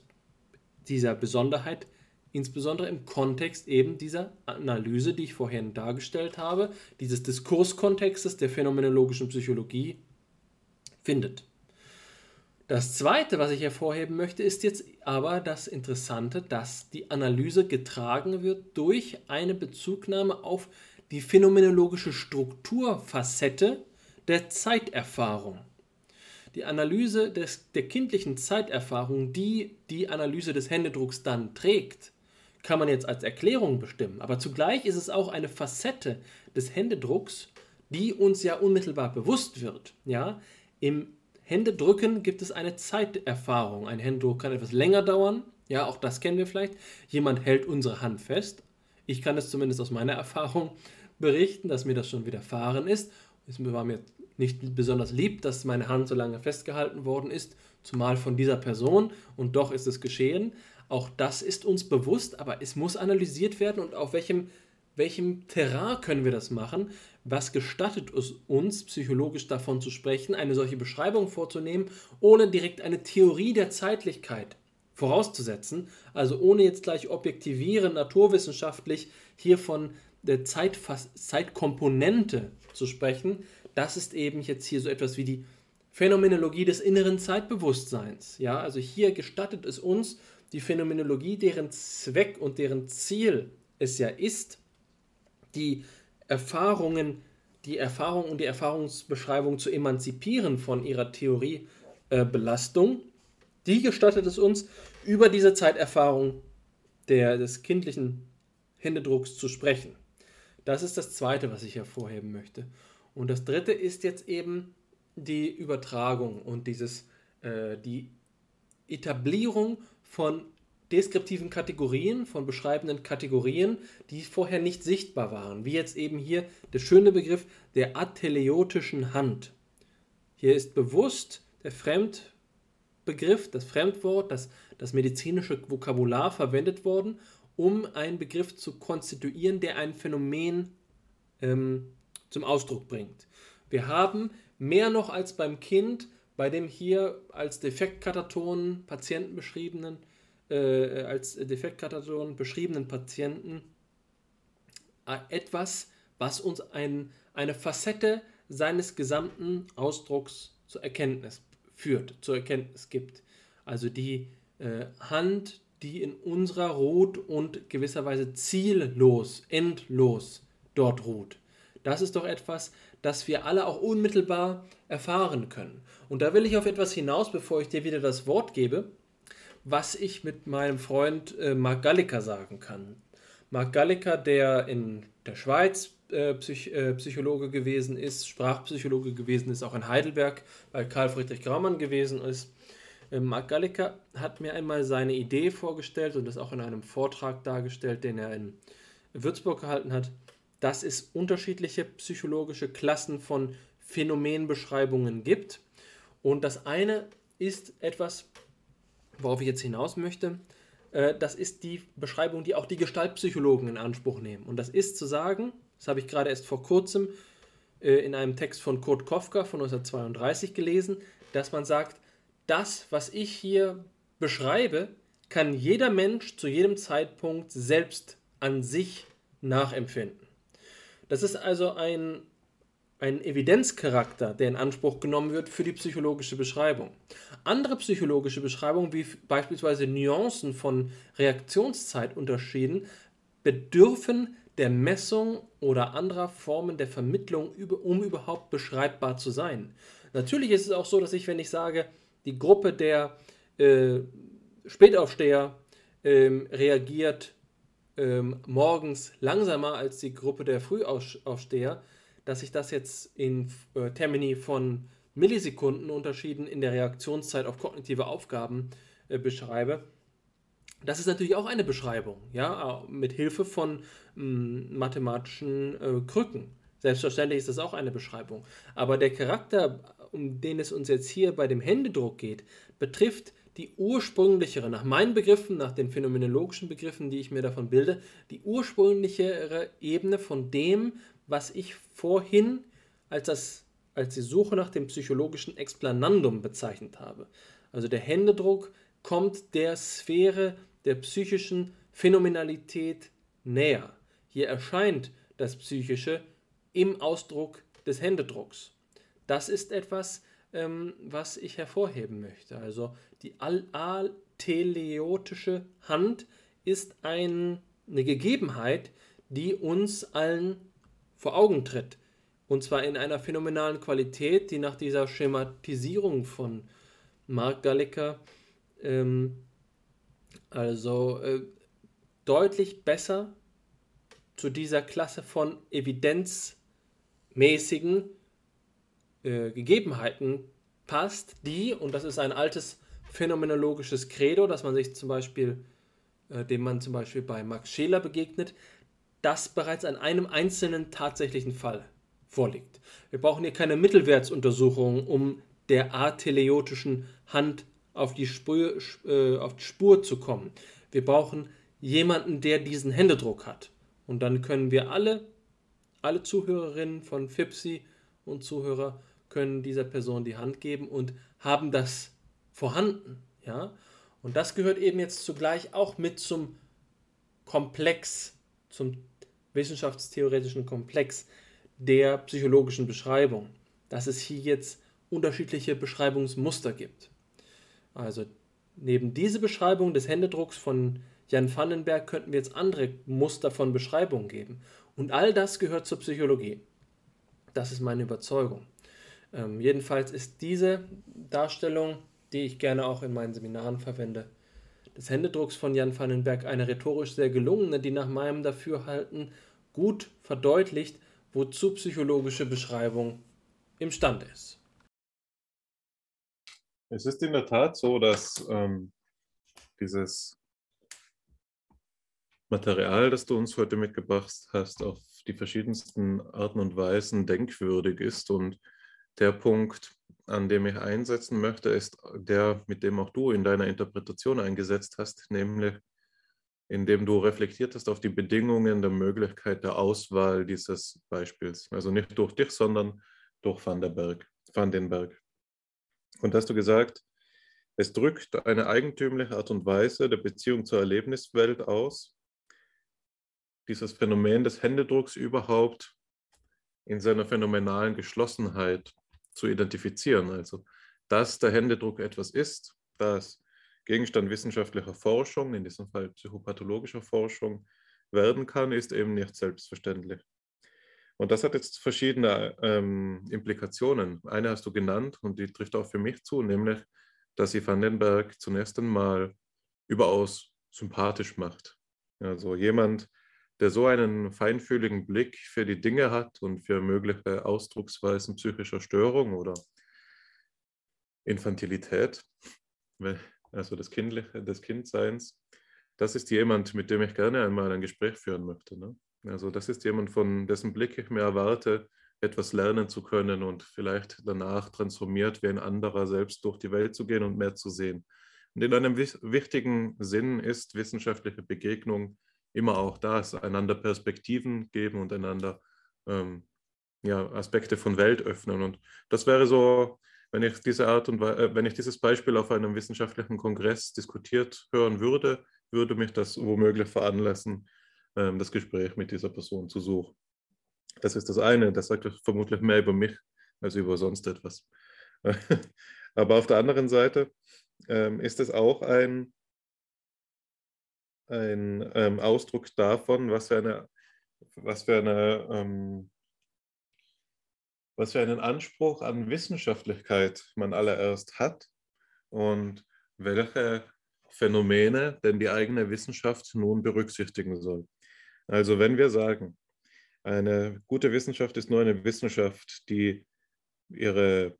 dieser Besonderheit insbesondere im Kontext eben dieser Analyse, die ich vorhin dargestellt habe, dieses Diskurskontextes der phänomenologischen Psychologie findet. Das Zweite, was ich hervorheben möchte, ist jetzt aber das Interessante, dass die Analyse getragen wird durch eine Bezugnahme auf die phänomenologische Strukturfacette der Zeiterfahrung. Die Analyse des, der kindlichen Zeiterfahrung, die die Analyse des Händedrucks dann trägt, kann man jetzt als Erklärung bestimmen. Aber zugleich ist es auch eine Facette des Händedrucks, die uns ja unmittelbar bewusst wird. Ja? Im Händedrücken gibt es eine Zeiterfahrung. Ein Händedruck kann etwas länger dauern. Ja, auch das kennen wir vielleicht. Jemand hält unsere Hand fest. Ich kann es zumindest aus meiner Erfahrung berichten, dass mir das schon widerfahren ist. Es war mir nicht besonders lieb, dass meine Hand so lange festgehalten worden ist, zumal von dieser Person. Und doch ist es geschehen. Auch das ist uns bewusst, aber es muss analysiert werden und auf welchem, welchem Terrain können wir das machen? Was gestattet es uns, psychologisch davon zu sprechen, eine solche Beschreibung vorzunehmen, ohne direkt eine Theorie der Zeitlichkeit vorauszusetzen, also ohne jetzt gleich objektivieren, naturwissenschaftlich hier von der Zeitfass Zeitkomponente zu sprechen, das ist eben jetzt hier so etwas wie die Phänomenologie des inneren Zeitbewusstseins. Ja, also hier gestattet es uns, die Phänomenologie, deren Zweck und deren Ziel es ja ist, die Erfahrungen, die Erfahrung und die Erfahrungsbeschreibung zu emanzipieren von ihrer Theoriebelastung, äh, die gestattet es uns, über diese Zeiterfahrung der, des kindlichen Händedrucks zu sprechen. Das ist das Zweite, was ich hervorheben möchte. Und das Dritte ist jetzt eben die Übertragung und dieses, äh, die Etablierung von deskriptiven Kategorien, von beschreibenden Kategorien, die vorher nicht sichtbar waren. Wie jetzt eben hier der schöne Begriff der ateleotischen Hand. Hier ist bewusst der Fremdbegriff, das Fremdwort, das, das medizinische Vokabular verwendet worden, um einen Begriff zu konstituieren, der ein Phänomen ähm, zum Ausdruck bringt. Wir haben mehr noch als beim Kind bei dem hier als Defektkataton Patienten beschriebenen, äh, als Defektkataton beschriebenen Patienten äh, etwas, was uns ein, eine Facette seines gesamten Ausdrucks zur Erkenntnis führt, zur Erkenntnis gibt. Also die äh, Hand, die in unserer ruht und gewisserweise ziellos, endlos dort ruht. Das ist doch etwas, das wir alle auch unmittelbar erfahren können. Und da will ich auf etwas hinaus, bevor ich dir wieder das Wort gebe, was ich mit meinem Freund äh, Marc Galliker sagen kann. Marc Galliker, der in der Schweiz äh, Psych äh, Psychologe gewesen ist, Sprachpsychologe gewesen ist, auch in Heidelberg bei Karl Friedrich Graumann gewesen ist. Äh, Marc Galliker hat mir einmal seine Idee vorgestellt und das auch in einem Vortrag dargestellt, den er in Würzburg gehalten hat dass es unterschiedliche psychologische Klassen von Phänomenbeschreibungen gibt. Und das eine ist etwas, worauf ich jetzt hinaus möchte, äh, das ist die Beschreibung, die auch die Gestaltpsychologen in Anspruch nehmen. Und das ist zu sagen, das habe ich gerade erst vor kurzem äh, in einem Text von Kurt Kofka von 1932 gelesen, dass man sagt, das, was ich hier beschreibe, kann jeder Mensch zu jedem Zeitpunkt selbst an sich nachempfinden. Das ist also ein, ein Evidenzcharakter, der in Anspruch genommen wird für die psychologische Beschreibung. Andere psychologische Beschreibungen, wie beispielsweise Nuancen von Reaktionszeitunterschieden, bedürfen der Messung oder anderer Formen der Vermittlung, um überhaupt beschreibbar zu sein. Natürlich ist es auch so, dass ich, wenn ich sage, die Gruppe der äh, Spätaufsteher äh, reagiert ähm, morgens langsamer als die Gruppe der Frühaufsteher, dass ich das jetzt in äh, Termini von Millisekunden unterschieden in der Reaktionszeit auf kognitive Aufgaben äh, beschreibe. Das ist natürlich auch eine Beschreibung, ja, mit Hilfe von mh, mm, mathematischen äh, Krücken. Selbstverständlich ist das auch eine Beschreibung. Aber der Charakter, um den es uns jetzt hier bei dem Händedruck geht, betrifft die ursprünglichere, nach meinen Begriffen, nach den phänomenologischen Begriffen, die ich mir davon bilde, die ursprünglichere Ebene von dem, was ich vorhin als, das, als die Suche nach dem psychologischen Explanandum bezeichnet habe. Also der Händedruck kommt der Sphäre der psychischen Phänomenalität näher. Hier erscheint das Psychische im Ausdruck des Händedrucks. Das ist etwas, ähm, was ich hervorheben möchte. Also die alteleotische Hand ist ein, eine Gegebenheit, die uns allen vor Augen tritt. Und zwar in einer phänomenalen Qualität, die nach dieser Schematisierung von Mark Galliker ähm, also äh, deutlich besser zu dieser Klasse von evidenzmäßigen äh, Gegebenheiten passt, die, und das ist ein altes phänomenologisches Credo, dass man sich zum Beispiel, äh, dem man zum Beispiel bei Max Scheler begegnet, das bereits an einem einzelnen tatsächlichen Fall vorliegt. Wir brauchen hier keine Mittelwertsuntersuchung, um der ateleotischen Hand auf die Spur, äh, auf die Spur zu kommen. Wir brauchen jemanden, der diesen Händedruck hat. Und dann können wir alle, alle Zuhörerinnen von FIPSI und Zuhörer können dieser Person die Hand geben und haben das vorhanden. Ja? Und das gehört eben jetzt zugleich auch mit zum Komplex, zum wissenschaftstheoretischen Komplex der psychologischen Beschreibung, dass es hier jetzt unterschiedliche Beschreibungsmuster gibt. Also neben dieser Beschreibung des Händedrucks von Jan Vandenberg könnten wir jetzt andere Muster von Beschreibungen geben. Und all das gehört zur Psychologie. Das ist meine Überzeugung. Ähm, jedenfalls ist diese Darstellung, die ich gerne auch in meinen Seminaren verwende, des Händedrucks von Jan Vandenberg eine rhetorisch sehr gelungene, die nach meinem Dafürhalten gut verdeutlicht, wozu psychologische Beschreibung imstande ist. Es ist in der Tat so, dass ähm, dieses Material, das du uns heute mitgebracht hast, auf die verschiedensten Arten und Weisen denkwürdig ist. Und der Punkt, an dem ich einsetzen möchte, ist der, mit dem auch du in deiner Interpretation eingesetzt hast, nämlich indem du reflektiert hast auf die Bedingungen der Möglichkeit der Auswahl dieses Beispiels. Also nicht durch dich, sondern durch Van, der Berg, Van den Berg. Und hast du gesagt, es drückt eine eigentümliche Art und Weise der Beziehung zur Erlebniswelt aus, dieses Phänomen des Händedrucks überhaupt in seiner phänomenalen Geschlossenheit zu identifizieren. Also, dass der Händedruck etwas ist, das Gegenstand wissenschaftlicher Forschung, in diesem Fall psychopathologischer Forschung, werden kann, ist eben nicht selbstverständlich. Und das hat jetzt verschiedene ähm, Implikationen. Eine hast du genannt und die trifft auch für mich zu, nämlich, dass sie Vandenberg zunächst einmal überaus sympathisch macht. Also jemand, der so einen feinfühligen Blick für die Dinge hat und für mögliche Ausdrucksweisen psychischer Störung oder Infantilität, also des, Kindliche, des Kindseins, das ist jemand, mit dem ich gerne einmal ein Gespräch führen möchte. Ne? Also das ist jemand, von dessen Blick ich mir erwarte, etwas lernen zu können und vielleicht danach transformiert wie ein anderer selbst durch die Welt zu gehen und mehr zu sehen. Und in einem wichtigen Sinn ist wissenschaftliche Begegnung immer auch das, einander Perspektiven geben und einander ähm, ja, Aspekte von Welt öffnen. Und das wäre so, wenn ich diese Art und äh, wenn ich dieses Beispiel auf einem wissenschaftlichen Kongress diskutiert hören würde, würde mich das womöglich veranlassen, ähm, das Gespräch mit dieser Person zu suchen. Das ist das eine, das sagt vermutlich mehr über mich als über sonst etwas. Aber auf der anderen Seite ähm, ist es auch ein, ein ähm, Ausdruck davon, was für eine, was für eine ähm, was für einen Anspruch an Wissenschaftlichkeit man allererst hat und welche Phänomene denn die eigene Wissenschaft nun berücksichtigen soll. Also wenn wir sagen, eine gute Wissenschaft ist nur eine Wissenschaft, die ihre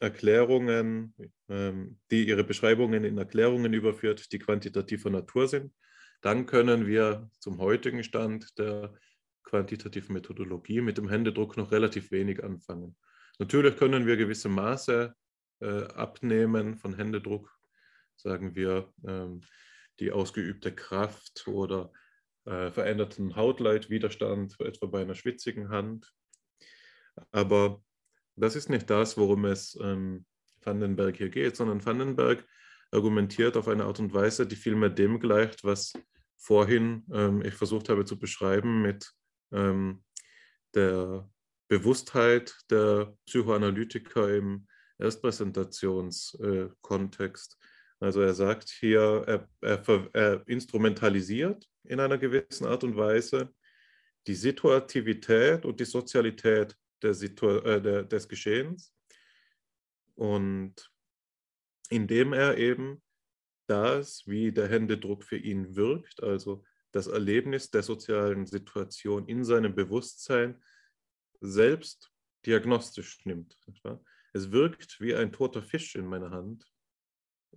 Erklärungen, ähm, die ihre Beschreibungen in Erklärungen überführt, die quantitativer Natur sind, dann können wir zum heutigen Stand der quantitativen Methodologie mit dem Händedruck noch relativ wenig anfangen. Natürlich können wir gewisse Maße äh, abnehmen von Händedruck, sagen wir ähm, die ausgeübte Kraft oder äh, veränderten Hautleitwiderstand, etwa bei einer schwitzigen Hand. Aber das ist nicht das, worum es ähm, Vandenberg hier geht, sondern Vandenberg argumentiert auf eine Art und Weise, die vielmehr dem gleicht, was vorhin ähm, ich versucht habe zu beschreiben mit ähm, der Bewusstheit der Psychoanalytiker im Erstpräsentationskontext. Also er sagt hier, er, er, er, instrumentalisiert in einer gewissen Art und Weise die Situativität und die Sozialität der Situ äh, der, des Geschehens und indem er eben das, wie der Händedruck für ihn wirkt, also das Erlebnis der sozialen Situation in seinem Bewusstsein selbst diagnostisch nimmt. Es wirkt wie ein toter Fisch in meiner Hand,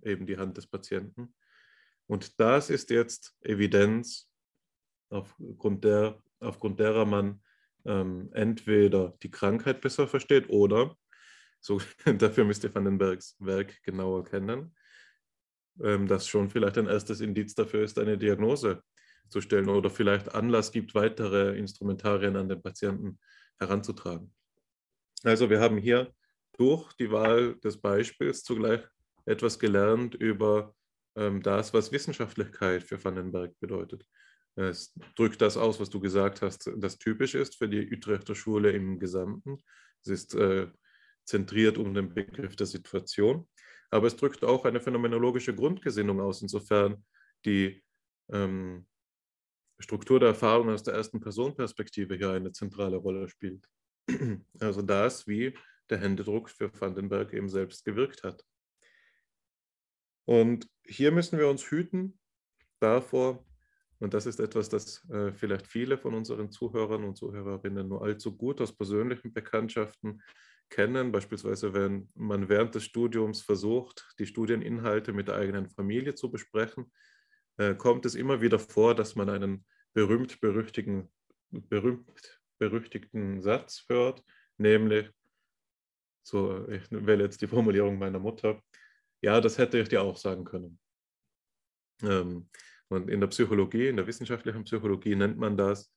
eben die Hand des Patienten. Und das ist jetzt Evidenz, aufgrund, der, aufgrund derer man ähm, entweder die Krankheit besser versteht oder, so, dafür müsst ihr Vandenbergs Werk genauer kennen, ähm, das schon vielleicht ein erstes Indiz dafür ist, eine Diagnose zu stellen oder vielleicht Anlass gibt, weitere Instrumentarien an den Patienten heranzutragen. Also wir haben hier durch die Wahl des Beispiels zugleich etwas gelernt über ähm, das, was Wissenschaftlichkeit für Vandenberg bedeutet. Es drückt das aus, was du gesagt hast, das typisch ist für die Utrechter Schule im Gesamten. Es ist äh, zentriert um den Begriff der Situation, aber es drückt auch eine phänomenologische Grundgesinnung aus, insofern die ähm, Struktur der Erfahrung aus der ersten Personperspektive hier eine zentrale Rolle spielt. Also das, wie der Händedruck für Vandenberg eben selbst gewirkt hat. Und hier müssen wir uns hüten davor, und das ist etwas, das äh, vielleicht viele von unseren Zuhörern und Zuhörerinnen nur allzu gut aus persönlichen Bekanntschaften kennen. Beispielsweise, wenn man während des Studiums versucht, die Studieninhalte mit der eigenen Familie zu besprechen, äh, kommt es immer wieder vor, dass man einen berühmt-berüchtigten berühmt berüchtigten Satz hört, nämlich, so, ich wähle jetzt die Formulierung meiner Mutter, ja, das hätte ich dir auch sagen können. Ähm, und in der Psychologie, in der wissenschaftlichen Psychologie nennt man das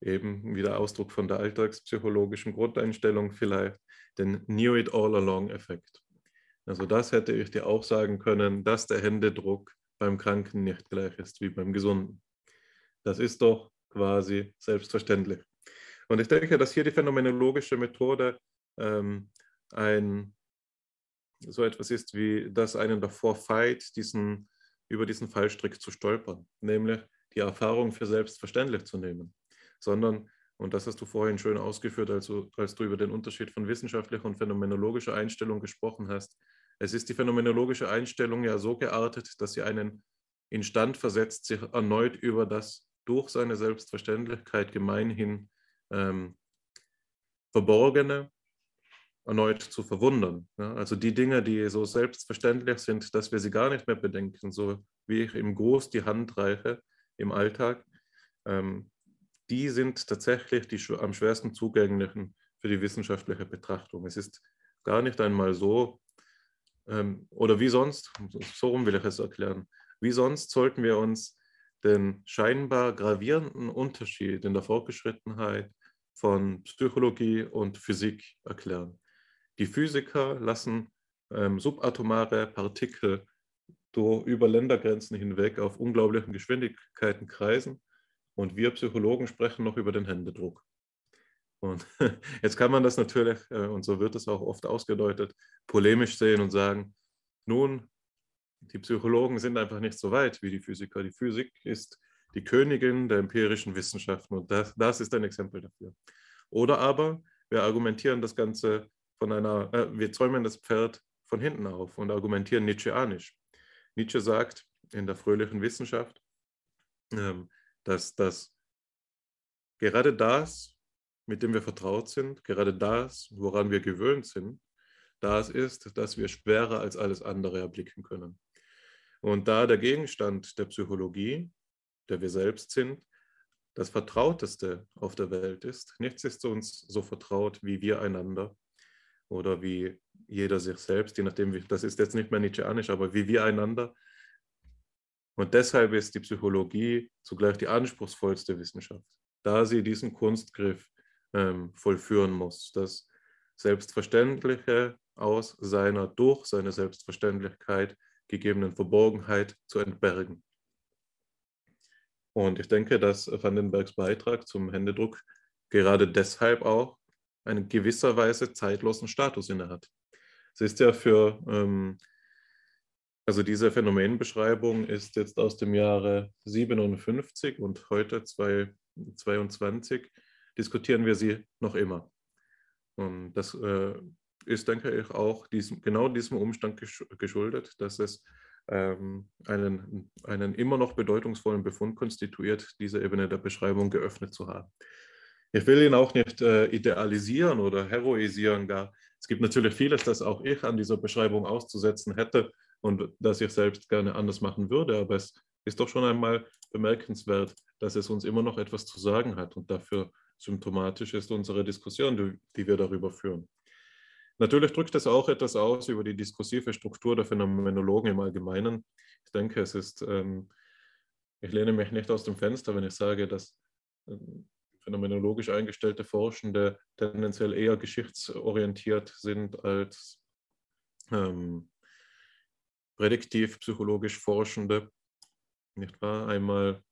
eben wieder Ausdruck von der alltagspsychologischen Grundeinstellung vielleicht, den Knew It All Along-Effekt. Also das hätte ich dir auch sagen können, dass der Händedruck beim Kranken nicht gleich ist wie beim Gesunden. Das ist doch quasi selbstverständlich. Und ich denke, dass hier die phänomenologische Methode ähm, ein, so etwas ist, wie das einen davor feit, diesen, über diesen Fallstrick zu stolpern, nämlich die Erfahrung für selbstverständlich zu nehmen, sondern, und das hast du vorhin schön ausgeführt, als du, als du über den Unterschied von wissenschaftlicher und phänomenologischer Einstellung gesprochen hast, es ist die phänomenologische Einstellung ja so geartet, dass sie einen instand versetzt, sich erneut über das durch seine Selbstverständlichkeit gemeinhin ähm, Verborgene erneut zu verwundern. Ja? Also die Dinge, die so selbstverständlich sind, dass wir sie gar nicht mehr bedenken, so wie ich im Gruß die Hand reiche im Alltag, ähm, die sind tatsächlich die am schwersten zugänglichen für die wissenschaftliche Betrachtung. Es ist gar nicht einmal so, ähm, oder wie sonst, so rum will ich es erklären, wie sonst sollten wir uns den scheinbar gravierenden Unterschied in der Fortgeschrittenheit von Psychologie und Physik erklären. Die Physiker lassen ähm, subatomare Partikel durch, über Ländergrenzen hinweg auf unglaublichen Geschwindigkeiten kreisen und wir Psychologen sprechen noch über den Händedruck. Und jetzt kann man das natürlich, äh, und so wird es auch oft ausgedeutet, polemisch sehen und sagen, nun, die Psychologen sind einfach nicht so weit wie die Physiker. Die Physik ist die Königin der empirischen Wissenschaften und das, das ist ein Exempel dafür. Oder aber wir argumentieren das Ganze von einer, äh, wir zäumen das Pferd von hinten auf und argumentieren Nietzscheanisch. Nietzsche sagt in der fröhlichen Wissenschaft, ähm, dass das gerade das, mit dem wir vertraut sind, gerade das, woran wir gewöhnt sind, das ist, dass wir schwerer als alles andere erblicken können. Und da der Gegenstand der Psychologie, der wir selbst sind, das Vertrauteste auf der Welt ist, nichts ist uns so vertraut wie wir einander oder wie jeder sich selbst, je nachdem, das ist jetzt nicht mehr Nietzscheanisch, aber wie wir einander. Und deshalb ist die Psychologie zugleich die anspruchsvollste Wissenschaft, da sie diesen Kunstgriff ähm, vollführen muss, das Selbstverständliche aus seiner, durch seine Selbstverständlichkeit gegebenen Verborgenheit zu entbergen. Und ich denke, dass Vandenbergs Beitrag zum Händedruck gerade deshalb auch einen gewisserweise zeitlosen Status innehat. Es ist ja für, ähm, also diese Phänomenbeschreibung ist jetzt aus dem Jahre 57 und heute 2022 diskutieren wir sie noch immer. Und das äh, ist, denke ich, auch diesem, genau diesem Umstand geschuldet, dass es ähm, einen, einen immer noch bedeutungsvollen Befund konstituiert, diese Ebene der Beschreibung geöffnet zu haben. Ich will ihn auch nicht äh, idealisieren oder heroisieren gar. Es gibt natürlich vieles, das auch ich an dieser Beschreibung auszusetzen hätte und das ich selbst gerne anders machen würde, aber es ist doch schon einmal bemerkenswert, dass es uns immer noch etwas zu sagen hat und dafür symptomatisch ist unsere Diskussion, die, die wir darüber führen. Natürlich drückt es auch etwas aus über die diskursive Struktur der Phänomenologen im Allgemeinen. Ich denke, es ist, ähm, ich lehne mich nicht aus dem Fenster, wenn ich sage, dass ähm, phänomenologisch eingestellte Forschende tendenziell eher geschichtsorientiert sind als ähm, prädiktiv psychologisch Forschende. Nicht wahr? Einmal,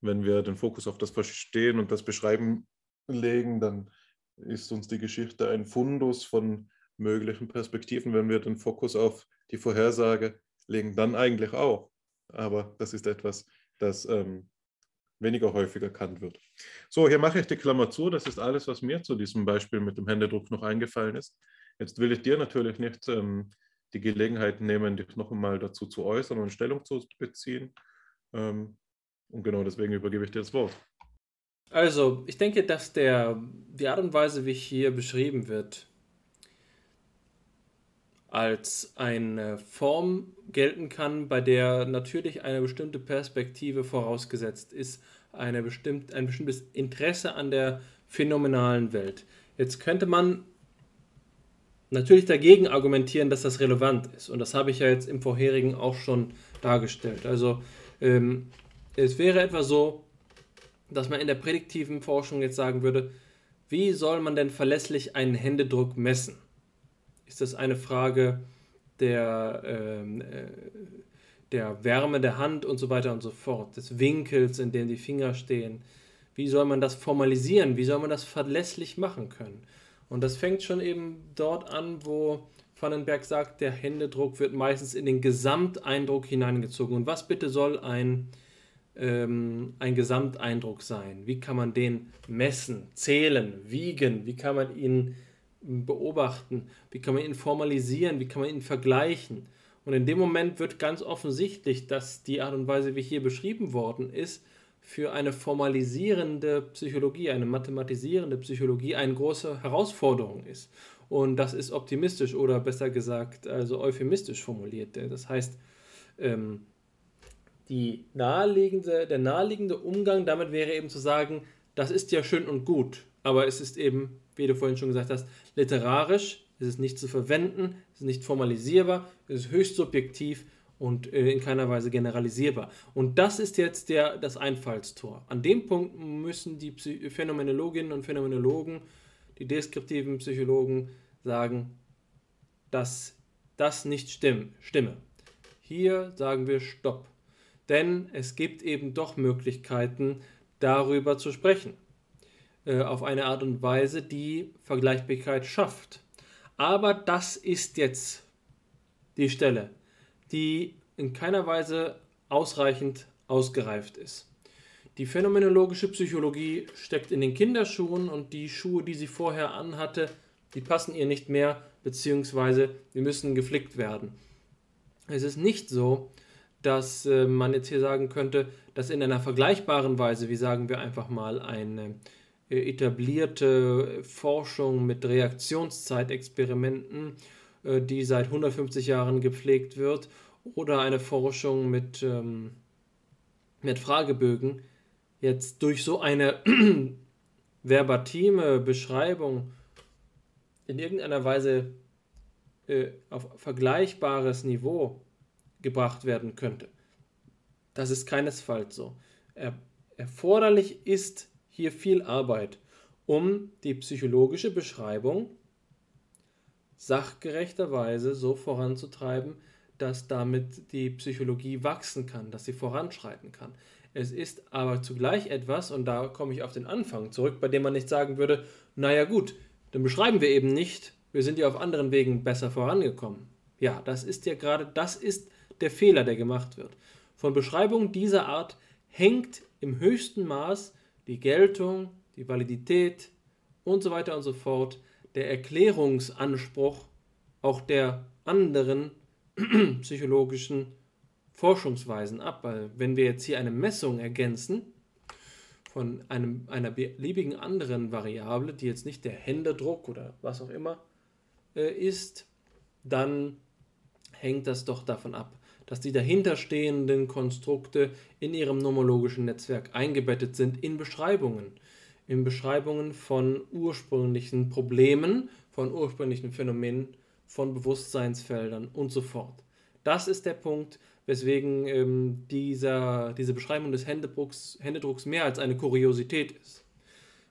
wenn wir den Fokus auf das Verstehen und das Beschreiben legen, dann ist uns die Geschichte ein Fundus von möglichen Perspektiven, wenn wir den Fokus auf die Vorhersage legen, dann eigentlich auch. Aber das ist etwas, das ähm, weniger häufig erkannt wird. So, hier mache ich die Klammer zu. Das ist alles, was mir zu diesem Beispiel mit dem Händedruck noch eingefallen ist. Jetzt will ich dir natürlich nicht ähm, die Gelegenheit nehmen, dich noch einmal dazu zu äußern und Stellung zu beziehen. Ähm, und genau deswegen übergebe ich dir das Wort. Also, ich denke, dass der, die Art und Weise, wie hier beschrieben wird, als eine Form gelten kann, bei der natürlich eine bestimmte Perspektive vorausgesetzt ist, eine bestimmt, ein bestimmtes Interesse an der phänomenalen Welt. Jetzt könnte man natürlich dagegen argumentieren, dass das relevant ist. Und das habe ich ja jetzt im vorherigen auch schon dargestellt. Also ähm, es wäre etwa so, dass man in der prädiktiven Forschung jetzt sagen würde, wie soll man denn verlässlich einen Händedruck messen? Ist das eine Frage der, ähm, äh, der Wärme der Hand und so weiter und so fort, des Winkels, in dem die Finger stehen? Wie soll man das formalisieren? Wie soll man das verlässlich machen können? Und das fängt schon eben dort an, wo Vandenberg sagt, der Händedruck wird meistens in den Gesamteindruck hineingezogen. Und was bitte soll ein, ähm, ein Gesamteindruck sein? Wie kann man den messen, zählen, wiegen? Wie kann man ihn beobachten? Wie kann man ihn formalisieren? Wie kann man ihn vergleichen? Und in dem Moment wird ganz offensichtlich, dass die Art und Weise, wie hier beschrieben worden ist, für eine formalisierende Psychologie, eine mathematisierende Psychologie eine große Herausforderung ist. Und das ist optimistisch oder besser gesagt, also euphemistisch formuliert. Das heißt, ähm, die naheliegende, der naheliegende Umgang damit wäre eben zu sagen, das ist ja schön und gut, aber es ist eben, wie du vorhin schon gesagt hast, literarisch, es ist nicht zu verwenden, es ist nicht formalisierbar, es ist höchst subjektiv und äh, in keiner Weise generalisierbar. Und das ist jetzt der, das Einfallstor. An dem Punkt müssen die Psy Phänomenologinnen und Phänomenologen, die deskriptiven Psychologen sagen, dass das nicht stimm, stimme. Hier sagen wir Stopp. Denn es gibt eben doch Möglichkeiten, darüber zu sprechen. Äh, auf eine Art und Weise, die Vergleichbarkeit schafft. Aber das ist jetzt die Stelle die in keiner Weise ausreichend ausgereift ist. Die phänomenologische Psychologie steckt in den Kinderschuhen und die Schuhe, die sie vorher anhatte, die passen ihr nicht mehr, beziehungsweise die müssen geflickt werden. Es ist nicht so, dass äh, man jetzt hier sagen könnte, dass in einer vergleichbaren Weise, wie sagen wir einfach mal, eine äh, etablierte Forschung mit Reaktionszeitexperimenten äh, die seit 150 Jahren gepflegt wird, oder eine Forschung mit, ähm, mit Fragebögen jetzt durch so eine verbatime Beschreibung in irgendeiner Weise äh, auf vergleichbares Niveau gebracht werden könnte. Das ist keinesfalls so. Er, erforderlich ist hier viel Arbeit, um die psychologische Beschreibung sachgerechterweise so voranzutreiben, dass damit die Psychologie wachsen kann, dass sie voranschreiten kann. Es ist aber zugleich etwas, und da komme ich auf den Anfang zurück, bei dem man nicht sagen würde, naja gut, dann beschreiben wir eben nicht, wir sind ja auf anderen Wegen besser vorangekommen. Ja, das ist ja gerade, das ist der Fehler, der gemacht wird. Von Beschreibungen dieser Art hängt im höchsten Maß die Geltung, die Validität und so weiter und so fort, der Erklärungsanspruch auch der anderen psychologischen Forschungsweisen ab. Weil wenn wir jetzt hier eine Messung ergänzen von einem, einer beliebigen anderen Variable, die jetzt nicht der Händedruck oder was auch immer äh, ist, dann hängt das doch davon ab, dass die dahinterstehenden Konstrukte in ihrem nomologischen Netzwerk eingebettet sind in Beschreibungen. In Beschreibungen von ursprünglichen Problemen, von ursprünglichen Phänomenen, von Bewusstseinsfeldern und so fort. Das ist der Punkt, weswegen ähm, dieser, diese Beschreibung des Händedrucks, Händedrucks mehr als eine Kuriosität ist.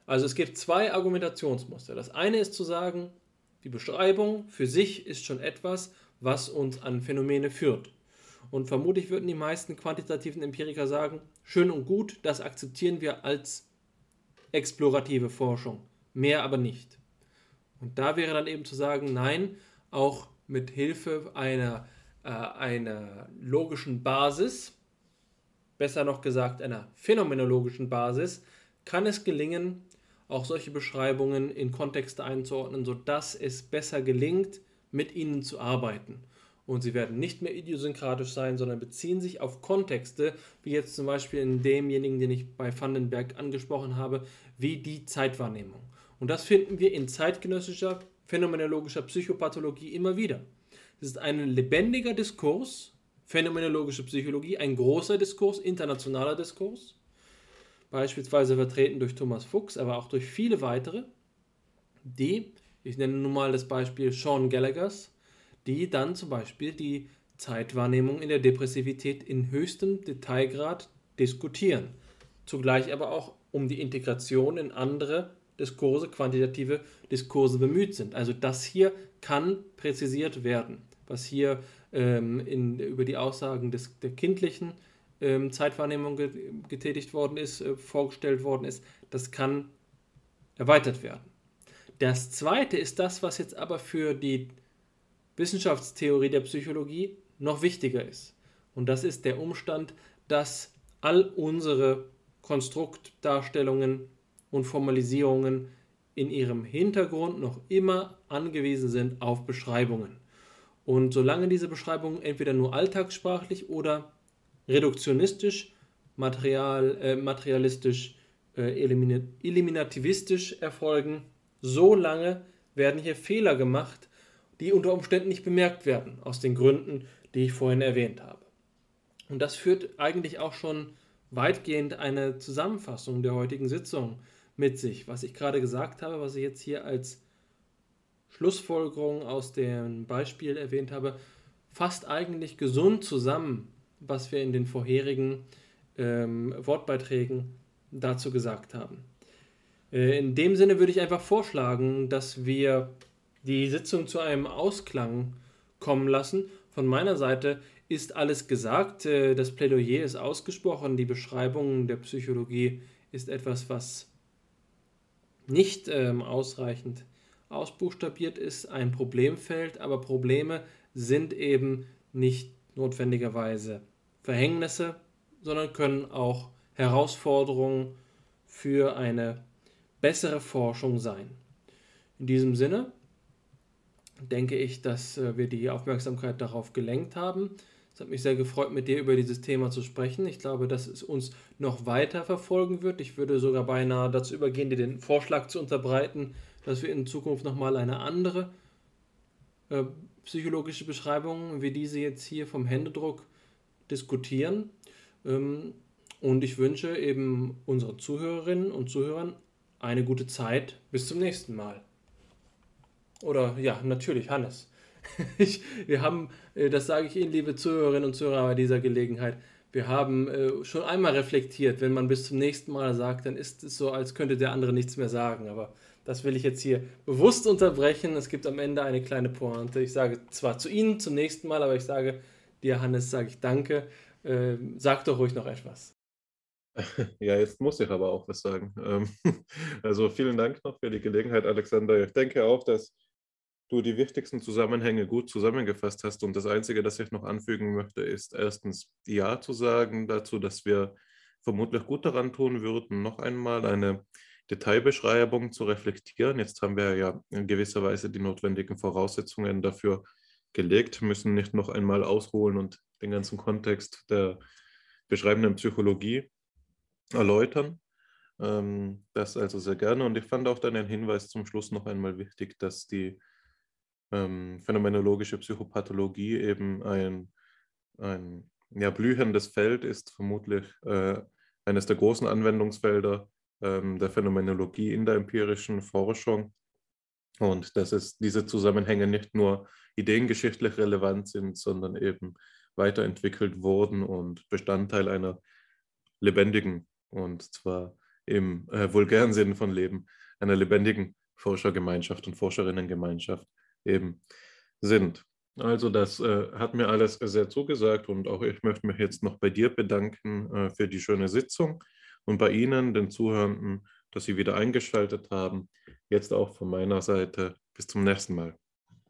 Also es gibt zwei Argumentationsmuster. Das eine ist zu sagen, die Beschreibung für sich ist schon etwas, was uns an Phänomene führt. Und vermutlich würden die meisten quantitativen Empiriker sagen, schön und gut, das akzeptieren wir als explorative Forschung, mehr aber nicht. Und da wäre dann eben zu sagen, nein, auch mit Hilfe einer, äh, einer logischen Basis, besser noch gesagt einer phänomenologischen Basis, kann es gelingen, auch solche Beschreibungen in Kontexte einzuordnen, sodass es besser gelingt, mit ihnen zu arbeiten. Und sie werden nicht mehr idiosynkratisch sein, sondern beziehen sich auf Kontexte, wie jetzt zum Beispiel in demjenigen, den ich bei Vandenberg angesprochen habe, wie die Zeitwahrnehmung. Und das finden wir in zeitgenössischer phänomenologischer Psychopathologie immer wieder. Es ist ein lebendiger Diskurs, phänomenologische Psychologie, ein großer Diskurs, internationaler Diskurs, beispielsweise vertreten durch Thomas Fuchs, aber auch durch viele weitere, die, ich nenne nun mal das Beispiel Sean Gallaghers, die dann zum Beispiel die Zeitwahrnehmung in der Depressivität in höchstem Detailgrad diskutieren, zugleich aber auch um die Integration in andere Diskurse, quantitative Diskurse bemüht sind. Also das hier kann präzisiert werden, was hier ähm, in, über die Aussagen des, der kindlichen ähm, Zeitwahrnehmung getätigt worden ist, äh, vorgestellt worden ist, das kann erweitert werden. Das zweite ist das, was jetzt aber für die Wissenschaftstheorie der Psychologie noch wichtiger ist. Und das ist der Umstand, dass all unsere Konstruktdarstellungen und Formalisierungen in ihrem Hintergrund noch immer angewiesen sind auf Beschreibungen. Und solange diese Beschreibungen entweder nur alltagssprachlich oder reduktionistisch, material, äh, materialistisch, äh, eliminativistisch erfolgen, so lange werden hier Fehler gemacht, die unter Umständen nicht bemerkt werden, aus den Gründen, die ich vorhin erwähnt habe. Und das führt eigentlich auch schon weitgehend eine Zusammenfassung der heutigen Sitzung mit sich. Was ich gerade gesagt habe, was ich jetzt hier als Schlussfolgerung aus dem Beispiel erwähnt habe, fasst eigentlich gesund zusammen, was wir in den vorherigen ähm, Wortbeiträgen dazu gesagt haben. Äh, in dem Sinne würde ich einfach vorschlagen, dass wir die Sitzung zu einem Ausklang kommen lassen. Von meiner Seite ist alles gesagt, äh, das Plädoyer ist ausgesprochen, die Beschreibung der Psychologie ist etwas, was nicht ähm, ausreichend ausbuchstabiert ist, ein Problemfeld, aber Probleme sind eben nicht notwendigerweise Verhängnisse, sondern können auch Herausforderungen für eine bessere Forschung sein. In diesem Sinne denke ich, dass äh, wir die Aufmerksamkeit darauf gelenkt haben. Es hat mich sehr gefreut, mit dir über dieses Thema zu sprechen. Ich glaube, dass es uns noch weiter verfolgen wird. Ich würde sogar beinahe dazu übergehen, dir den Vorschlag zu unterbreiten, dass wir in Zukunft nochmal eine andere äh, psychologische Beschreibung wie diese jetzt hier vom Händedruck diskutieren. Ähm, und ich wünsche eben unseren Zuhörerinnen und Zuhörern eine gute Zeit. Bis zum nächsten Mal. Oder ja, natürlich, Hannes. Ich, wir haben, äh, das sage ich Ihnen, liebe Zuhörerinnen und Zuhörer, bei dieser Gelegenheit, wir haben äh, schon einmal reflektiert, wenn man bis zum nächsten Mal sagt, dann ist es so, als könnte der andere nichts mehr sagen. Aber das will ich jetzt hier bewusst unterbrechen. Es gibt am Ende eine kleine Pointe. Ich sage zwar zu Ihnen zum nächsten Mal, aber ich sage dir, Hannes, sage ich Danke. Äh, sag doch ruhig noch etwas. Ja, jetzt muss ich aber auch was sagen. Ähm, also vielen Dank noch für die Gelegenheit, Alexander. Ich denke auch, dass du die wichtigsten Zusammenhänge gut zusammengefasst hast. Und das Einzige, das ich noch anfügen möchte, ist erstens Ja zu sagen dazu, dass wir vermutlich gut daran tun würden, noch einmal eine Detailbeschreibung zu reflektieren. Jetzt haben wir ja in gewisser Weise die notwendigen Voraussetzungen dafür gelegt, müssen nicht noch einmal ausholen und den ganzen Kontext der beschreibenden Psychologie erläutern. Ähm, das also sehr gerne. Und ich fand auch deinen Hinweis zum Schluss noch einmal wichtig, dass die ähm, phänomenologische Psychopathologie eben ein, ein ja, blühendes Feld ist, vermutlich äh, eines der großen Anwendungsfelder ähm, der Phänomenologie in der empirischen Forschung. Und dass es diese Zusammenhänge nicht nur ideengeschichtlich relevant sind, sondern eben weiterentwickelt wurden und Bestandteil einer lebendigen und zwar im äh, vulgären Sinn von Leben, einer lebendigen Forschergemeinschaft und Forscherinnengemeinschaft eben sind. Also das äh, hat mir alles sehr zugesagt und auch ich möchte mich jetzt noch bei dir bedanken äh, für die schöne Sitzung und bei Ihnen, den Zuhörenden, dass Sie wieder eingeschaltet haben. Jetzt auch von meiner Seite. Bis zum nächsten Mal.